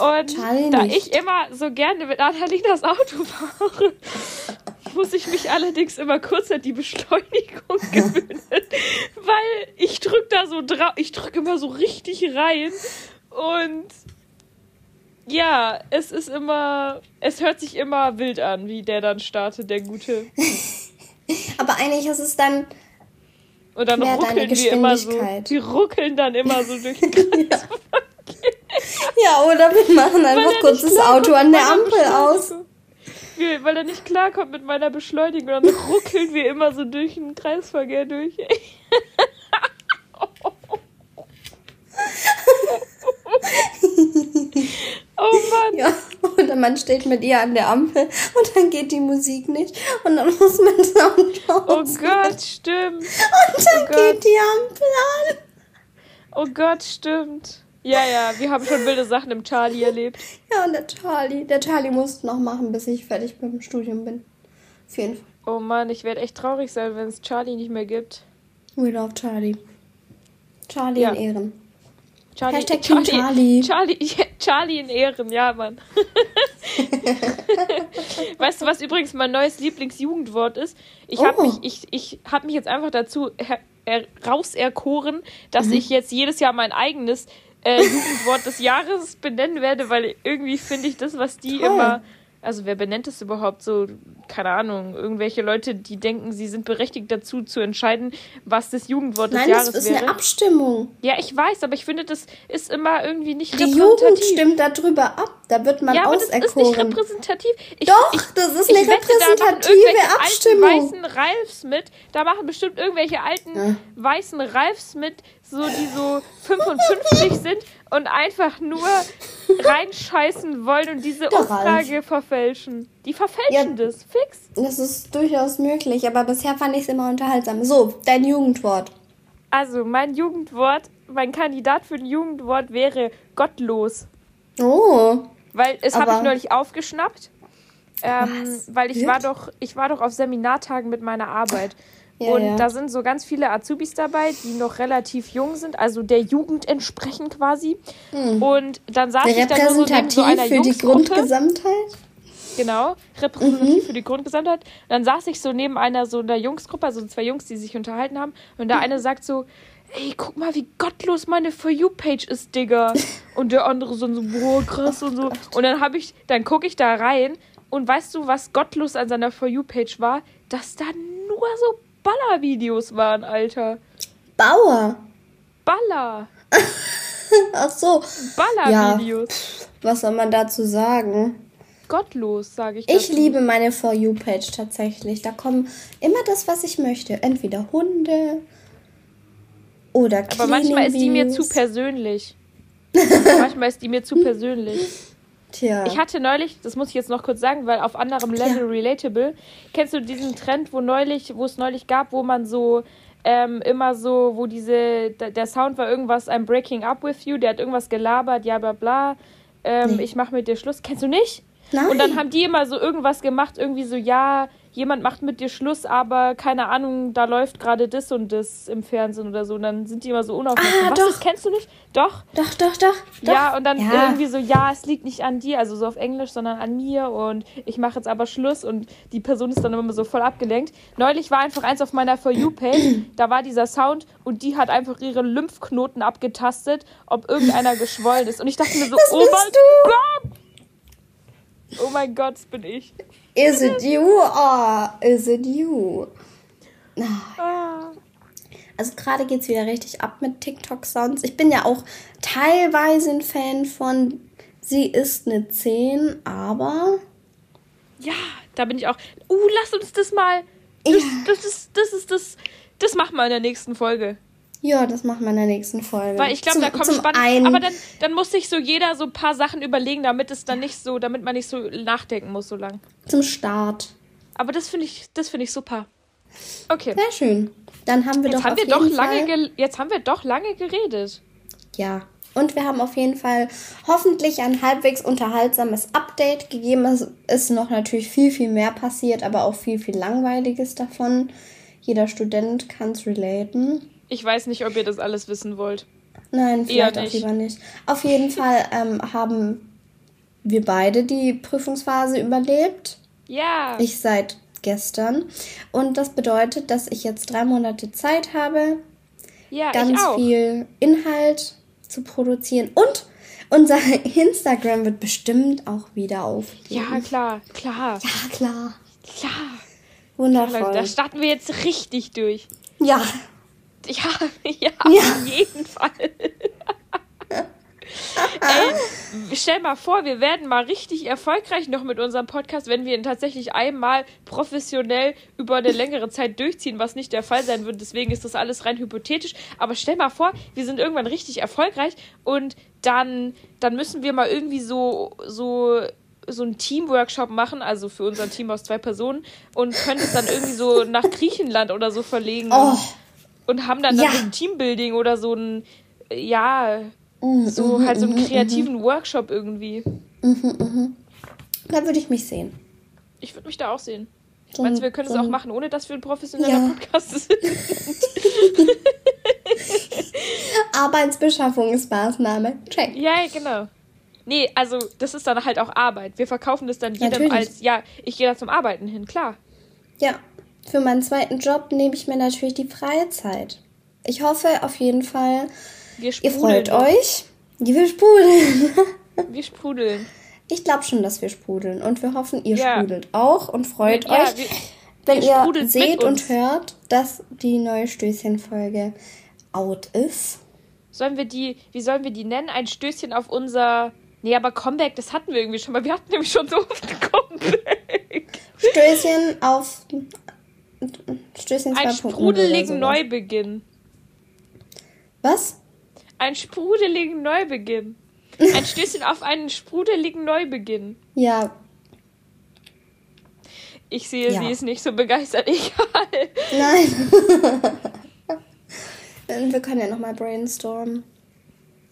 Und Charlie da nicht. ich immer so gerne mit Annalinas Auto fahre, muss ich mich allerdings immer kurz an die Beschleunigung gewöhnen, weil ich drück da so drauf, ich drück immer so richtig rein und ja, es ist immer, es hört sich immer wild an, wie der dann startet, der Gute. Aber eigentlich ist es dann. Und dann ruckeln die immer so, die ruckeln dann immer so durch den Kreis. Ja, oder wir machen einfach kurz das Auto an der Ampel aus. Wir- Weil er nicht klarkommt mit meiner Beschleunigung, dann ruckeln wir immer so durch den Kreisverkehr durch. oh Mann. Ja, oder man steht mit ihr an der Ampel und dann geht die Musik nicht und dann muss man das Auto Oh aus. Gott, stimmt. Und dann oh Gott. geht die Ampel an. Oh Gott, stimmt. Ja, ja, wir haben schon wilde Sachen im Charlie erlebt. Ja, und der Charlie. Der Charlie muss noch machen, bis ich fertig mit dem Studium bin. Auf jeden Fall. Oh Mann, ich werde echt traurig sein, wenn es Charlie nicht mehr gibt. We love Charlie. Charlie Ja. in Ehren. Charlie, Hashtag Team Charlie. Charlie, Charlie in Ehren, ja, Mann. weißt du, was übrigens mein neues Lieblingsjugendwort ist? Ich habe Oh. mich, ich, ich hab mich jetzt einfach dazu er, rauserkoren, dass Mhm. ich jetzt jedes Jahr mein eigenes äh, Jugendwort des Jahres benennen werde, weil irgendwie finde ich das, was die Toll. immer. Also wer benennt es überhaupt so? Keine Ahnung. Irgendwelche Leute, die denken, sie sind berechtigt dazu zu entscheiden, was das Jugendwort des Nein, das Jahres ist wäre. eine Abstimmung. Ja, ich weiß, aber ich finde, das ist immer irgendwie nicht Die repräsentativ. Jugend stimmt darüber ab. Da wird man ja, aber das ist nicht repräsentativ. Ich, Doch, ich, das ist ich eine wette, da machen repräsentative irgendwelche Abstimmung. alten weißen Ralfs mit. Da machen bestimmt irgendwelche alten Ja. weißen Ralfs mit, so die so 55 sind und einfach nur reinscheißen wollen und diese Der Umfrage verfälschen. Die verfälschen Ja. das, fix. Das ist durchaus möglich, aber bisher fand ich es immer unterhaltsam. So, dein Jugendwort. Also, mein Jugendwort, mein Kandidat für ein Jugendwort wäre gottlos. Oh. Weil es habe ich neulich aufgeschnappt. Ähm, weil ich war doch, ich war doch auf Seminartagen mit meiner Arbeit. Ja, und ja. da sind so ganz viele Azubis dabei, die noch relativ jung sind, also der Jugend entsprechen quasi. Und dann saß ich da nur so neben so einer für die. Grundgesamtheit? Genau, repräsentativ für die Grundgesamtheit. Und dann saß ich so neben einer so einer Jungsgruppe, also zwei Jungs, die sich unterhalten haben. Und der eine sagt so, ey, guck mal, wie gottlos meine For You-Page ist, Digga. Und der andere so, so boah, krass und so. Und dann habe ich, dann gucke ich da rein und weißt du, was gottlos an seiner For You-Page war? Dass da nur so Baller-Videos waren, Alter. Bauer. Baller. Ach so. Baller-Videos. Was soll man dazu sagen? Gottlos, sage ich. Ich dazu. liebe meine For You-Page tatsächlich. Da kommen immer das, was ich möchte. Entweder Hunde oder Aber manchmal ist die mir zu persönlich. manchmal ist die mir zu persönlich. Tja. Ich hatte neulich, das muss ich jetzt noch kurz sagen, weil auf anderem Level relatable, kennst du diesen Trend, wo neulich, wo es neulich gab, wo man so ähm, immer so, wo diese, der, der Sound war irgendwas, I'm breaking up with you, der hat irgendwas gelabert, ja bla bla, ähm, Nee. ich mach mit dir Schluss. Kennst du nicht? Nein. Und dann haben die immer so irgendwas gemacht, irgendwie so, ja, jemand macht mit dir Schluss, aber keine Ahnung, da läuft gerade das und das im Fernsehen oder so. Und dann sind die immer so unaufmerksam. Ah, Was, doch. das kennst du nicht? Doch. Doch, doch, doch. doch. Ja, und dann Ja. irgendwie so, ja, es liegt nicht an dir, also so auf Englisch, sondern an mir und ich mache jetzt aber Schluss und die Person ist dann immer so voll abgelenkt. Neulich war einfach eins auf meiner For You-Page, da war dieser Sound und die hat einfach ihre Lymphknoten abgetastet, ob irgendeiner geschwollen ist. Und ich dachte mir so, Das oh bist mein du. Gott! Oh mein Gott, das bin ich. Is it you or is it you? Ah. Also gerade geht es wieder richtig ab mit TikTok-Sounds. Ich bin ja auch teilweise ein Fan von Sie ist eine 10, aber Ja, da bin ich auch. Uh, lass uns das mal. Das, Ja. das ist, das ist das. Das machen wir in der nächsten Folge. Ja, das machen wir in der nächsten Folge. Weil ich glaube, da kommt spannend. einen- Aber dann, dann muss sich so jeder so ein paar Sachen überlegen, damit es dann nicht so, damit man nicht so nachdenken muss so lang. zum Start. Aber das finde ich, das finde ich super. Okay. Sehr schön. Dann haben wir Jetzt doch haben wir doch lange, Fall, jetzt haben wir doch lange geredet. Ja. Und wir haben auf jeden Fall hoffentlich ein halbwegs unterhaltsames Update gegeben. Es ist noch natürlich viel, viel mehr passiert, aber auch viel, viel Langweiliges davon. Jeder Student kann es relaten. Ich weiß nicht, ob ihr das alles wissen wollt. Nein, vielleicht auch lieber nicht. Auf jeden Fall ähm, haben wir beide die Prüfungsphase überlebt. Ja. Ich seit gestern. Und das bedeutet, dass ich jetzt drei Monate Zeit habe, ja, ganz viel Inhalt zu produzieren. Und unser Instagram wird bestimmt auch wieder aufleben. Ja, klar, klar, Ja, klar. klar. Wundervoll. Da starten wir jetzt richtig durch. Ja. Ja, ja, Ja. auf jeden Fall. Ey, stell mal vor, wir werden mal richtig erfolgreich noch mit unserem Podcast, wenn wir ihn tatsächlich einmal professionell über eine längere Zeit durchziehen, was nicht der Fall sein wird. Deswegen ist das alles rein hypothetisch. Aber stell mal vor, wir sind irgendwann richtig erfolgreich und dann, dann müssen wir mal irgendwie so, so so einen Teamworkshop machen, also für unser Team aus zwei Personen und können es dann irgendwie so nach Griechenland oder so verlegen Oh. Und haben dann, Ja. dann so ein Teambuilding oder so ein, ja, Mhm, so mhm, halt so einen mhm, kreativen Workshop irgendwie. mhm. Da würde ich mich sehen. Ich würde mich da auch sehen. So du, ein- wir können so es auch machen, ohne dass wir ein professioneller Ja. Podcast sind? Arbeitsbeschaffungsmaßnahme. Check. ja, genau. Nee, also das ist dann halt auch Arbeit. Wir verkaufen das dann jedem Natürlich. als, ja, ich gehe da zum Arbeiten hin, klar. Ja, für meinen zweiten Job nehme ich mir natürlich die freie Zeit. Ich hoffe auf jeden Fall, ihr freut euch. Wir sprudeln. Wir sprudeln. Ich glaube schon, dass wir sprudeln. Und wir hoffen, ihr Ja. sprudelt auch und freut Ja, euch, wir- wenn ihr seht und hört, dass die neue Stößchen-Folge out ist. Sollen wir die, wie sollen wir die nennen? Ein Stößchen auf unser. Nee, aber Comeback, das hatten wir irgendwie schon mal. Wir hatten nämlich schon so oft Comeback. Stößchen auf Stößchen 2.0 Ein sprudeligen. Neubeginn. Was? Ein sprudeligen Neubeginn. Ein Stößchen auf einen sprudeligen Neubeginn. Ja, Ich sehe, Ja. sie ist nicht so begeistert. Egal. nein. wir können ja nochmal brainstormen.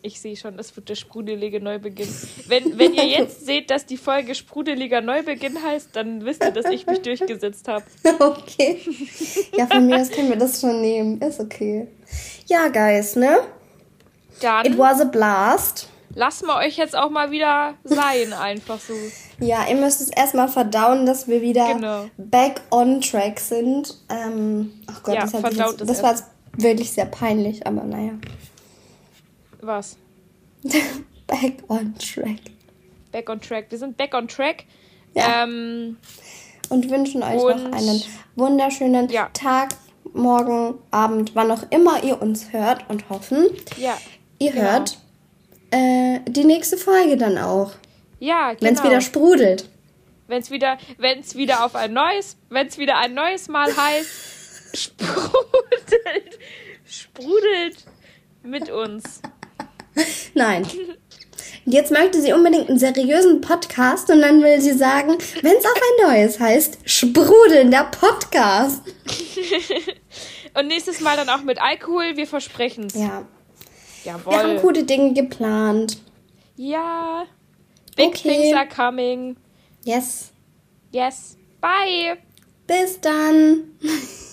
Ich sehe schon, es wird der sprudelige Neubeginn. Wenn, wenn ihr jetzt seht, dass die Folge sprudeliger Neubeginn heißt, dann wisst ihr, dass ich mich durchgesetzt habe. Okay. Ja, von mir aus können wir das schon nehmen. Ist okay. Ja, Guys, ne? It Dann was a blast. lassen wir euch jetzt auch mal wieder sein, einfach so. Ja, ihr müsst es erstmal verdauen, dass wir wieder Genau. back on track sind. Ähm, ach Gott, Ja, das, hat es das war jetzt wirklich sehr peinlich, aber naja. Was? back on track. Back on track. Wir sind back on track. Ja. Ähm, Und wünschen euch Und- noch einen wunderschönen Ja. Tag, Morgen, Abend, wann auch immer ihr uns hört und hoffen, ja. ihr Genau. hört äh, die nächste Folge dann auch. Ja, genau. Wenn es wieder sprudelt. Wenn es wieder, wenn's wieder auf ein neues, wenn es wieder ein neues Mal heißt, sprudelt, sprudelt mit uns. Nein. Jetzt möchte sie unbedingt einen seriösen Podcast und dann will sie sagen, wenn es auf ein neues heißt, sprudelnder Podcast. Und nächstes Mal dann auch mit Alkohol, wir versprechen es. Ja. Jawohl. Wir haben gute Dinge geplant. ja. Big Okay. things are coming. Yes. Yes. Bye. Bis dann.